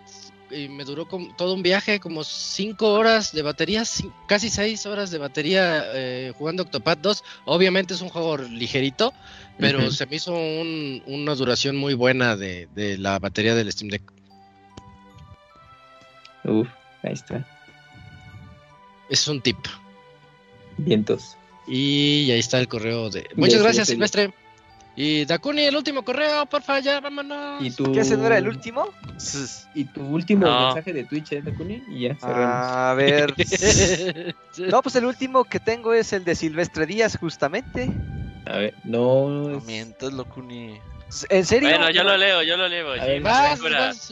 y me duró todo un viaje, como 5 horas de batería, casi 6 horas de batería eh, jugando Octopad 2. Obviamente es un juego ligerito, pero se me hizo un- una duración muy buena de, de la batería del Steam Deck. Uf, ahí está. Es un tip. Vientos. Y ahí está el correo de... Muchas gracias, Silvestre. Y Dakuni, el último correo, porfa, ya, vámonos. ¿Y tu, ¿Qué ese no era el último? Y tu último No. mensaje de Twitch, ¿eh, Dakuni? Y ya cerramos. A ver. No, pues el último que tengo es el de Silvestre Díaz, justamente. A ver, no. No es- mientas, Locuni. ¿En serio? Bueno, yo lo leo, yo lo leo. A Jim ver, vas, vas,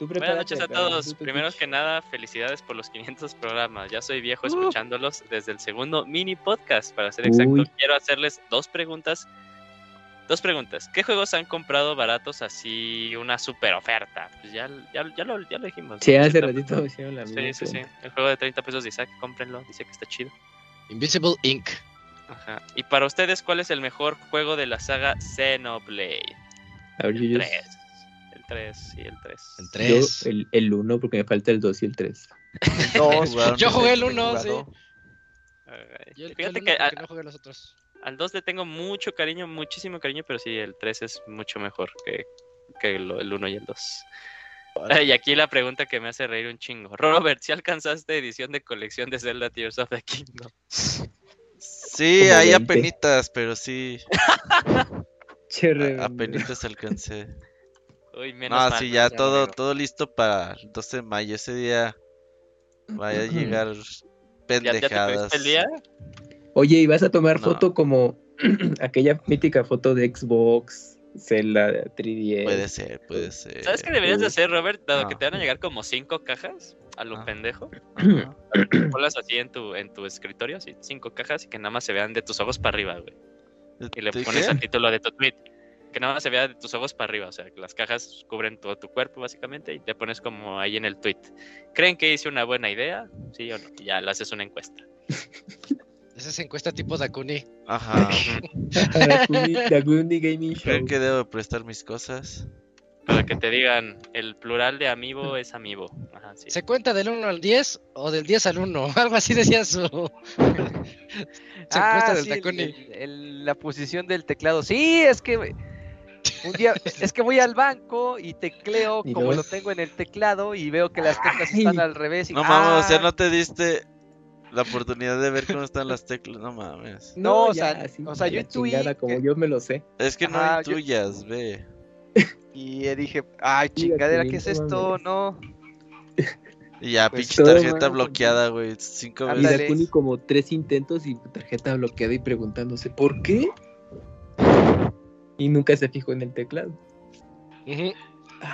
Buenas noches a todos. Primero que nada, felicidades por los 500 programas. Ya soy viejo Uh. escuchándolos desde el segundo mini podcast. Para ser exacto, Uy. quiero hacerles dos preguntas. Dos preguntas. ¿Qué juegos han comprado baratos así, una super oferta? Pues ya, ya, ya, lo, ya lo dijimos. Sí, ¿no? hace 30 ratito me hicieron la Sí, misma sí, sí. pregunta. El juego de 30 pesos de Isaac, cómprenlo. Dice que está chido. Invisible Ink. Ajá. Y para ustedes, ¿cuál es el mejor juego de la saga Xenoblade? A ver, yo, yo, 3. El 3, sí, el 3. El yo 3. el, el 1 porque me falta el 2 y el 3. Dos, Jugaron Yo jugué el he uno, sí. jugado. Yo, yo Fíjate el que porque no jugué los otros. Al 2 le tengo mucho cariño, muchísimo cariño, pero sí, el 3 es mucho mejor que, que lo- el 1 y el 2. Y aquí la pregunta que me hace reír un chingo. Robert, ¿si alcanzaste edición de colección de Zelda Tears of the Kingdom? Sí, hay 20. apenitas, pero sí. A-. Apenitas alcancé. Uy, menos No, mal, sí, ya todo, todo listo para el 12 de mayo. Ese día vaya a llegar ¿Ya, ya te pendejadas. el día? Oye, ¿y vas a tomar No. foto como aquella mítica foto de Xbox, Zelda 3DS? Puede ser, puede ser. ¿Sabes qué deberías de hacer, Robert? Dado que No. te van a llegar como cinco cajas a lo Ah. pendejo. Ponlas así en tu, en tu escritorio, así, cinco cajas y que nada más se vean de tus ojos para arriba, güey. Y le ¿De pones qué? el título de tu tweet. Que nada más se vea de tus ojos para arriba. O sea, que las cajas cubren todo tu cuerpo, básicamente. Y te pones como ahí en el tweet. ¿Creen que hice una buena idea? ¿Sí o no? Y ya le haces una encuesta. Esa es encuesta tipo Dakuni. Ajá. Dakuni Dakuni Gaming Show. ¿Creen que debo prestar mis cosas? Para que te digan, el plural de amiibo es amiibo. Ajá, sí. ¿Se cuenta del 1 al 10 o del 10 al 1? Algo así decía su, encuesta Ah, del sí, el- Dakuni. el- el- la posición del teclado. Sí, es que un día es que voy al banco y tecleo Y como lo tengo en el teclado y veo que las teclas Ay. están al revés. Y, No mames, o sea, ah, no te diste la oportunidad de ver cómo están las teclas. No mames. No, o ya, sea, así, o sea, yo intuí como que- yo me lo sé. Es que no hay yo- tuyas, ve. Y eh, dije, ay, chingadera, ¿qué es esto? No. Y ya, Pues pinche tarjeta bloqueada, güey. Cinco Y veces. Dakuni como tres intentos y tarjeta bloqueada y preguntándose ¿por qué? Y nunca se fijó en el teclado. Ay,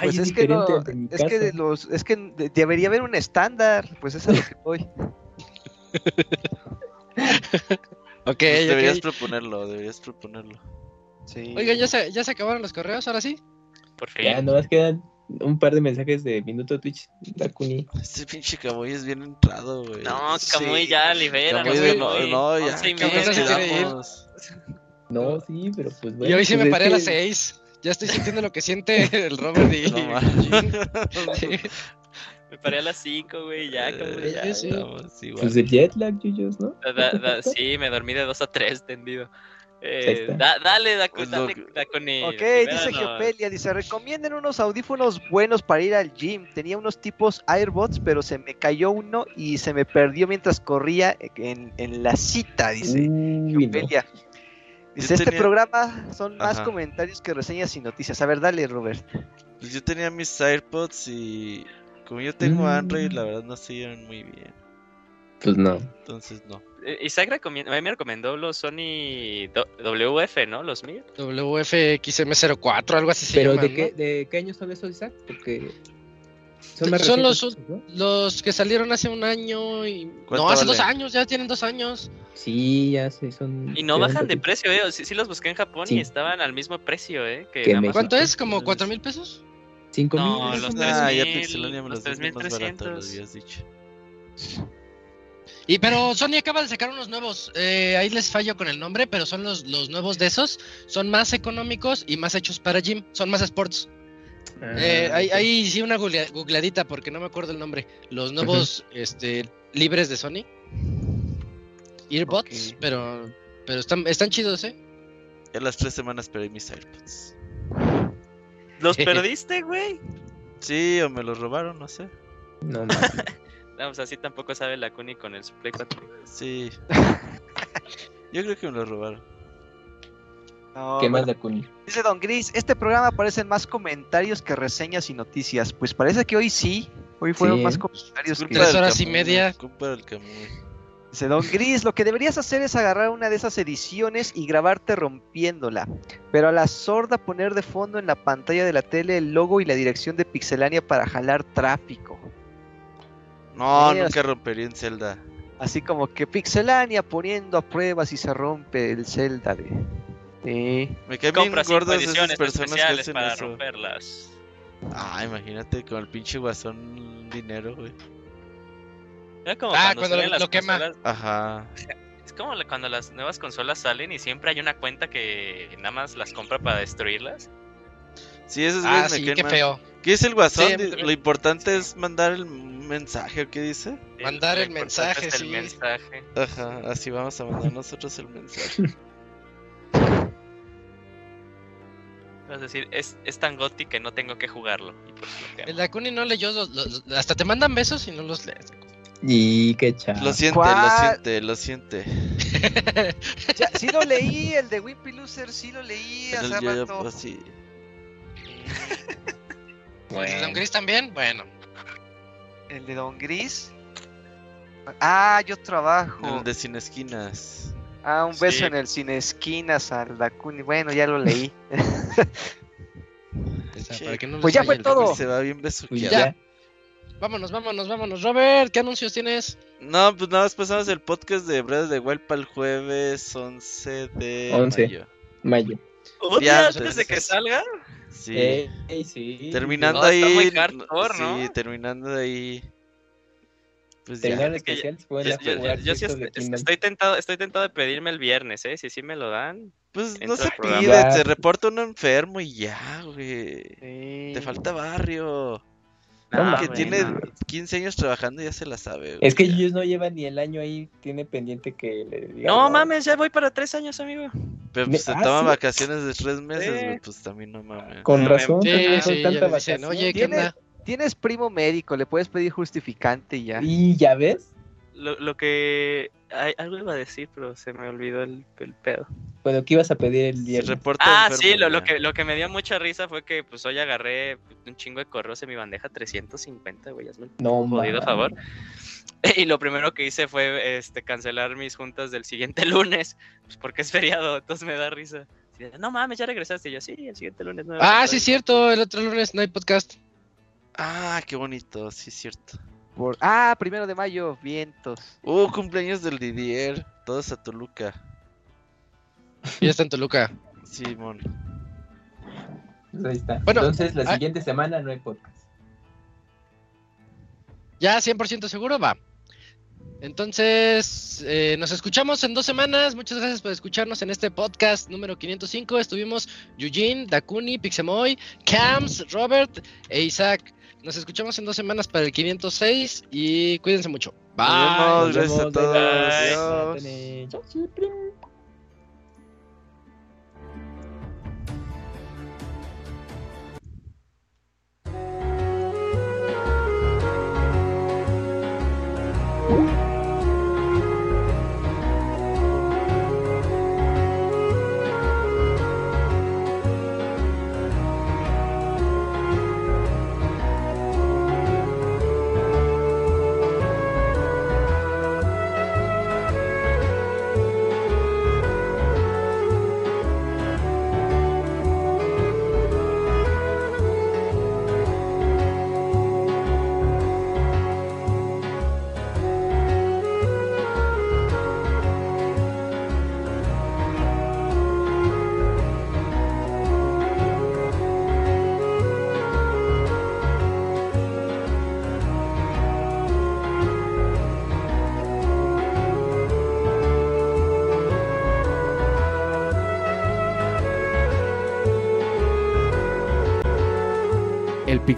Pues es, es que no, es que de los, es que de- debería haber un estándar, pues es a lo que voy. Ok, Pues deberías ok. proponerlo, deberías proponerlo. Sí. Oigan, ¿ya se, ¿ya se acabaron los correos ahora sí? Por fin. Ya, nomás quedan un par de mensajes de minuto Twitch. Dakuni. Este pinche Camuy es bien entrado, güey. No, Sí. Camuy ya, libera. Camuy no, no, ya. Y. No, sí, pero pues y bueno. hoy sí pues me es paré a las que- 6. Ya estoy sintiendo lo que siente el Robert y... No. Sí. Me paré a las 5, güey, ya, Eh, ya. sí, sí. estamos igual. Pues el jet lag, Yuyos, ¿no? Da- da- sí, me dormí de 2 a 3 tendido. Ahí Eh, está. da- dale, Pues dale, lo- Dacuni, Ok, dice libéranos. Geopelia, dice, recomienden unos audífonos buenos para ir al gym. Tenía unos tipos AirBots, pero se me cayó uno y se me perdió mientras corría en, en la cita, dice Uy, no. Geopelia. Dice, este tenía- programa son más Ajá. comentarios que reseñas y noticias. A ver, dale, Robert. Pues yo tenía mis AirPods y como yo tengo Mm. Android, la verdad no se llevan muy bien. Pues no. Entonces no. Eh, Isaac recomien- a mí me recomendó los Sony do- WF, ¿no? Los míos. WFXM04, algo así se Pero llaman, ¿de qué, ¿no? ¿de qué años son esos, Isaac? Porque Son más los-. Los que salieron hace un año y... ¿Cuánto No, hace vale? dos años, ya tienen dos años. Sí, ya sé, son... Y no bajan de son- precio, ¿eh? Sí, sí los busqué en Japón Sí. y estaban al mismo precio, ¿eh? Que. ¿Cuánto es? ¿Como cuatro mil pesos? ¿Cinco No, mil. los ¿no? Ah, ya 3000, Pixelania me los los vende más barato, 3300. lo habías dicho. Y pero Sony acaba de sacar unos nuevos. eh, ahí les fallo con el nombre, pero son los, los nuevos de esos. Son más económicos y más hechos para gym. Son más sports. Ah, Eh, ahí, ahí sí una googlea- googleadita porque no me acuerdo el nombre. Los nuevos este, libres de Sony. Earbuds, Ok. pero pero están, están chidos, ¿eh? Ya las tres semanas perdí mis AirPods. ¿Los perdiste, güey? Sí, o me los robaron, no sé. No, mames. No, pues así tampoco sabe la Kuni con el Play 4. Sí. Yo creo que me los robaron. No, ¿Qué más, bueno, Dakuni? Dice Don Gris, este programa parecen más comentarios que reseñas y noticias. Pues parece que hoy sí. Hoy fueron Sí. más comentarios que... Tres horas y media. Culpa del Camuy. Dice Don Gris, lo que deberías hacer es agarrar una de esas ediciones y grabarte rompiéndola. Pero a la sorda poner de fondo en la pantalla de la tele el logo y la dirección de Pixelania para jalar tráfico. No, nunca rompería en Zelda. Así como que Pixelania poniendo a prueba si se rompe el Zelda de... Sí. Me caen bien gordas esas personas que hacen para eso. romperlas. Ah, imagínate con el pinche guasón dinero, güey. Era como Ah, cuando, lo- las lo quema. consolas- Ajá. Es como cuando las nuevas consolas salen y siempre hay una cuenta que nada más las compra para destruirlas. Sí, esos Ah, güeyes me sí, qué feo. ¿Qué es el guasón? Sí, también. Lo importante es mandar el mensaje, ¿o qué dice? Mandar el importante mensaje, es el sí. mensaje. Ajá, así vamos a mandar nosotros el mensaje. Vas a decir, es, es tan goti que no tengo que jugarlo. Y pues. El Dakuni no leyó, los- los- hasta te mandan besos y no los lees. Y qué chaval. Lo siente, ¿Cuál? lo siente, lo siente. Ya, sí lo leí, el de Wimpy Loser, sí lo leí El hace yo- rato. pues, sí. ¿El de Don Gris también? Bueno. El de Don Gris. Ah, yo trabajo. El de sin esquinas. Ah, un beso Sí. en el Sin Esquinas al Dakuni. Bueno, ya lo leí. o sea, para que no Pues ya fue todo. Se va bien besuqueado. Vámonos, vámonos, vámonos. Robert, ¿qué anuncios tienes? No, pues nada más pasamos el podcast de Breath of the Wild para el jueves 11 de 11. mayo. Mayo. ¿Un día antes. antes de que salga? Sí. Eh, eh, sí. terminando No, está ahí. muy hardcore, ¿no? Sí, terminando de ahí. Pues ya. Que Yo, sí estoy tentado, estoy tentado de pedirme el viernes, ¿eh? Si sí me lo dan. Pues no se pide, se reporta uno enfermo y ya, güey. Sí. Te falta barrio. No, que tiene no. 15 años trabajando y ya se la sabe. güey, Es que ellos no llevan ni el año ahí. Tiene pendiente que le digan. No mames, ya voy para tres años, amigo. Pero pues se Ah, toman ¿sí? vacaciones de tres meses, Sí. güey. Pues también no mames. Con razón. Sí, tanta dicen, oye, ¿qué ¿Tiene- onda? Tienes primo médico, le puedes pedir justificante y ya. Y ya ves. Lo, lo que... ay, algo iba a decir, pero se me olvidó el, el pedo. Bueno, ¿qué ibas a pedir el reporta Ah, enfermo, sí, lo, lo que, lo que me dio mucha risa fue que pues hoy agarré un chingo de correos en mi bandeja 350, güey, hazme No, jodido favor. Y lo primero que hice fue este cancelar mis juntas del siguiente lunes, pues porque es feriado, entonces me da risa. No mames, ya regresaste. Y yo, sí, el siguiente lunes no. Ah, sí, cierto. El otro lunes no hay podcast. Ah, qué bonito, sí, es cierto. Por... Ah, primero de mayo, vientos. Uh, cumpleaños del Didier. Todos a Toluca. Ya está en Toluca. Simón. Pues ahí está. Bueno, Entonces, la ah- siguiente semana no hay podcast. Ya 100% seguro, va. Entonces, eh, nos escuchamos en dos semanas. Muchas gracias por escucharnos en este podcast número 505. Estuvimos Eugene, Dakuni, Pixemoy, Cams, Robert e Isaac. Nos escuchamos en dos semanas para el 506 y cuídense mucho. Bye. Nos vemos, gracias a todos. Bye.